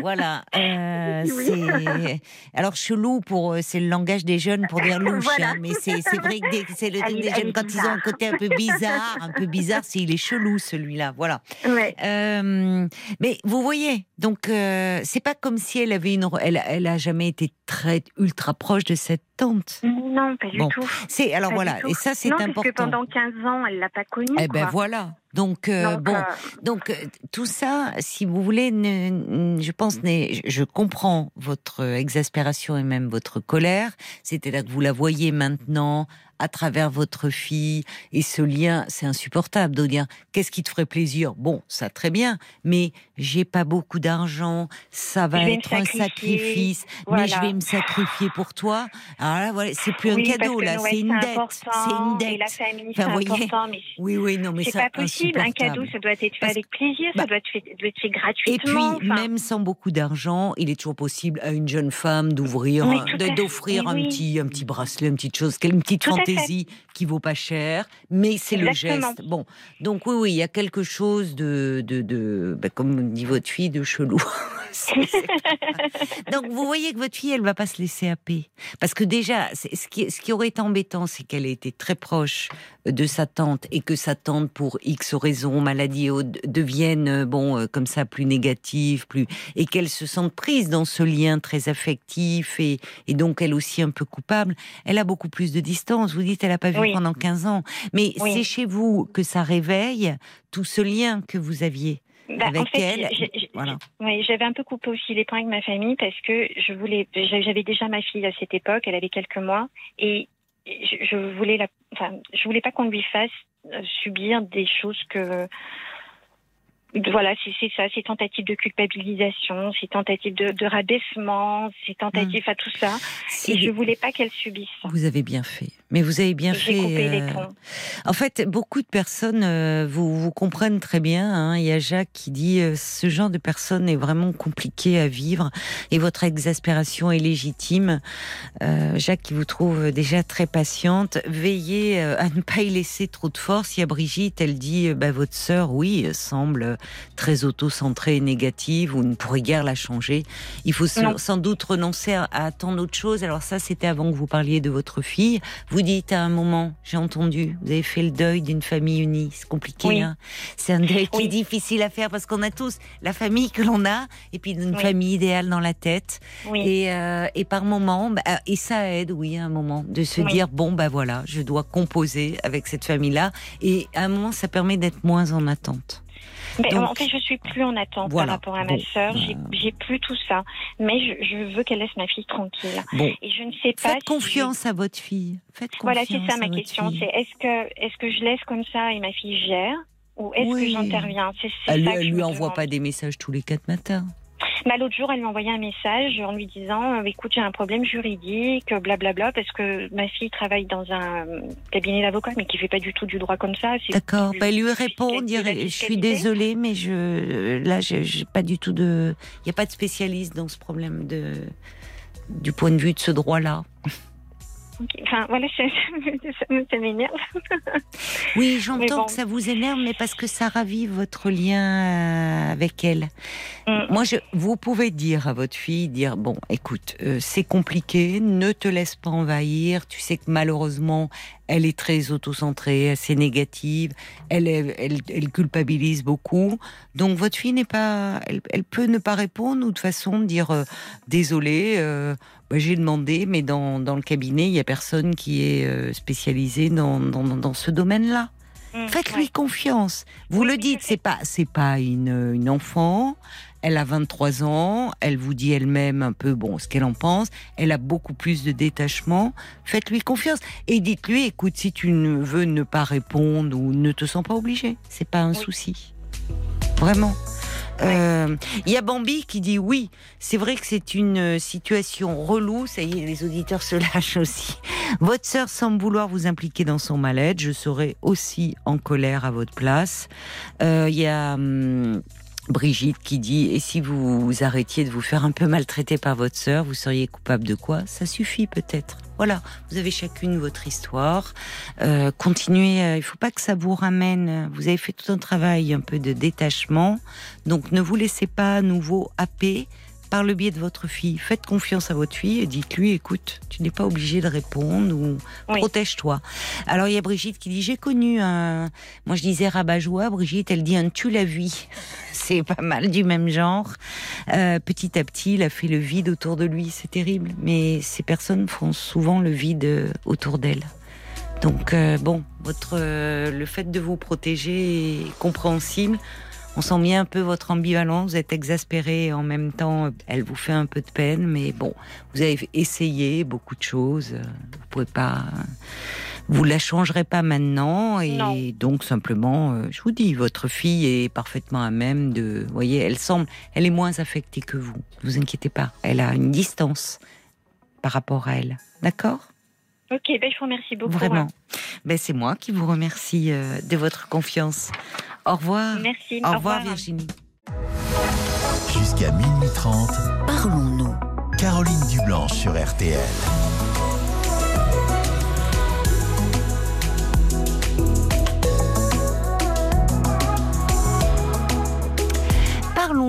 Voilà. Euh, Oui. alors chelou pour euh, c'est le langage des jeunes pour dire louche, Voilà. hein, mais c'est vrai que des- c'est le Elle des elle jeunes quand ils ont un côté un peu bizarre, un peu bizarre, c'est il est chelou celui-là. Voilà. Ouais. Euh, mais vous voyez, donc euh, c'est pas comme si elle avait une, elle, elle a jamais été très ultra proche de cette tante. Non, pas du Bon. tout. C'est alors Pas voilà, et ça c'est important. parce que pendant 15 ans, elle l'a pas connu. Eh ben quoi. voilà. Donc, euh, Donc, bon, euh, donc euh, tout ça, si vous voulez, ne- je pense, je- comprends votre exaspération et même votre colère. C'était là que vous la voyez maintenant à travers votre fille et ce lien, c'est insupportable de dire qu'est-ce qui te ferait plaisir? Bon, ça très bien, mais j'ai pas beaucoup d'argent, ça va être un sacrifice, mais je vais me sacrifier pour toi. Alors là, voilà, c'est plus un cadeau là, c'est une dette, c'est une dette. Et la famille, Enfin, voyez. mais Oui, oui, non, mais c'est ça, pas possible. Un cadeau, ça doit être fait Parce avec plaisir, bah, ça doit être fait, doit être fait Et gratuitement. puis, enfin. même sans beaucoup d'argent, il est toujours possible à une jeune femme d'ouvrir, d'offrir un Oui. petit, un petit bracelet, une petite chose, une petite Tout fantaisie qui vaut pas cher, mais c'est le geste. Bon, donc oui, oui, il y a quelque chose de, de, de bah, comme dit votre fille, de chelou. Donc vous voyez que votre fille, elle va pas se laisser happer, parce que déjà, ce qui, ce qui aurait été embêtant, c'est qu'elle ait été très proche de sa tante et que sa tante, pour X raisons, maladie, devienne euh, bon euh, comme ça plus négative, plus et qu'elle se sente prise dans ce lien très affectif et, et donc elle aussi un peu coupable. Elle a beaucoup plus de distance. Vous dites, elle a pas vu Oui. pendant 15 ans, mais Oui. c'est chez vous que ça réveille tout ce lien que vous aviez Bah, avec en fait, elle. Voilà. J'avais un peu coupé aussi les ponts avec ma famille parce que je voulais, j'avais déjà ma fille à cette époque, elle avait quelques mois, et je, je voulais la, enfin, je voulais pas qu'on lui fasse euh, subir des choses que, voilà, c'est ça, ces tentatives de culpabilisation, ces tentatives de, de rabaissement, ces tentatives à tout ça, et je voulais pas qu'elle subisse vous avez bien fait, mais vous avez bien fait. coupé les euh, ponts. En fait, beaucoup de personnes euh, vous, vous comprennent très bien. hein. Il y a Jacques qui dit euh, ce genre de personne est vraiment compliqué à vivre et votre exaspération est légitime. Euh, Jacques qui vous trouve déjà très patiente. Veillez à ne pas y laisser trop de force. Il y a Brigitte, elle dit bah, votre sœur, oui, semble très auto-centrée et négative. Vous ne pourrez guère la changer. Il faut Non. sans- doute renoncer à, à tant d'autres choses. Alors ça, c'était avant que vous parliez de votre fille. Vous dites à un moment, j'ai entendu, vous avez fait le deuil d'une famille unie. C'est compliqué, Oui. hein C'est un deuil qui est difficile à faire parce qu'on a tous la famille que l'on a et puis une Oui. famille idéale dans la tête. Oui. Et, euh, et par moment, bah, et ça aide, oui, à un moment, de se dire bon, bah voilà, je dois composer avec cette famille-là. Et à un moment, ça permet d'être moins en attente. Mais Donc- en fait, je suis plus en attente Voilà. par rapport à Bon, ma sœur. J'ai-. J'ai plus tout ça. Mais je, je veux qu'elle laisse ma fille tranquille. Bon, Et je ne sais pas. faites si- confiance à votre fille. Faites confiance Voilà, c'est ça ma question. C'est est-ce que est-ce que je laisse comme ça et ma fille gère ou est-ce Oui. que j'interviens? C'est Elle, je lui envoie demande. pas des messages tous les quatre matins. Bah, L'autre jour, elle m'a envoyé un message en lui disant euh, Écoute, j'ai un problème juridique, blablabla, parce que ma fille travaille dans un euh, cabinet d'avocat, mais qui fait pas du tout du droit comme ça. D'accord. Bah, lui répond, dire, je suis désolée, mais je là, j'ai pas du tout de, il y a pas de spécialiste dans ce problème de, du point de vue de ce droit-là. Enfin, voilà, ça, m'énerve. Oui, j'entends bon. que ça vous énerve, mais parce que ça ravive votre lien euh, avec elle. Mm. Moi, je, vous pouvez dire à votre fille, dire bon, écoute, euh, c'est compliqué, ne te laisse pas envahir. Tu sais que malheureusement, elle est très autocentrée, assez négative. Elle, est- elle, elle culpabilise beaucoup. Donc votre fille n'est pas, elle, elle peut ne pas répondre ou de façon de dire euh, désolé. euh, j'ai demandé, mais dans, dans le cabinet, il y a personne qui est euh, spécialisé dans, dans, dans ce domaine-là. Mm, Faites-lui ouais. confiance. Vous Oui, le dites, c'est pas c'est pas une, une enfant. Elle a 23 ans, elle vous dit elle-même un peu bon ce qu'elle en pense, elle a beaucoup plus de détachement. Faites-lui confiance et dites-lui écoute si tu ne veux ne pas répondre ou ne te sens pas obligé, c'est pas un Oui. souci. Vraiment. Euh, Il y a Bambi qui dit oui, c'est vrai que c'est une euh, situation relou, ça y est, les auditeurs se lâchent aussi. Votre sœur semble vouloir vous impliquer dans son mal-être, je serais aussi en colère à votre place. Euh, Il y a hum, Brigitte qui dit et si vous, vous arrêtiez de vous faire un peu maltraiter par votre sœur, vous seriez coupable de quoi? Ça suffit peut-être. Voilà, vous avez chacune votre histoire. Euh, continuez, euh, il faut pas que ça vous ramène. Vous avez fait tout un travail un peu de détachement, donc ne vous laissez pas à nouveau happer par le biais de votre fille. Faites confiance à votre fille et dites-lui, écoute, tu n'es pas obligé de répondre ou Oui. protège-toi. Alors il y a Brigitte qui dit, j'ai connu un, moi je disais rabat-joie, Brigitte elle dit un tu la vu. C'est pas mal du même genre. Euh, petit à petit, il a fait le vide autour de lui. C'est terrible, mais ces personnes font souvent le vide euh, autour d'elles. Donc euh, bon, votre euh, le fait de vous protéger est compréhensible. On sent bien un peu votre ambivalence. Vous êtes exaspéré en même temps, elle vous fait un peu de peine. Mais bon, vous avez essayé beaucoup de choses. Vous pouvez pas. Vous la changerez pas maintenant et Non. donc simplement, euh, je vous dis, votre fille est parfaitement à même de. Vous voyez, elle semble, elle est moins affectée que vous. Ne vous inquiétez pas. Elle a une distance par rapport à elle. D'accord? Ok, ben, je vous remercie beaucoup. Vraiment. Ben, c'est moi qui vous remercie euh, de votre confiance. Au revoir. Merci. Au revoir, Virginie. Jusqu'à minuit 30, Parlons-nous. Caroline Dublanche sur RTL.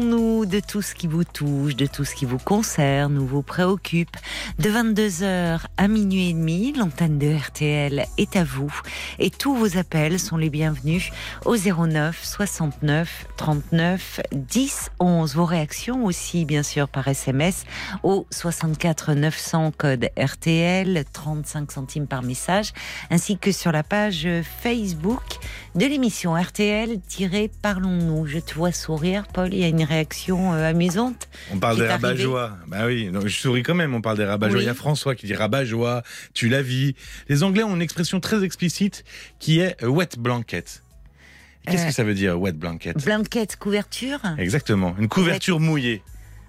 Parlons-nous de tout ce qui vous touche, de tout ce qui vous concerne ou vous préoccupe. De 22h à minuit et demi, l'antenne de RTL est à vous et tous vos appels sont les bienvenus au 09 69 39 10 11. Vos réactions aussi, bien sûr, par SMS au 64 900 code RTL, 35 centimes par message, ainsi que sur la page Facebook de l'émission RTL-Parlons-nous. Je te vois sourire, Paul. Il y a une réaction euh, amusante. On parle des rabat-joie. Bah oui, donc je souris quand même, on parle des rabat-joie. Oui. Il y a François qui dit rabat-joie, tu la vis. Les Anglais ont une expression très explicite qui est euh, wet blanket. Qu'est-ce Euh, que ça veut dire, wet blanket? Blanquette, couverture? Exactement, une couverture mouillée.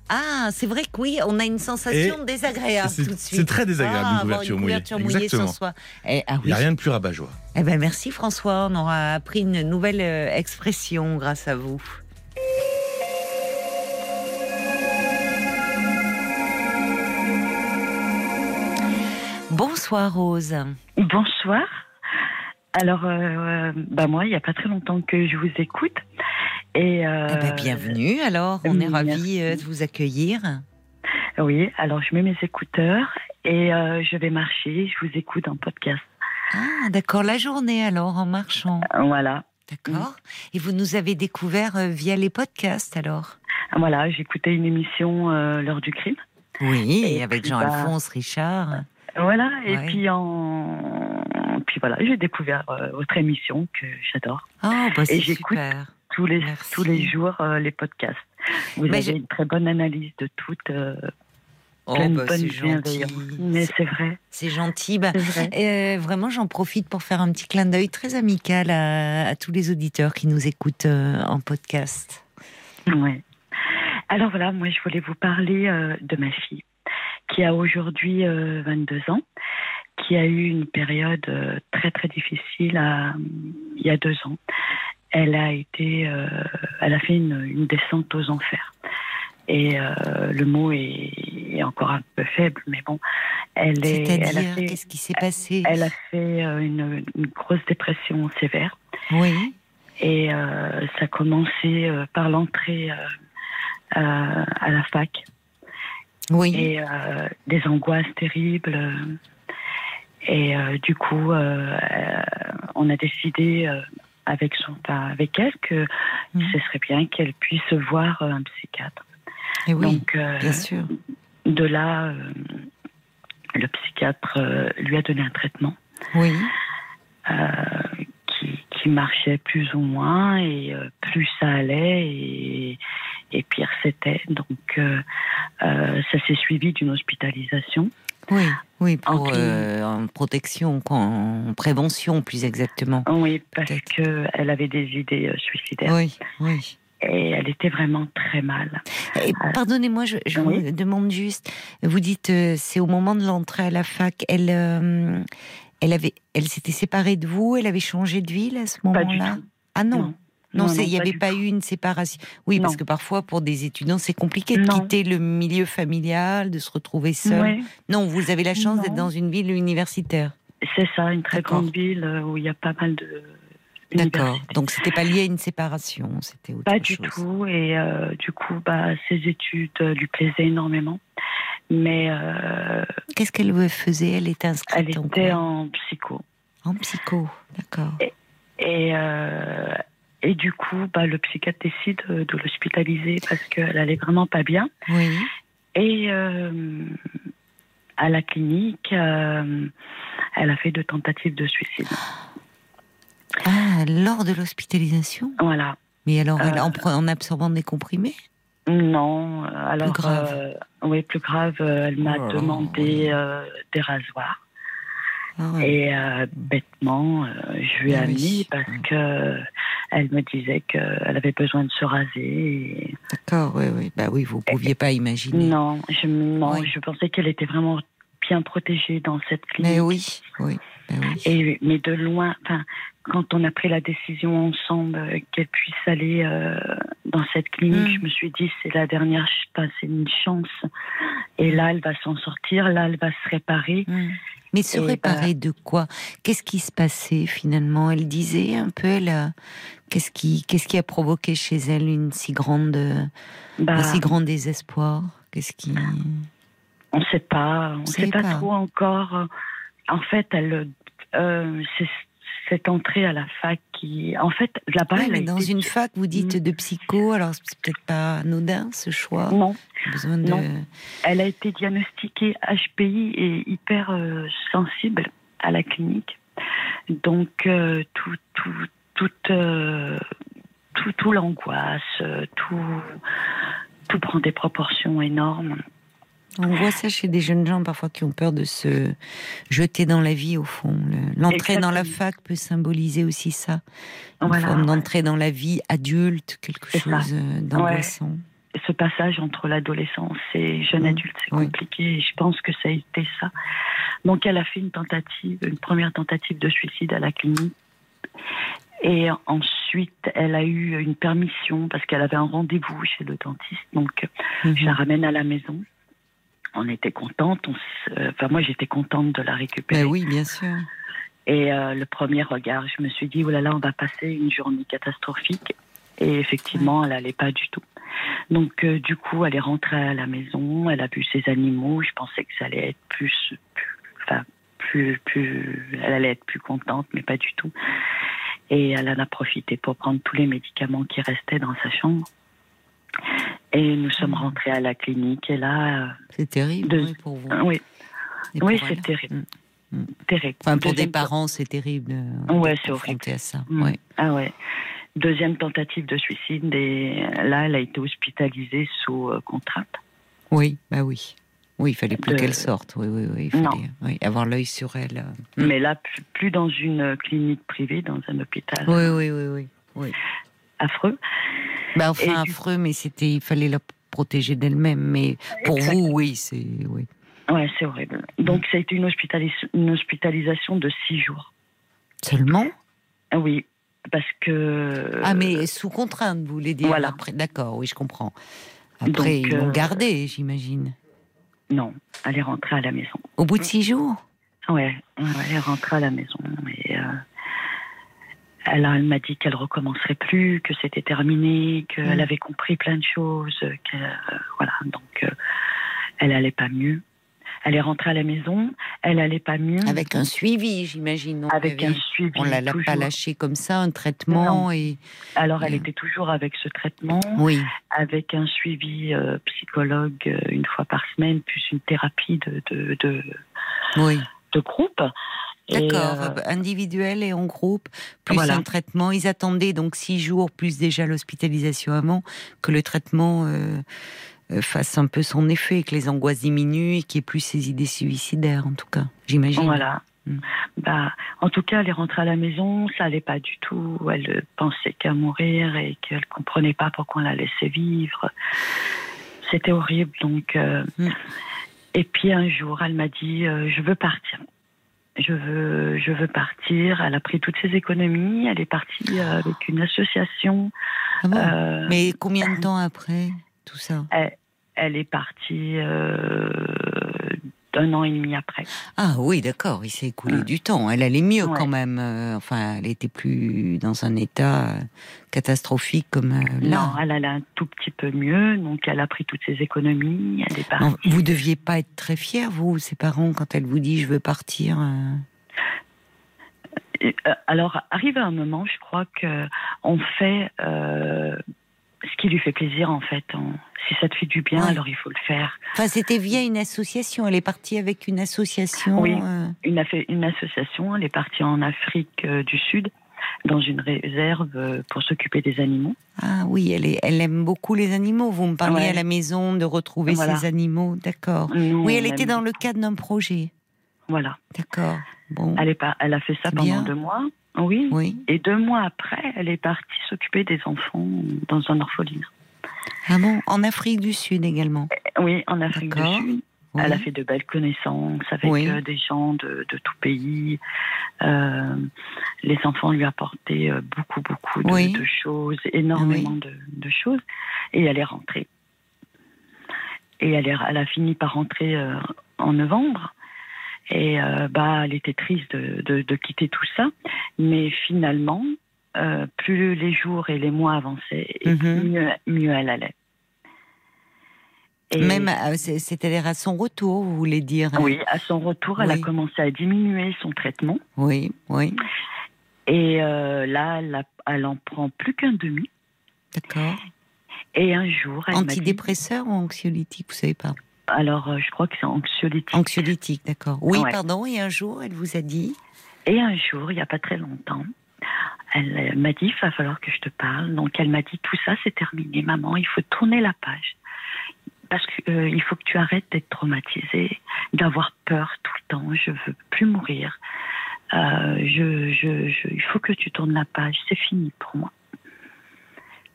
Ah, c'est vrai que oui, on a une sensation Et désagréable tout de suite. c'est très désagréable, Ah, une couverture mouillée. couverture mouillée Exactement. soi. Eh, ah Il n'y a rien de plus rabat-joie. Eh ben, merci François, on aura appris une nouvelle expression grâce à vous. Bonsoir Rose. Bonsoir. Alors, euh, bah moi, il n'y a pas très longtemps que je vous écoute. Et euh, Eh ben, bienvenue alors, on est ravis euh, de vous accueillir. Oui, alors je mets mes écouteurs et euh, je vais marcher. Je vous écoute en podcast. Ah, d'accord, la journée alors en marchant. Voilà. D'accord. Et vous nous avez découvert via les podcasts alors? Voilà, j'écoutais une émission L'heure du crime. Oui, Et avec Jean-Alphonse Richard. Voilà, et Ouais. puis en. Puis voilà, j'ai découvert euh, votre émission que j'adore. Oh, bah c'est j'écoute. Tous les, Merci. tous les jours, euh, les podcasts. Vous Mais avez une très bonne analyse de tout, euh, Oh, bah, c'est gentil. Mais c'est vrai, C'est gentil. Bah, vrai. euh, vraiment, j'en profite pour faire un petit clin d'œil très amical à, à tous les auditeurs qui nous écoutent euh, en podcast. Ouais. Alors voilà, moi je voulais vous parler euh, de ma fille qui a aujourd'hui euh, 22 ans, qui a eu une période euh, très très difficile à- il y a deux ans. Elle a été, euh, elle a fait une, une descente aux enfers. Et euh, le mot est, est encore un peu faible, mais bon, elle est, C'est-à-dire, qu'est-ce qui s'est passé? elle a fait euh, une, une grosse dépression sévère. Oui. Et euh, ça a commencé euh, par l'entrée euh, euh, à la fac Oui. et euh, des angoisses terribles. Et euh, du coup, euh, on a décidé avec, son, avec elle que Mhm. ce serait bien qu'elle puisse voir un psychiatre. Et oui, Donc, bien sûr. de là, le psychiatre lui a donné un traitement. Oui. Qui, qui marchait plus ou moins et euh, plus ça allait et, et pire c'était. Donc euh, euh, ça s'est suivi d'une hospitalisation. Oui. Oui, pour En euh, en protection, quoi, en prévention plus exactement. Oui, parce qu'elle avait des idées suicidaires Oui, oui. et elle était vraiment très mal. Et Pardonnez-moi, je, je oui. vous demande juste. Vous dites, c'est au moment de l'entrée à la fac. Elle, elle avait, elle s'était séparée de vous. Elle avait changé de ville à ce Pas du moment-là? Ah non. Non. Il n'y pas avait du pas eu une séparation. Oui, parce que parfois, pour des étudiants, c'est compliqué de Non. quitter le milieu familial, de se retrouver seul. Ouais, Non, vous avez la chance d'être dans une ville universitaire. c'est ça, une très grande ville euh, où il y a pas mal de. D'accord. Donc, c'était pas lié à une séparation, c'était autre Pas du chose. tout. Et euh, du coup, bah, ses études euh, lui plaisaient énormément. Mais euh, Qu'est-ce qu'elle faisait? Elle était inscrite elle en était en psycho. en psycho. D'accord. Et, euh, et du coup, bah, le psychiatre décide euh, de l'hospitaliser parce qu'elle allait vraiment pas bien. Oui. Et euh, à la clinique, euh, elle a fait deux tentatives de suicide. Ah, lors de l'hospitalisation? Voilà. Mais alors, elle- Euh, en, pre- en absorbant des comprimés? Non, euh, alors. grave. euh, oui, plus grave, euh, elle m'a Oh demandé euh, des rasoirs. Ah ouais. Et euh, bêtement, euh, je lui ai Ah amené parce que elle me disait qu'elle avait besoin de se raser. et- D'accord, oui, oui. Bah oui, vous pouviez pas imaginer. Non, je, non, je pensais qu'elle était vraiment bien protégée dans cette clinique. Mais oui, oui, bah oui. Et, mais de loin, quand on a pris la décision ensemble euh, qu'elle puisse aller euh, dans cette clinique, Mm. je me suis dit c'est la dernière, c'est une chance. Et là, elle va s'en sortir, là, elle va se réparer. Hmm. Mais se Et réparer de quoi? Qu'est-ce qui se passait finalement? Elle disait un peu, elle, a- qu'est-ce qui, qu'est-ce qui a provoqué chez elle une si grande, euh, Bah, un si grand désespoir? Qu'est-ce qui on ne sait pas, on ne sait sait pas, pas. trop encore. En fait, elle, euh, c'est cette entrée à la fac qui, en fait, là-bas, Oui, elle a mais dans été- une fac, vous dites de psycho, alors c'est peut-être pas anodin ce choix. Non, Besoin de. Non. Elle a été diagnostiquée HPI et hyper euh, sensible à la clinique. Donc, euh, tout, tout, toute, euh, tout, tout l'angoisse, tout, tout prend des proportions énormes. On voit ça chez des jeunes gens parfois qui ont peur de se jeter dans la vie au fond. Le- L'entrée dans la fac peut symboliser aussi ça. Une Voilà, forme ouais. d'entrée dans la vie adulte, quelque chose euh, d'angoissant. Ce passage entre l'adolescence et jeune Mm. adulte, c'est Oui. compliqué. Et je pense que ça a été ça. Donc, elle a fait une tentative, une première tentative de suicide à la clinique. Et ensuite, elle a eu une permission parce qu'elle avait un rendez-vous chez le dentiste. Donc, Mhm. je la ramène à la maison. On était contente. Euh, Enfin, moi, j'étais contente de la récupérer. Ben oui, bien sûr. Et euh, le premier regard, je me suis dit, oh là là, on va passer une journée catastrophique. Et effectivement, elle n'allait pas du tout. Donc, euh, du coup, elle est rentrée à la maison, elle a vu ses animaux. Je pensais que ça allait être plus, plus- enfin, plus, plus, elle allait être plus contente, mais pas du tout. Et elle en a profité pour prendre tous les médicaments qui restaient dans sa chambre. Et nous sommes rentrés à la clinique. Et là, C'est terrible oui, pour vous. oui, oui, c'est terrible. Mm. Terrible. Enfin, pour des parents, c'est terrible. euh, Ouais, c'est horrible. à ça. Mm. ouais. Ah ouais. Deuxième tentative de suicide et là, elle a été hospitalisée sous euh, contrainte. Oui, bah oui. Oui, il fallait plus De- qu'elle sorte. Oui, oui, oui. Il fallait oui, avoir l'œil sur elle. Mm. Mais là, plus, dans une clinique privée, dans un hôpital Oui, oui, oui, oui. Affreux. Bah, enfin, Et affreux, mais c'était, il fallait la protéger d'elle-même. Mais pour vous, oui, c'est, oui. Ouais, c'est horrible. Donc, ça a été une, hospitalis- une hospitalisation de six jours. Seulement? Ah Oui, parce que. Ah, mais sous contrainte, vous voulez dire Voilà. après. D'accord, oui, je comprends. Après, Donc, ils l'ont euh, gardée, j'imagine. Non, elle est rentrée à la maison. Au bout de six jours? Ouais, elle est rentrée à la maison. Et, euh, elle, elle m'a dit qu'elle recommencerait plus, que c'était terminé, qu'elle Mm. avait compris plein de choses, que euh, voilà. Donc, euh, elle allait pas mieux. Elle est rentrée à la maison, elle allait pas mieux. Avec un suivi, j'imagine. Avec avait- un suivi. On l'a pas lâché comme ça, un traitement et Alors, elle était toujours avec ce traitement, oui, avec un suivi euh, psychologue euh, une fois par semaine, plus une thérapie de, de, de, oui. de groupe. D'accord, euh, individuel et en groupe, plus Voilà. un traitement. Ils attendaient donc six jours, plus déjà l'hospitalisation avant, que le traitement euh, euh, fasse un peu son effet, que les angoisses diminuent et qu'il n'y ait plus ces idées suicidaires, en tout cas, j'imagine. Voilà. Mm. Bah, en tout cas, elle est rentrée à la maison, ça allait pas du tout. Elle pensait qu'à mourir et qu'elle comprenait pas pourquoi on la laissait vivre. C'était horrible. Donc, euh, Mm. et puis un jour, elle m'a dit euh, je veux partir. Je veux, je veux partir. Elle a pris toutes ses économies. Elle est partie euh, avec une association. Ah bon? Euh, Mais combien de temps après tout ça? Elle, elle est partie euh, d'un an et demi après. Ah oui, d'accord, il s'est écoulé Mm. du temps. Elle allait mieux Ouais. quand même. euh, enfin, elle était plus dans un état euh, catastrophique comme euh, Non, là. elle allait un tout petit peu mieux, donc elle a pris toutes ses économies, elle est Non, partie. vous deviez pas être très fiers, vous, ses parents, quand elle vous dit je veux partir. alors, arrive un moment, je crois que on fait euh, ce qui lui fait plaisir en fait. On- Si ça te fait du bien, Ouais. alors il faut le faire. Enfin, c'était via une association. Elle est partie avec une association. Oui. euh, Une, association, elle est partie en Afrique euh, du Sud, dans une réserve euh, pour s'occuper des animaux. Ah oui, elle, est, elle aime beaucoup les animaux. Vous me parliez Ouais. à la maison de retrouver Voilà. ces animaux. D'accord. Oui, elle était aime- dans le cadre d'un projet. Voilà. D'accord. Bon. Elle, est pas, elle a fait ça pendant bien. deux mois. Oui. Oui. Et deux mois après, elle est partie s'occuper des enfants dans un orphelinat. Ah bon En Afrique du Sud également. Oui, en Afrique du. Sud. Oui. Elle a fait de belles connaissances avec Oui. euh, des gens de, de tout pays. Euh, les enfants lui apportaient euh, beaucoup, beaucoup de, Oui. de choses, énormément de, de choses. Et elle est rentrée. Et elle, est- elle a fini par rentrer euh, en novembre. Et euh, bah, elle était triste de, de- de quitter tout ça. Mais finalement, euh, plus les jours et les mois avançaient, et Mhm. mieux, mieux elle allait. Et- Même, euh, c'est- c'est-à-dire à son retour, vous voulez dire hein? Oui, à son retour, elle a commencé à diminuer son traitement. Oui, oui. Et euh, là, elle, a- elle en prend plus qu'un demi. D'accord. Et un jour, elle dit... Antidépresseur ou anxiolytique, vous savez pas? Alors, euh, je crois que c'est anxiolytique. Anxiolytique, d'accord. Oui, Ouais. pardon. Et un jour, elle vous a dit Et un jour, il n'y a pas très longtemps, elle euh, m'a dit, il va falloir que je te parle. Donc, elle m'a dit, tout ça, c'est terminé, maman, il faut tourner la page. Parce qu'il faut que tu arrêtes d'être traumatisée, d'avoir peur tout le temps. Je veux plus mourir. Euh, je, je, je- il faut que tu tournes la page. C'est fini pour moi.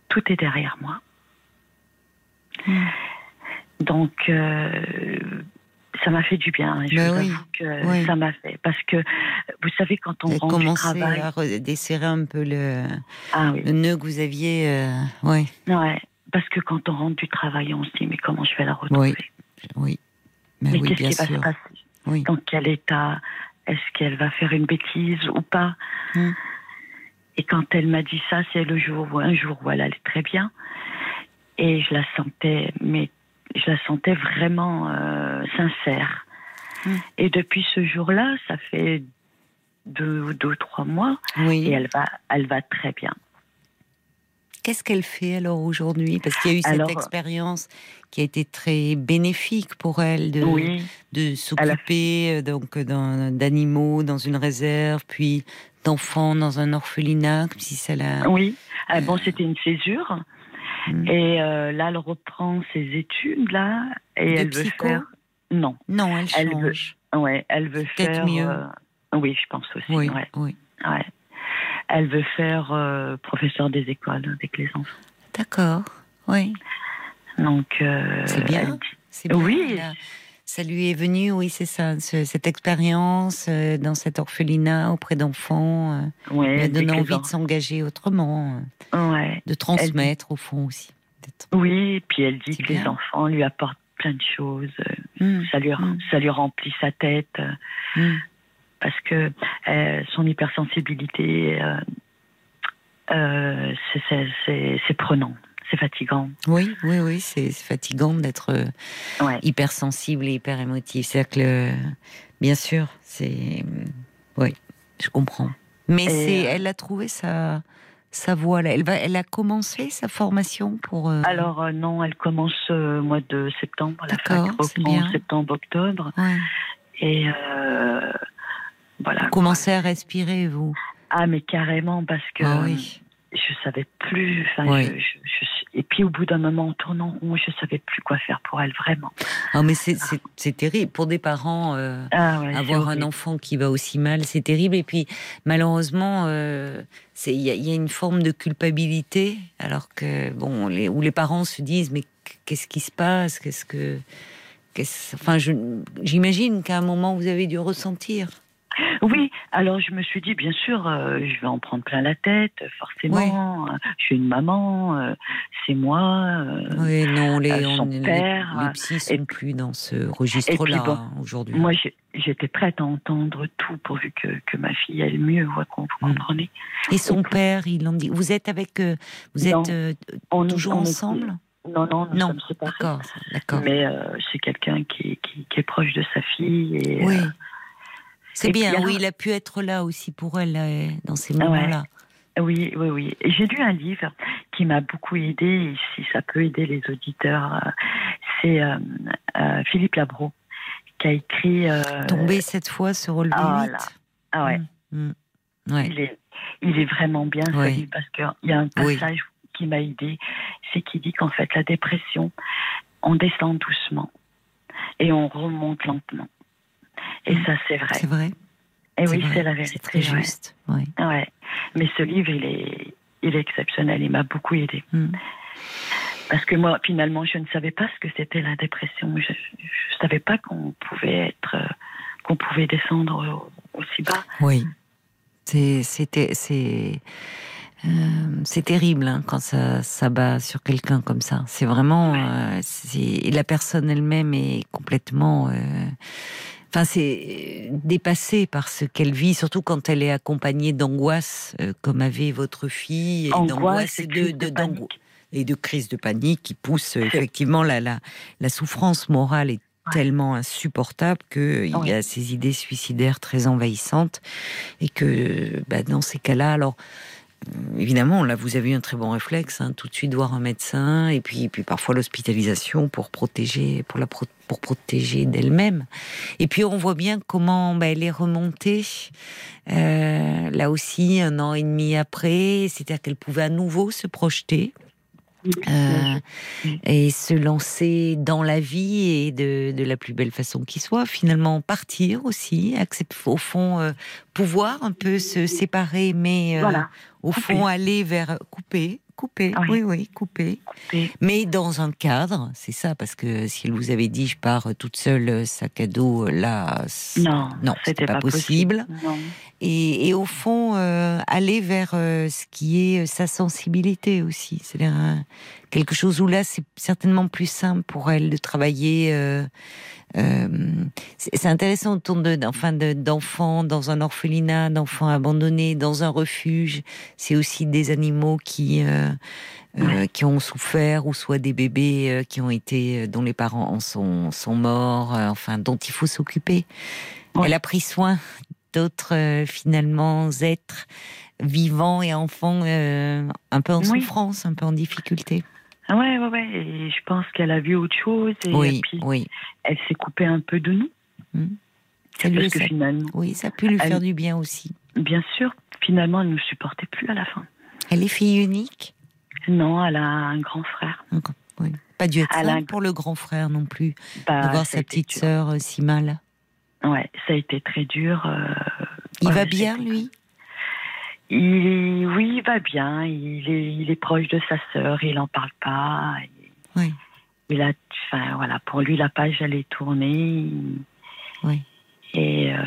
Tout est derrière moi. Hmm. Donc, euh, ça m'a fait du bien. Je Ben vous oui, avoue que oui. ça m'a fait. Parce que, vous savez, quand on rentre du travail... à re- desserrer un peu le, Ah oui. le nœud que vous aviez. euh, ouais, Ouais, parce que quand on rentre du travail, on se dit mais comment je vais la retrouver? Oui. Mais oui, qu'est-ce qui va se passer? Oui. Dans quel état Est-ce qu'elle va faire une bêtise ou pas? Hmm. Et quand elle m'a dit ça, c'est le jour où un jour où elle allait très bien, et je la sentais, mais je la sentais vraiment euh, sincère. Hmm. Et depuis ce jour-là, ça fait deux, deux, trois mois, Oui. et elle va, elle va très bien. Qu'est-ce qu'elle fait alors aujourd'hui? Parce qu'il y a eu cette Alors, expérience qui a été très bénéfique pour elle de, Oui. de s'occuper euh, donc d'animaux dans une réserve, puis d'enfants dans un orphelinat, comme si ça l'a. Oui. Ah, bon, c'était une césure. Mm. Et euh, là, elle reprend ses études là, et De elle veut psycho faire. Non, Non, elle Elle veut- change. ouais, elle veut faire. mieux. euh, Oui, je pense aussi. Oui, ouais, oui. ouais. Elle veut faire euh, professeur des écoles avec les enfants. D'accord. Oui, Donc. euh, C'est bien. elle bien. Oui. Elle a- Ça lui est venu, oui, c'est ça, ce- cette expérience euh, dans cet orphelinat auprès d'enfants, euh, ouais, lui a donné envie de s'engager autrement, euh, Ouais. de transmettre au fond aussi. Oui, et puis elle dit que les enfants lui apportent plein de choses. euh, Hmm, Ça lui, Mm. ça lui remplit sa tête. hmm. parce que son hypersensibilité, c'est prenant, c'est fatigant. Oui, oui, oui, c'est fatigant d'être euh, Ouais. hypersensible et hyper émotif. C'est-à-dire que, le- bien sûr, c'est. Oui, je comprends. Mais Et, c'est, euh, elle a trouvé sa, sa voie. là. Elle, va, elle a commencé sa formation pour. euh, Alors euh, non, elle commence euh, au mois de septembre, la fac D'accord, c'est reprend bien. septembre-octobre. ouais. Et voilà. Vous commencez à respirer, vous. Ah mais carrément parce que Ah oui. Je savais plus. enfin, Oui. je- je- je- et puis au bout d'un moment, en tournant rond, je savais plus quoi faire pour elle vraiment. Ah, mais c'est, c'est terrible. Pour des parents, euh, Ah ouais, avoir un enfant qui va aussi mal, c'est terrible. Et puis, malheureusement, euh, il y, a- il y a une forme de culpabilité, alors que bon, les, où les parents se disent mais qu'est-ce qui se passe? Qu'est-ce que, enfin, j'imagine qu'à un moment vous avez dû ressentir. Oui, alors je me suis dit, bien sûr, euh, je vais en prendre plein la tête, forcément. Euh, Je suis une maman, euh, c'est moi. euh, Oui, non, les, son on- les- père, les, psys sont et- plus dans ce registre-là bon, hein, aujourd'hui. Moi, j'étais prête à entendre tout pourvu que, que ma fille aille mieux, vous Mm. comprenez. Et son père, il en dit. Vous êtes avec, vous êtes On, toujours on ensemble? Non, non, nous Non. D'accord, d'accord. Mais c'est quelqu'un qui, qui, qui est proche de sa fille. Et, Oui. C'est bien, alors- oui, il a pu être là aussi pour elle euh, dans ces Ah ouais. moments-là. Oui, oui, oui. J'ai lu un livre qui m'a beaucoup aidé, et si ça peut aider les auditeurs. euh, C'est euh, Philippe Labro qui a écrit. Tomber cette fois, se relever ah vite. là. Ah ouais. Mm. Ouais. Il est, il est vraiment bien ce livre parce qu'il y a un Oui. passage qui m'a aidé, c'est qu'il dit qu'en fait la dépression, on descend doucement et on remonte lentement. Et ça c'est vrai. C'est vrai. Et oui, c'est la vérité. C'est très juste. Ouais. Ouais. Mais ce livre, il est, il est exceptionnel. Il m'a beaucoup aidé. Mm. Parce que moi, finalement, je ne savais pas ce que c'était la dépression. Je ne savais pas qu'on pouvait être, euh, qu'on pouvait descendre aussi bas. Oui. C'est, c'était, c'est, euh, c'est terrible hein, quand ça s'abat sur quelqu'un comme ça. C'est vraiment, euh, et la personne elle-même est complètement, euh, enfin, c'est dépassée par ce qu'elle vit, surtout quand elle est accompagnée d'angoisse, euh, comme avait votre fille, et d'angoisse et de, de, de et crise de panique qui pousse euh, effectivement la, la, la souffrance morale est tellement insupportable que il y a ces idées suicidaires très envahissantes et que bah, dans ces cas-là, alors évidemment, là vous avez eu un très bon réflexe, hein, tout de suite voir un médecin et puis, puis parfois l'hospitalisation pour protéger, pour la pour protéger d'elle-même. Et puis on voit bien comment bah, elle est remontée. euh, là aussi, un an et demi après, c'est-à-dire qu'elle pouvait à nouveau se projeter. Euh, et se lancer dans la vie et de, de la plus belle façon qui soit, finalement partir aussi, accepter, au fond euh, pouvoir un peu se séparer, mais euh, Voilà. au Couper. fond aller vers couper, couper, Oui. oui, oui, couper, Et- mais dans un cadre, c'est ça, parce que si elle vous avait dit je pars toute seule, sac à dos, là, Non, non, c'était pas, possible. Et, et au fond, euh, aller vers euh, ce qui est euh, sa sensibilité aussi. C'est-à-dire euh, quelque chose où là, c'est certainement plus simple pour elle de travailler. Euh, c'est intéressant autour de, enfin, de- d'enfants dans un orphelinat, d'enfants abandonnés dans un refuge. C'est aussi des animaux qui euh, euh, qui ont souffert ou soit des bébés qui ont été dont les parents en sont sont morts. enfin, dont il faut s'occuper. Ouais. Elle a pris soin d'autres finalement êtres vivants et enfants un peu en Oui. souffrance, un peu en difficulté. Ah Ouais, ouais, ouais. Et je pense qu'elle a vu autre chose et, oui, puis oui. elle s'est coupée un peu de nous. Ça lui- Parce que ça- finalement, oui, ça a pu lui Elle- faire du bien aussi. bien sûr, finalement, elle ne nous supportait plus à la fin. Elle est fille unique? Non, elle a un grand frère. Oui. Pas dû être simple un- pour le grand frère non plus, Bah, de voir ça sa petite sœur euh, si mal. Ouais, ça a été très dur. euh, Il ouais, va bien, lui? Il oui, il va bien. Il est, il est proche de sa sœur. Il en parle pas. Oui. Il a, enfin voilà, pour lui la page elle est tournée. Oui. Et euh,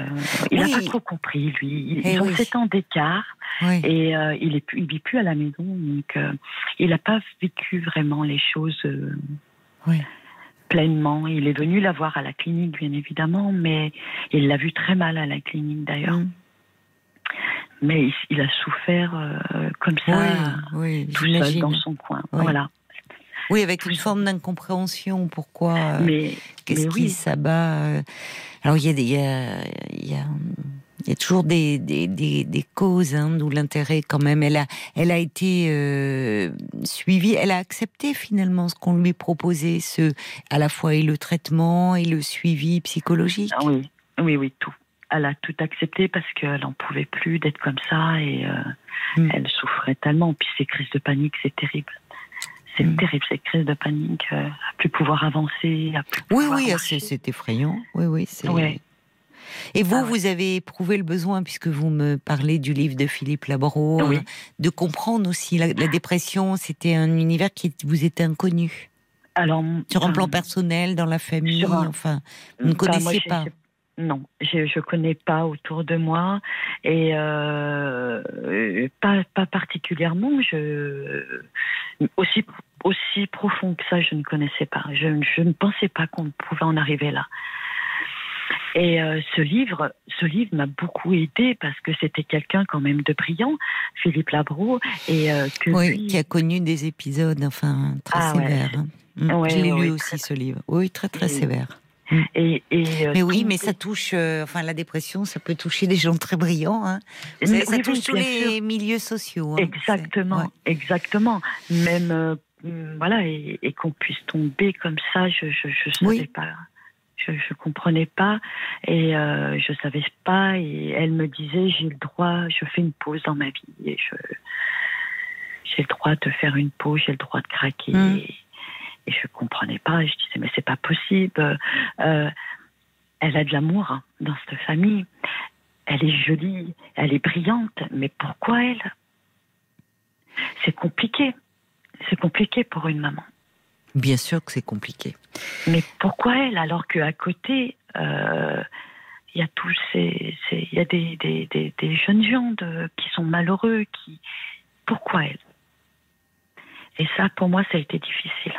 il n'a Oui. pas trop compris lui. Ils Eh ils ont oui. 7 ans d'écart Oui. et euh, il il vit plus à la maison donc euh, il n'a pas vécu vraiment les choses Oui. pleinement. Il est venu la voir à la clinique bien évidemment, mais il l'a vu très mal à la clinique d'ailleurs. Mm. Mais il, il a souffert euh, comme ça. oui, oui, tout seul dans son coin. Oui. Voilà. Oui, avec une forme d'incompréhension. Pourquoi euh, Mais, Qu'est-ce qui s'abat euh, Alors, il y a, des, il y, a, il y, a, il y a toujours des, des, des, des causes, hein, d'où l'intérêt quand même. Elle a, elle a été euh, suivie, elle a accepté finalement ce qu'on lui proposait, ce, à la fois et le traitement et le suivi psychologique. Ah oui, oui, oui, tout. Elle a tout accepté parce qu'elle n'en pouvait plus d'être comme ça et euh, Mm. elle souffrait tellement. Puis ces crises de panique, c'est terrible. C'est Mm. terrible, ces crises de panique. euh, à plus pouvoir avancer, à plus Oui, pouvoir oui, ah, c'est effrayant. Oui, oui, c'est. Ouais. Et vous, Ah ouais. vous avez éprouvé le besoin, puisque vous me parlez du livre de Philippe Labro, Oui. euh, de comprendre aussi la, la dépression. C'était un univers qui vous était inconnu. Alors, Sur un euh, plan personnel, dans la famille, un- enfin, vous ne moi, connaissiez pas. J'ai- Non, je je connais pas autour de moi et euh, pas pas particulièrement. Je aussi aussi profond que ça, je ne connaissais pas. Je, je ne pensais pas qu'on pouvait en arriver là. Et euh, ce livre, ce livre m'a beaucoup aidé parce que c'était quelqu'un quand même de brillant, Philippe Labro, et euh, que Oui, lui- qui a connu des épisodes, enfin, très Ah sévères. hein. Mm, ouais, ouais, lu aussi, très- ce livre. Oui, très, très Et- sévère. Mm. Et, et, euh, Mais oui, mais ça touche, euh, enfin la dépression, ça peut toucher des gens très brillants. Hein. Mais Ça, oui, ça oui, touche tous les sûr. milieux sociaux. hein. Exactement, ouais. exactement. Même euh, mm, voilà, et, et qu'on puisse tomber comme ça, je je savais Oui. pas, je je comprenais pas et euh, je savais pas. Et elle me disait j'ai le droit, je fais une pause dans ma vie et je j'ai le droit de faire une pause, j'ai le droit de craquer. Mm. Et, je comprenais pas. Et je disais mais c'est pas possible. Euh, elle a de l'amour hein, dans cette famille. Elle est jolie, elle est brillante, mais pourquoi elle? C'est compliqué. C'est compliqué pour une maman. Bien sûr que c'est compliqué. Mais pourquoi elle alors qu'à côté, euh, il y a tous ces, y a des, des, des, des jeunes gens de- qui sont malheureux, qui pourquoi elle? Et ça, pour moi, ça a été difficile.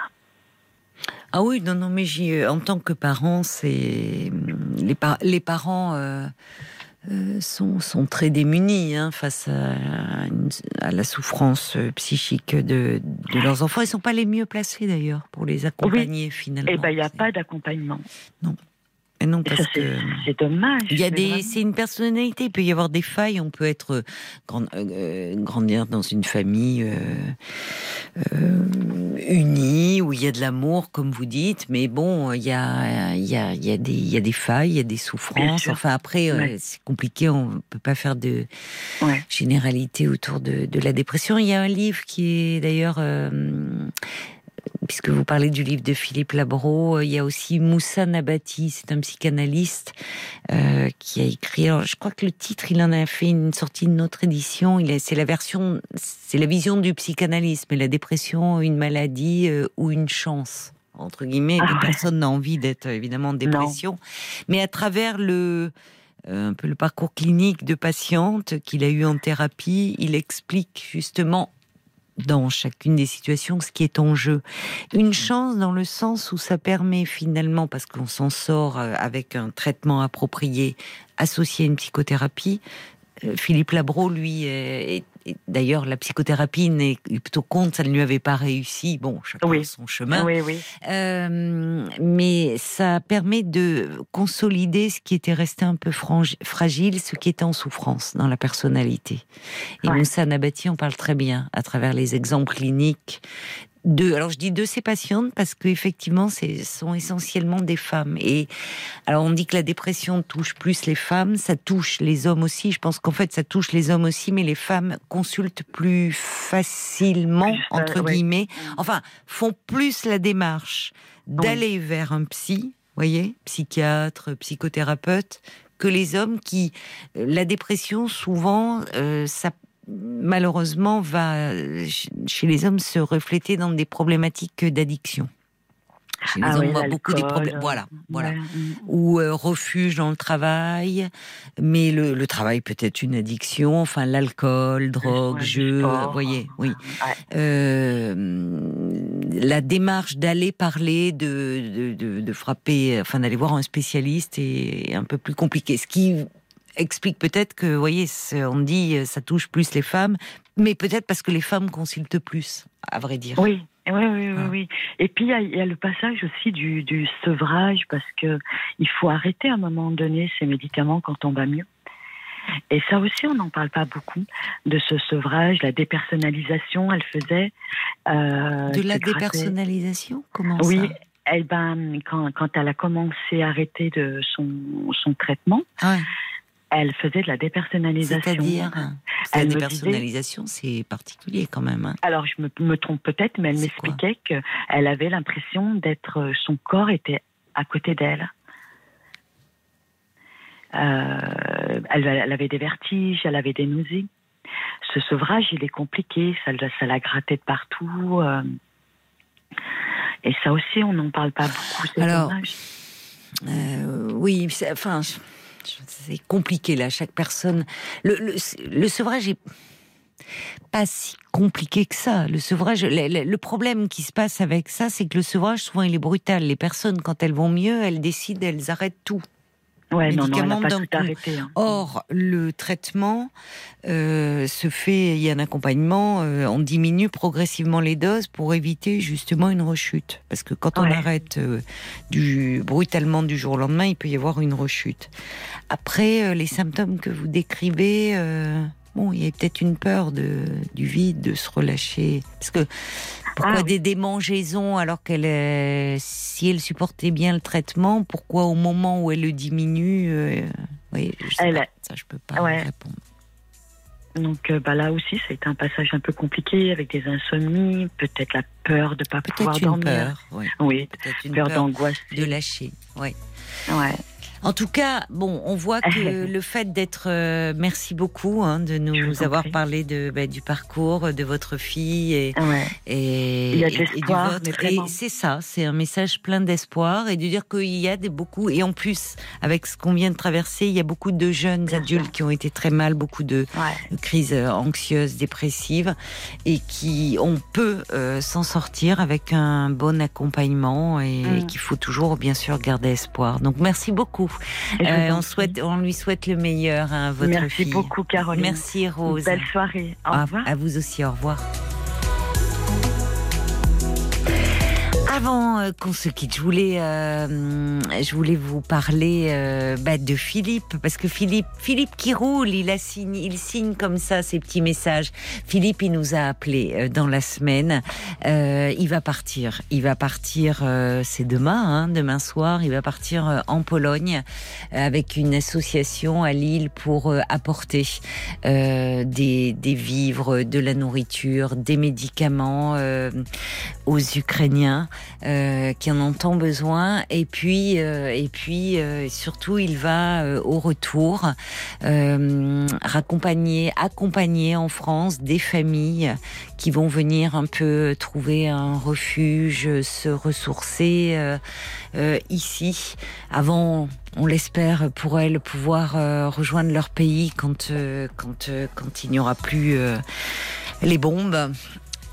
Ah oui, non, non, mais j'y, euh, en tant que parent, c'est les, par- les parents euh, euh, sont, sont très démunis hein, face à, une- à la souffrance psychique de, de leurs enfants. Ils sont pas les mieux placés d'ailleurs pour les accompagner finalement. Eh ben, il n'y a pas d'accompagnement. Et non, Et parce ça, c'est que c'est dommage. il y a c'est des, c'est une personnalité. Il peut y avoir des failles. On peut être euh, grand- euh, grandir dans une famille euh, euh, unie où il y a de l'amour, comme vous dites. Mais bon, il y a, il y a, il y a des, il y a des failles, il y a des souffrances. Enfin après, euh, Ouais. c'est compliqué. On peut pas faire de Ouais. généralité autour de, de la dépression. Il y a un livre qui est d'ailleurs. Euh, Puisque vous parlez du livre de Philippe Labro, il y a aussi Moussa Nabati, c'est un psychanalyste euh, qui a écrit. Alors, je crois que le titre, il en a fait une sortie de notre édition. Il c'est la version, c'est la vision du psychanalyste, mais la dépression, une maladie euh, ou une chance entre guillemets. Ah ouais. Personne n'a envie d'être évidemment en dépression, mais à travers le euh, un peu le parcours clinique de patiente qu'il a eu en thérapie, il explique justement dans chacune des situations ce qui est en jeu. Une chance dans le sens où ça permet finalement, parce qu'on s'en sort euh, avec un traitement approprié associé à une psychothérapie. euh, Philippe Labro, lui, est- est- d'ailleurs, la psychothérapie n'est plutôt contre, ça ne lui avait pas réussi. Bon, chacun Oui. a son chemin. Oui, oui. Euh, mais ça permet de consolider ce qui était resté un peu fragile, ce qui était en souffrance dans la personnalité. Et Ouais. Moussa Nabati en parle très bien à travers les exemples cliniques. De, alors je dis de ces patientes parce qu'effectivement, ce sont essentiellement des femmes. Et alors on dit que la dépression touche plus les femmes, ça touche les hommes aussi. Je pense qu'en fait ça touche les hommes aussi, mais les femmes consultent plus facilement Plus, euh, entre ouais. guillemets. Enfin, font plus la démarche d'aller vers un psy, voyez, psychiatre, psychothérapeute, que les hommes qui euh, la dépression souvent euh, ça malheureusement va euh, ch- chez les hommes se refléter dans des problématiques d'addiction. Chez les Ah hommes, oui, on voit beaucoup des problèmes. Voilà, voilà Ouais, mm. ou euh, refuge dans le travail, mais le, le travail peut être une addiction, enfin l'alcool, drogue, Ouais, jeu, vous voyez, oui. Ouais. Euh, la démarche d'aller parler, de, de, de, de frapper, enfin d'aller voir un spécialiste est un peu plus compliqué. Ce qui explique peut-être que, vous voyez, on dit euh, ça touche plus les femmes, mais peut-être parce que les femmes consultent plus, à vrai dire. Oui, oui, oui, oui, Ah. oui. Et puis il y, a- il y a le passage aussi du, du sevrage parce que il faut arrêter à un moment donné ces médicaments quand on va mieux. Et ça aussi, on n'en parle pas beaucoup de ce sevrage, la dépersonnalisation. Elle faisait euh, De la dépersonnalisation? Comment Oui, ça? elle, ben, quand, quand elle a commencé à arrêter de son, son traitement, Ah ouais. Elle faisait de la dépersonnalisation. C'est-à-dire La Elle dépersonnalisation, c'est particulier quand même. hein. Alors, je me, me trompe peut-être, mais elle m'expliquait qu'elle avait l'impression d'être. euh, Son corps était à côté d'elle. Euh, elle, elle avait des vertiges, elle avait des nausées. Ce sevrage, il est compliqué, ça, la- ça la grattait de partout. euh. et ça aussi, on n'en parle pas beaucoup. Alors. Euh, oui, c'est- enfin, je- c'est compliqué là. Chaque personne. Le, sevrage est pas si compliqué que ça. Le sevrage, le- le problème qui se passe avec ça, c'est que le sevrage, souvent, il est brutal. Les personnes, quand elles vont mieux, elles décident, elles arrêtent tout. Ouais, non, non, elle médicaments d'un coup. arrêté. hein. Or, le traitement euh, se fait, il y a un accompagnement, euh, on diminue progressivement les doses pour éviter justement une rechute. Parce que quand on arrête euh, du, brutalement du jour au lendemain, il peut y avoir une rechute. Après, les symptômes que vous décrivez, bon, il y a peut-être une peur de, du vide, de se relâcher. Parce que pourquoi Ah, des démangeaisons alors qu'elle, est- si elle supportait bien le traitement, pourquoi au moment où elle le diminue, euh, oui, je sais Elle pas. a- ça je peux pas Ouais. répondre. Donc euh, bah, là aussi, ça a été un passage un peu compliqué avec des insomnies, peut-être la peur de ne pas pouvoir une dormir. peur, oui. Une peur, peur d'angoisse. de lâcher, oui. Ouais. En tout cas, bon, on voit que le fait d'être, euh, merci beaucoup hein, de nous avoir parlé de bah, du parcours de votre fille et Ouais. et, Il y a de et- et du vôtre. Et c'est ça, c'est un message plein d'espoir et de dire qu'il y a des beaucoup et en plus avec ce qu'on vient de traverser, il y a beaucoup de jeunes Bien adultes sûr. qui ont été très mal, beaucoup de Ouais. de crises euh, anxieuses, dépressives, et qui on peut euh, s'en sortir avec un bon accompagnement et, Mm. qu'il faut toujours bien sûr garder espoir. Donc merci beaucoup. Euh, on souhaite, on lui souhaite le meilleur à votre Merci fille. beaucoup, Caroline. Merci Rose. Belle soirée. Au à, revoir. à vous aussi. Au revoir. Avant euh, qu'on se quitte, je voulais, euh, je voulais vous parler euh, bah, de Philippe, parce que Philippe, Philippe qui roule, il, a signé, il signe comme ça ses petits messages. Philippe, il nous a appelé euh, dans la semaine. Euh, il va partir. Il va partir, euh, c'est demain, hein, demain soir. Il va partir en Pologne avec une association à Lille pour apporter des, des vivres, de la nourriture, des médicaments aux Ukrainiens euh, qui en ont tant besoin. Et puis, euh, et puis euh, surtout, il va au retour raccompagner, accompagner en France des familles qui vont venir un peu trouver un refuge, se ressourcer ici, avant, on l'espère, pour elles pouvoir rejoindre leur pays quand quand quand il n'y aura plus les bombes.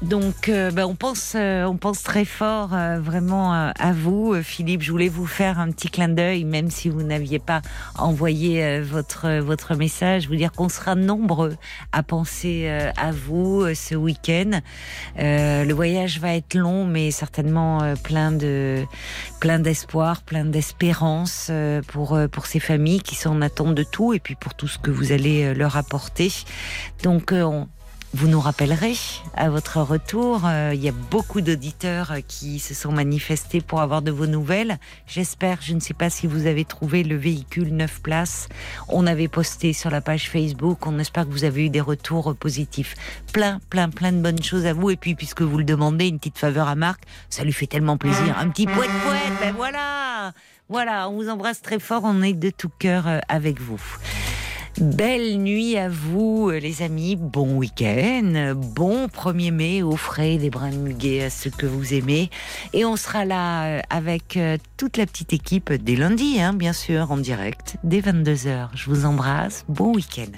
Donc, euh, ben, on pense, euh, on pense très fort euh, vraiment euh, à vous, Philippe. Je voulais vous faire un petit clin d'œil, même si vous n'aviez pas envoyé votre votre message. Vous dire qu'on sera nombreux à penser à vous ce week-end. Le voyage va être long, mais certainement plein de plein d'espoir, plein d'espérance pour pour ces familles qui sont en attente de tout et puis pour tout ce que vous allez leur apporter. Donc, on, vous nous rappellerez à votre retour. Euh, il y a beaucoup d'auditeurs euh, qui se sont manifestés pour avoir de vos nouvelles. J'espère, je ne sais pas si vous avez trouvé le véhicule 9 places. On avait posté sur la page Facebook. On espère que vous avez eu des retours positifs. Plein, plein, plein de bonnes choses à vous. Et puis, puisque vous le demandez, une petite faveur à Marc, ça lui fait tellement plaisir. Un petit poète poète, ben voilà Voilà, on vous embrasse très fort. On est de tout cœur euh, avec vous. Belle nuit à vous, les amis. Bon week-end. Bon 1er mai. Offrez des brins de muguet à ceux que vous aimez. Et on sera là euh, avec euh, toute la petite équipe dès lundi, hein, bien sûr, en direct, dès 22h. Je vous embrasse. Bon week-end.